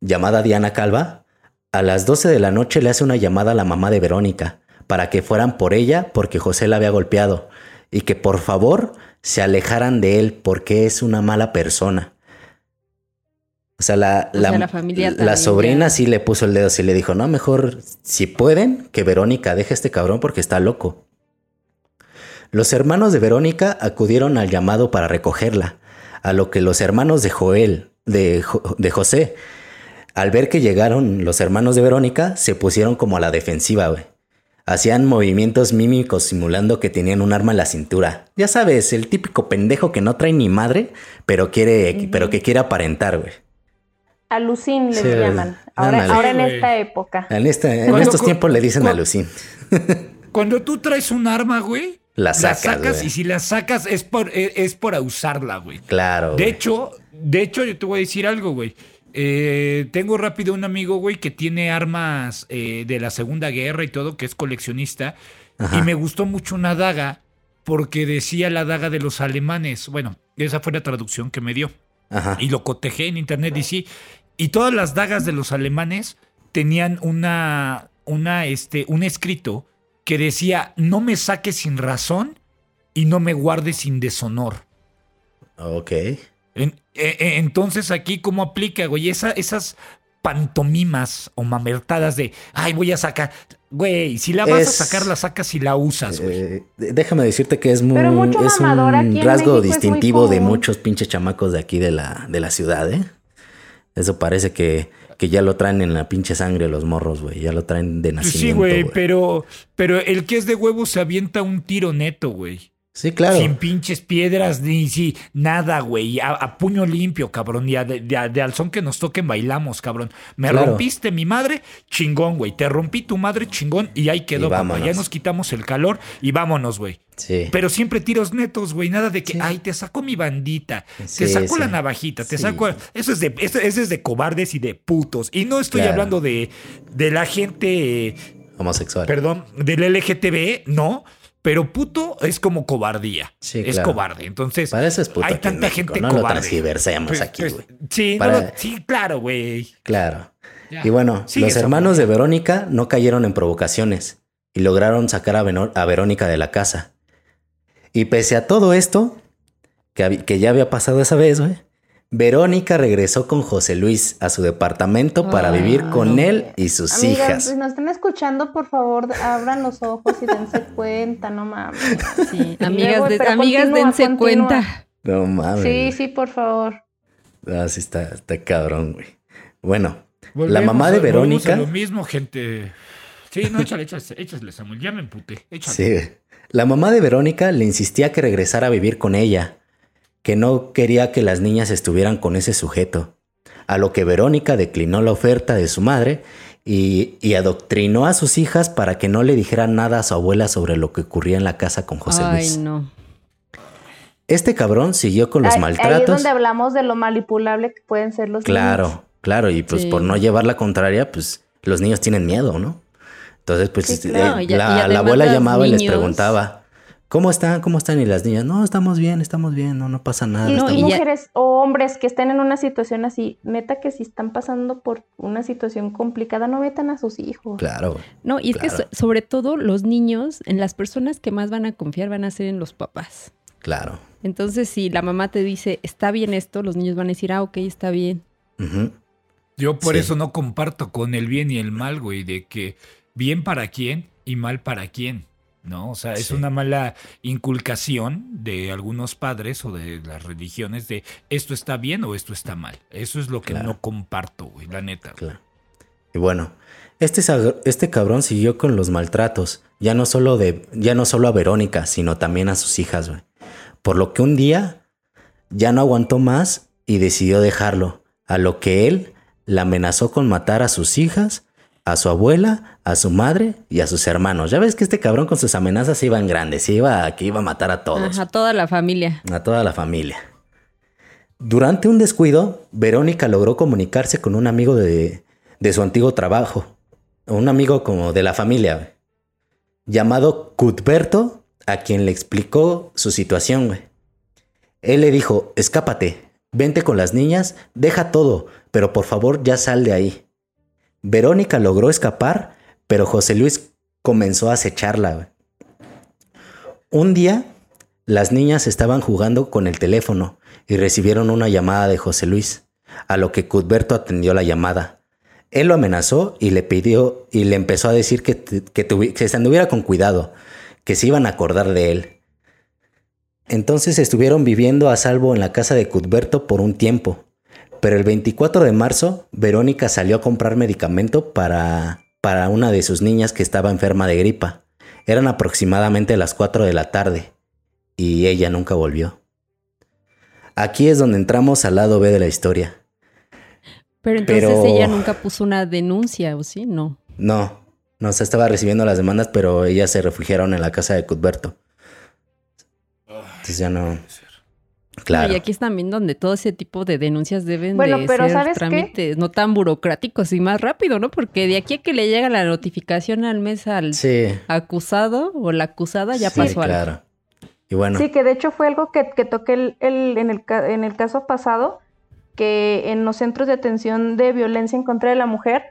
llamada Diana Calva, a las 12 de la noche le hace una llamada a la mamá de Verónica para que fueran por ella porque José la había golpeado y que por favor se alejaran de él porque es una mala persona. O sea, la, O sea, la familia la sobrina ya. sí le puso el dedo, sí le dijo, no, mejor si pueden, que Verónica deje a este cabrón porque está loco. Los hermanos de Verónica acudieron al llamado para recogerla, a lo que los hermanos de Joel, de, Jo- de José, al ver que llegaron los hermanos de Verónica, se pusieron como a la defensiva, güey. hacían movimientos mímicos simulando que tenían un arma en la cintura. Ya sabes, el típico pendejo que no trae ni madre, pero quiere, pero que quiere aparentar, güey. Alucin les Sí, llaman. Ahora, en esta época. En, esta- en estos tiempos le dicen alucín. Cuando tú traes un arma, güey, La sacas, güey. y si la sacas es por, es, es para usarla, güey. Claro. De güey. hecho, de hecho, yo te voy a decir algo, güey. Eh, tengo rápido un amigo, güey, que tiene armas eh, de la Segunda Guerra y todo, que es coleccionista. Ajá. Y me gustó mucho una daga porque decía la daga de los alemanes. Bueno, esa fue la traducción que me dio. Ajá. Y lo cotejé en internet y sí. Y todas las dagas de los alemanes tenían una, una, este, un escrito que decía, no me saques sin razón y no me guardes sin deshonor. Ok. En- e- e- entonces aquí, ¿cómo aplica, güey? Esa- esas pantomimas o mamertadas de, ay, voy a sacar. Güey, si la vas Es- a sacar, la sacas y la usas, güey. Eh, déjame decirte que es muy es un rasgo México es muy distintivo de muchos pinches chamacos de aquí de la, de la ciudad, ¿eh? Eso parece que, que ya lo traen en la pinche sangre los morros, güey. Ya lo traen de Pues nacimiento. sí, güey, güey. pero, pero el que es de huevo se avienta un tiro neto, güey. Sí, claro. Sin pinches piedras, ni si nada, güey. A, a puño limpio, cabrón. Y a- de, de- de al son que nos toquen bailamos, cabrón. Me Claro. rompiste mi madre, chingón, güey. Te rompí tu madre, chingón. Y ahí quedó, Y. Ya nos quitamos el calor y vámonos, güey. Sí. Pero siempre tiros netos, güey. Nada de que, Sí. ay, te sacó mi bandita. Sí, te sacó la navajita. Te sacó. Eso es, de, eso, eso es de cobardes y de putos. Y no estoy Claro. hablando de, de la gente. Homosexual. Perdón, del LGTB, no. Pero puto es como cobardía. Sí, es claro. cobarde. Entonces, Para eso es puto hay tanta México, gente no lo cobarde. transgiversemos Pues- aquí, pues, güey. sí, no lo- sí, claro, güey. Claro. Ya. Y bueno, los hermanos de Verónica no cayeron en provocaciones y lograron sacar a, Verónica de la casa. Y pese a todo esto, que, que ya había pasado esa vez, güey, Verónica regresó con José Luis a su departamento para vivir con él y sus Amigas, hijas. si nos están escuchando, por favor, abran los ojos y dense cuenta, no mames. Sí, amigas, luego, de- amigas continúa, dense continúa. cuenta. No mames. Sí, sí, por favor. Ah, sí está, está cabrón, güey. Bueno, la mamá de Verónica. a lo mismo, gente. Sí, no, échale, échale, échale, Samuel. Ya me emputé. Échale. Sí. La mamá de Verónica le insistía que regresara a vivir con ella, que no quería que las niñas estuvieran con ese sujeto. A lo que Verónica declinó la oferta de su madre y, y adoctrinó a sus hijas para que no le dijeran nada a su abuela sobre lo que ocurría en la casa con José Ay, Luis. no. Este cabrón siguió con los Ahí- Ahí es maltratos. donde hablamos de lo manipulable que pueden ser los niños. Claro, claro, y pues Sí. por no llevar la contraria, pues los niños tienen miedo, ¿no? Entonces, pues Sí, eh, claro. Ya- la, abuela llamaba y les preguntaba, ¿cómo están? ¿Cómo están? Y las niñas, no, estamos bien, estamos bien, no, no pasa nada. No, y ya- mujeres o hombres que estén en una situación así, neta que si están pasando por una situación complicada, no metan a sus hijos. Claro. No, y es que sobre todo los niños, en las personas que más van a confiar van a ser en los papás. claro. Entonces, si la mamá te dice, está bien esto, los niños van a decir, ah, ok, está bien. Yo por Sí. eso no comparto con el bien y el mal, güey, de que bien para quién y mal para quién, ¿no? O sea, es Sí. una mala inculcación de algunos padres o de las religiones de esto está bien o esto está mal. Eso es lo que Claro. no comparto, güey, la neta. Claro. Y bueno, este, este cabrón siguió con los maltratos, ya no solo de, ya no solo a Verónica, sino también a sus hijas, güey. Por lo que un día ya no aguantó más y decidió dejarlo, a lo que él la amenazó con matar a sus hijas, a su abuela, a su madre y a sus hermanos. Ya ves que este cabrón con sus amenazas iba en grande, se iba a que iba a matar a todos Ajá, toda la familia. a toda la familia. Durante un descuido, Verónica logró comunicarse con un amigo de, de su antiguo trabajo, un amigo como de la familia, llamado Cuthberto, a quien le explicó su situación. güey. Él le dijo, escápate, vente con las niñas, deja todo, pero por favor ya sal de ahí. Verónica logró escapar, pero José Luis comenzó a acecharla. Un día, las niñas estaban jugando con el teléfono y recibieron una llamada de José Luis, a lo que Cuthberto atendió la llamada. Él lo amenazó y le pidió y le empezó a decir que, que, se anduviera con cuidado, que se iban a acordar de él. Entonces estuvieron viviendo a salvo en la casa de Cuthberto por un tiempo, pero el 24 de marzo Verónica salió a comprar medicamento para, para una de sus niñas que estaba enferma de gripa. Eran aproximadamente las 4 de la tarde y ella nunca volvió. Aquí es donde entramos al lado B de la historia. Pero entonces Pero- ella nunca puso una denuncia, ¿o sí? No. No, no se estaba recibiendo las demandas, pero ellas se refugiaron en la casa de Cuthberto. Entonces ya no. Claro. Y aquí es también donde todo ese tipo de denuncias deben Bueno, de pero ser ¿sabes qué? trámites no tan burocráticos y más rápido, ¿no? Porque de aquí a que le llega la notificación al mes al Sí, acusado o la acusada ya sí, pasó algo. claro. Y bueno, Sí, que de hecho fue algo que, que toqué el, el- en, el, ca- en el caso pasado, que en los centros de atención de violencia en contra de la mujer,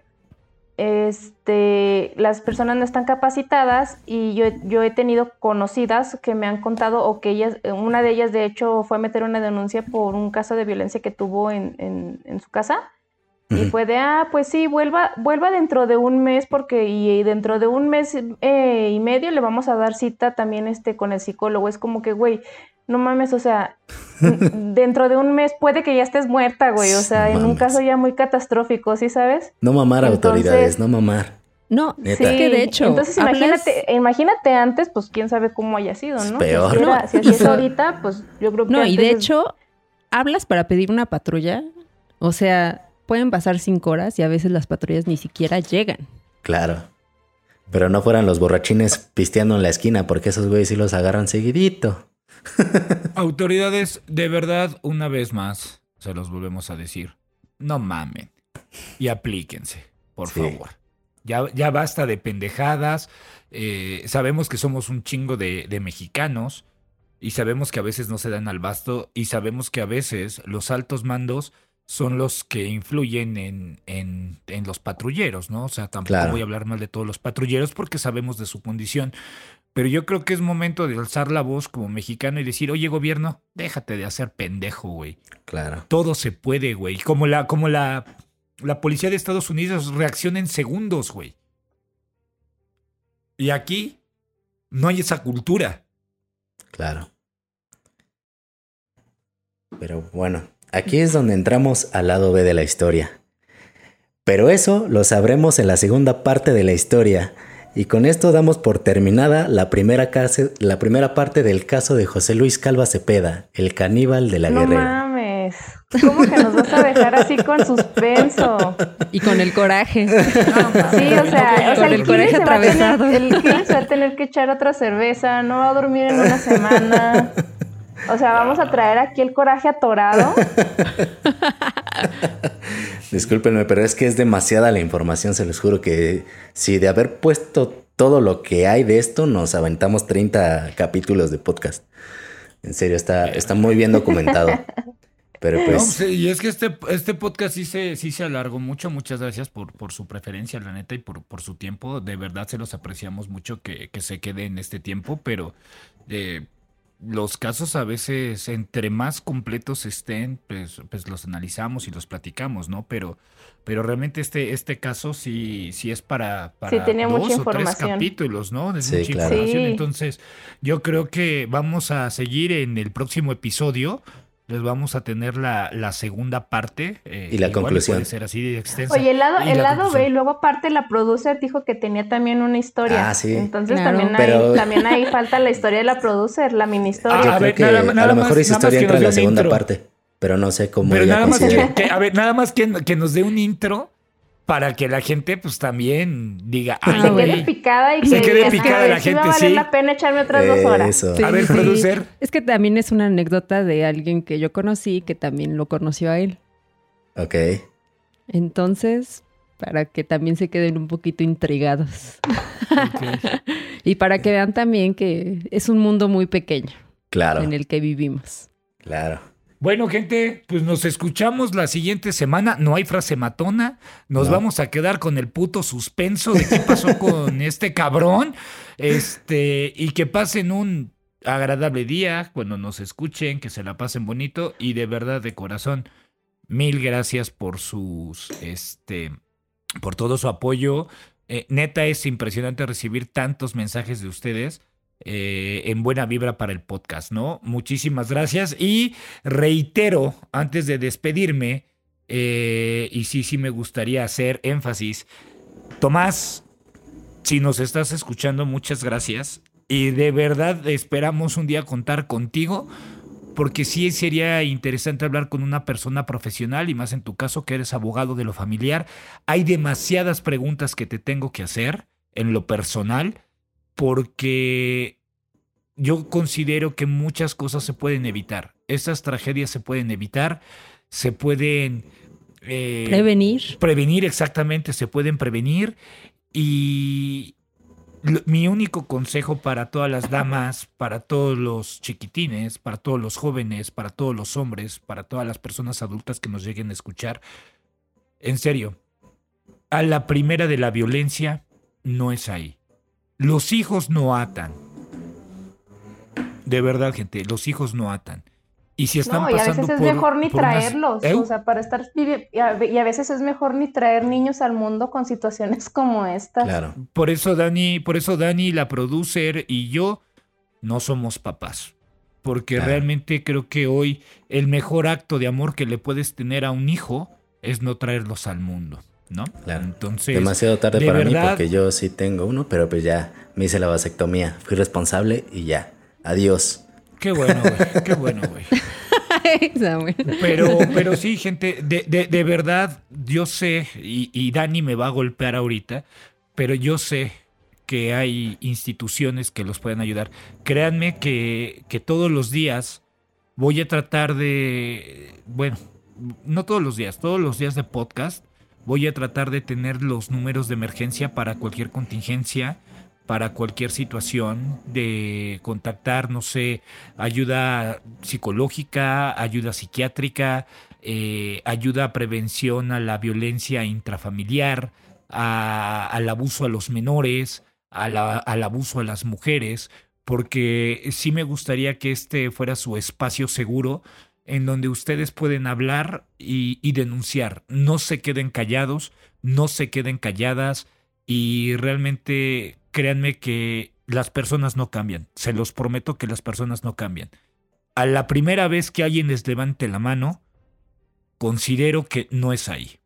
este, las personas no están capacitadas y yo, yo he tenido conocidas que me han contado o que ellas, una de ellas de hecho fue a meter una denuncia por un caso de violencia que tuvo en, en- en su casa. Y fue de, ah, pues sí, vuelva, vuelva dentro de un mes porque y, dentro de un mes eh, y medio le vamos a dar cita también este con el psicólogo. Es como que, güey, no mames, o sea, dentro de un mes puede que ya estés muerta, güey. O sea, No en un caso ya muy catastrófico, ¿sí sabes? no mamar Entonces- autoridades, no mamar. No, Neta. es que de hecho, Entonces hablas- imagínate, imagínate antes, pues quién sabe cómo haya sido, Es ¿no? peor. Si así, era- No, si así es y- ahorita, pues yo creo que No, y de hecho, hablas para pedir una patrulla, o sea, pueden pasar cinco horas y a veces las patrullas ni siquiera llegan. Claro. Pero no fueran los borrachines pisteando en la esquina, porque esos güeyes sí los agarran seguidito. Autoridades, de verdad, una vez más, se los volvemos a decir. No mamen. Y aplíquense, por Sí. favor. Ya, ya basta de pendejadas. eh, sabemos que somos un chingo de, de mexicanos. Y sabemos que a veces no se dan al basto. Y sabemos que a veces los altos mandos son los que influyen en, en, en los patrulleros, ¿no? O sea, tampoco Claro. voy a hablar mal de todos los patrulleros porque sabemos de su condición. Pero yo creo que es momento de alzar la voz como mexicano y decir, oye gobierno, déjate de hacer pendejo, güey. Claro. Todo se puede, güey. Como la, como la, la policía de Estados Unidos reacciona en segundos, güey. Y aquí no hay esa cultura. Claro. Pero bueno, aquí es donde entramos al lado B de la historia. Pero eso lo sabremos en la segunda parte de la historia. Y con esto damos por terminada la primera, case- la primera parte del caso de José Luis Calva Cepeda, el caníbal de la No guerrera. mames. ¿Cómo que nos vas a dejar así con suspenso? Y con el coraje. Sí, o sea, o sea Con el el, coraje Kili se va a tener, atravesado. el se va a tener que echar otra cerveza, no va a dormir en una semana. O sea, vamos a traer aquí el coraje atorado. Discúlpenme, pero es que es demasiada la información, se los juro que si de haber puesto todo lo que hay de esto, nos aventamos 30 capítulos de podcast. En serio, está, está muy bien documentado. Pero No, pues, sí, y es que este, este podcast sí se, sí se alargó mucho. Muchas gracias por, por su preferencia, la neta, y por, por su tiempo. De verdad se los apreciamos mucho que, que se quede en este tiempo, pero eh, los casos a veces, entre más completos estén, pues, pues los analizamos y los platicamos, ¿no? Pero, pero realmente este, este caso sí, sí es para, para tenía dos mucha o tres capítulos, ¿no? Es Sí, mucha claro. información. Sí. Entonces, yo creo que vamos a seguir en el próximo episodio. Les vamos a tener la, la segunda parte. eh, Y la conclusión. Puede ser así de extensa. Oye, el lado, el la lado B, y luego aparte la producer dijo que tenía también una historia. Ah, sí. Entonces Claro. también, Pero- ahí, también ahí falta la historia de la producer, la mini historia. Ah, a creo ver, que nada más- a nada lo más- mejor esa historia entra en la segunda intro. parte. Pero no sé cómo Pero nada más, que- a ver, nada más que, que nos dé un intro para que la gente pues también diga, ay, se Ah, quede picada y Se que quede picada "Ay, la gente, sí. la pena echarme otras dos horas. Eso. Sí, A ver, sí. producer. Es que también es una anécdota de alguien que yo conocí que también lo conoció a él. Ok. Entonces, para que también se queden un poquito intrigados. y para que vean también que es un mundo muy pequeño Claro. en el que vivimos. Claro. Bueno, gente, pues nos escuchamos la siguiente semana. No hay frase matona. Nos No. vamos a quedar con el puto suspenso de qué pasó con este cabrón. Este, y que pasen un agradable día cuando nos escuchen, que se la pasen bonito y de verdad de corazón, mil gracias por sus, este, por todo su apoyo. Eh, neta es impresionante recibir tantos mensajes de ustedes eh, en buena vibra para el podcast, ¿no? Muchísimas gracias y reitero antes de despedirme, eh, y sí, sí me gustaría hacer énfasis, Tomás, si nos estás escuchando, muchas gracias. Y de verdad esperamos un día contar contigo, porque sí sería interesante hablar con una persona profesional, y más en tu caso que eres abogado de lo familiar. Hay demasiadas preguntas que te tengo que hacer en lo personal, porque yo considero que muchas cosas se pueden evitar. Esas tragedias se pueden evitar, se pueden... eh, Prevenir. Prevenir, exactamente, se pueden prevenir. Y lo- mi único consejo para todas las damas, para todos los chiquitines, para todos los jóvenes, para todos los hombres, para todas las personas adultas que nos lleguen a escuchar, en serio, a la primera de la violencia no es ahí. Los hijos no atan. De verdad, gente, los hijos no atan. Y si están No, y a pasando veces es por- mejor ni unas- traerlos, ¿Eh? o sea, para estar y a, y a veces es mejor ni traer niños al mundo con situaciones como esta. Claro. Por eso Dani, por eso Dani, la producer y yo no somos papás. Porque Claro. realmente creo que hoy el mejor acto de amor que le puedes tener a un hijo es no traerlos al mundo, ¿no? Claro. Entonces, Demasiado tarde de para mí porque yo sí tengo uno, pero pues ya me hice la vasectomía. Fui responsable y ya. Adiós. qué bueno, güey, qué bueno, güey. Pero, pero sí, gente, de, de- de verdad, yo sé, y, y Dani me va a golpear ahorita, pero yo sé que hay instituciones que los pueden ayudar. Créanme que, que todos los días voy a tratar de, bueno, no todos los días, todos los días de podcast, voy a tratar de tener los números de emergencia para cualquier contingencia, para cualquier situación, de contactar, no sé, ayuda psicológica, ayuda psiquiátrica, eh, ayuda a prevención a la violencia intrafamiliar, a- al abuso a los menores, a al abuso a las mujeres, porque sí me gustaría que este fuera su espacio seguro en donde ustedes pueden hablar y, denunciar. No se queden callados, no se queden calladas y realmente créanme que las personas no cambian. Se los prometo que las personas no cambian. A la primera vez que alguien les levante la mano, considero que no es ahí.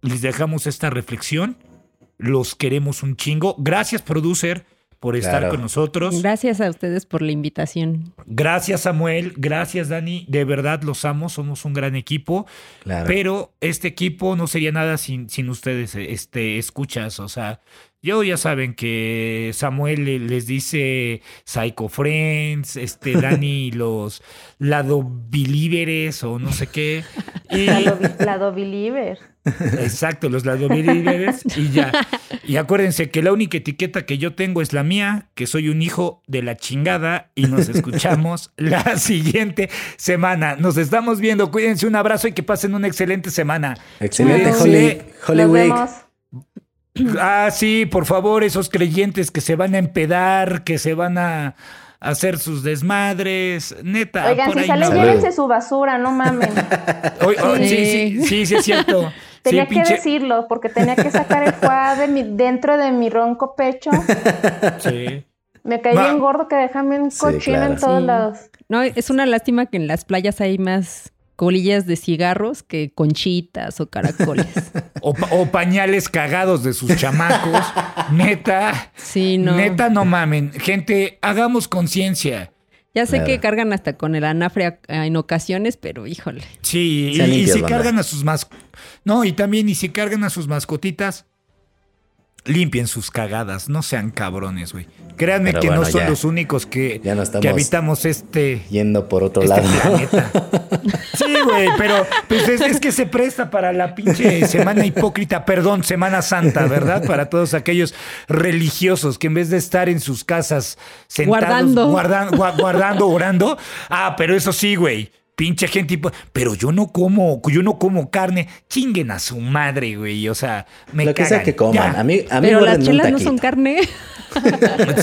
Les dejamos esta reflexión. Los queremos un chingo. Gracias, producer, por estar Claro. con nosotros. Gracias a ustedes por la invitación. Gracias, Samuel. Gracias, Dani. De verdad los amo. Somos un gran equipo. Claro. Pero este equipo no sería nada sin, sin ustedes, este, escuchas. O sea, yo ya saben que Samuel le- les dice Psycho Friends, este, Dani los Lado Believers o no sé qué. Y, Lado, lado believer. exacto, los Lado Believers y ya. Y acuérdense que la única etiqueta que yo tengo es la mía, que soy un hijo de la chingada y nos escuchamos la siguiente semana. Nos estamos viendo. Cuídense, un abrazo y que pasen una excelente semana. Excelente, Holy Nos Week. vemos. Ah, sí, por favor, esos creyentes que se van a empedar, que se van a hacer sus desmadres, neta. Oigan, por si ahí sale, no. Salud. llévense su basura, no mamen. Oy- oy, sí, Sí. sí, sí, sí, es cierto. Tenía sí, que pinche. decirlo, porque tenía que sacar el foie de mi, dentro de mi ronco pecho. Sí. Me caí Ma- bien gordo que bien Sí, cochino claro. en todos Sí. lados. No, es una lástima que en las playas hay más colillas de cigarros que conchitas o caracoles. O, pa- o pañales cagados de sus chamacos. neta. Sí, no. Neta, no mamen. Gente, hagamos conciencia. Ya sé Claro. que cargan hasta con el anafre en ocasiones, pero híjole. Sí, y, si cargan a sus mas... No, y también, y si cargan a sus mascotitas, limpien sus cagadas. No sean cabrones, güey. Créanme Pero que bueno, no son ya. los únicos que, Ya no estamos que habitamos este... Yendo por otro este lado. planeta. Sí, güey, pero pues es, es que se presta para la pinche semana hipócrita, perdón, Semana Santa, ¿verdad? Para todos aquellos religiosos que en vez de estar en sus casas sentados, Guardando. guardan- gua- guardando, orando, ah, pero eso sí, güey. Pinche gente, pero yo no como, yo no como carne. Chinguen a su madre, güey. O sea, me Lo que sea que coman. Ya. A mí, a mí Pero las chelas no son carne.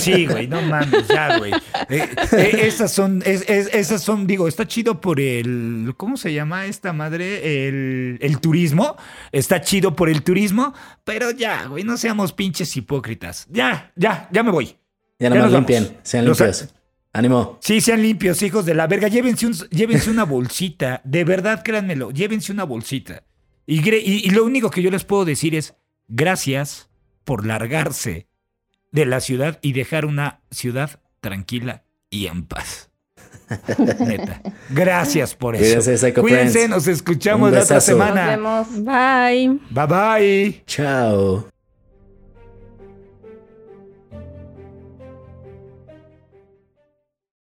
Sí, güey, no mames, ya, güey. Eh, eh, esas son, es- es- esas son, digo, está chido por el, ¿cómo se llama esta madre? El, el turismo. Está chido por el turismo, pero ya, güey, no seamos pinches hipócritas. Ya, ya, ya me voy. Ya nos vamos. limpien. Sean Los- limpios. Ánimo. Sí, sean limpios, hijos de la verga. Llévense, un- llévense una bolsita. De verdad, créanmelo. Llévense una bolsita. Y, gre- y- y lo único que yo les puedo decir es gracias por largarse de la ciudad y dejar una ciudad tranquila y en paz. Neta. Gracias por eso. Cuídense, Psycho Cuídense, Friends. nos escuchamos la otra besazo. Nos semana. vemos. Bye. Bye bye. Chao.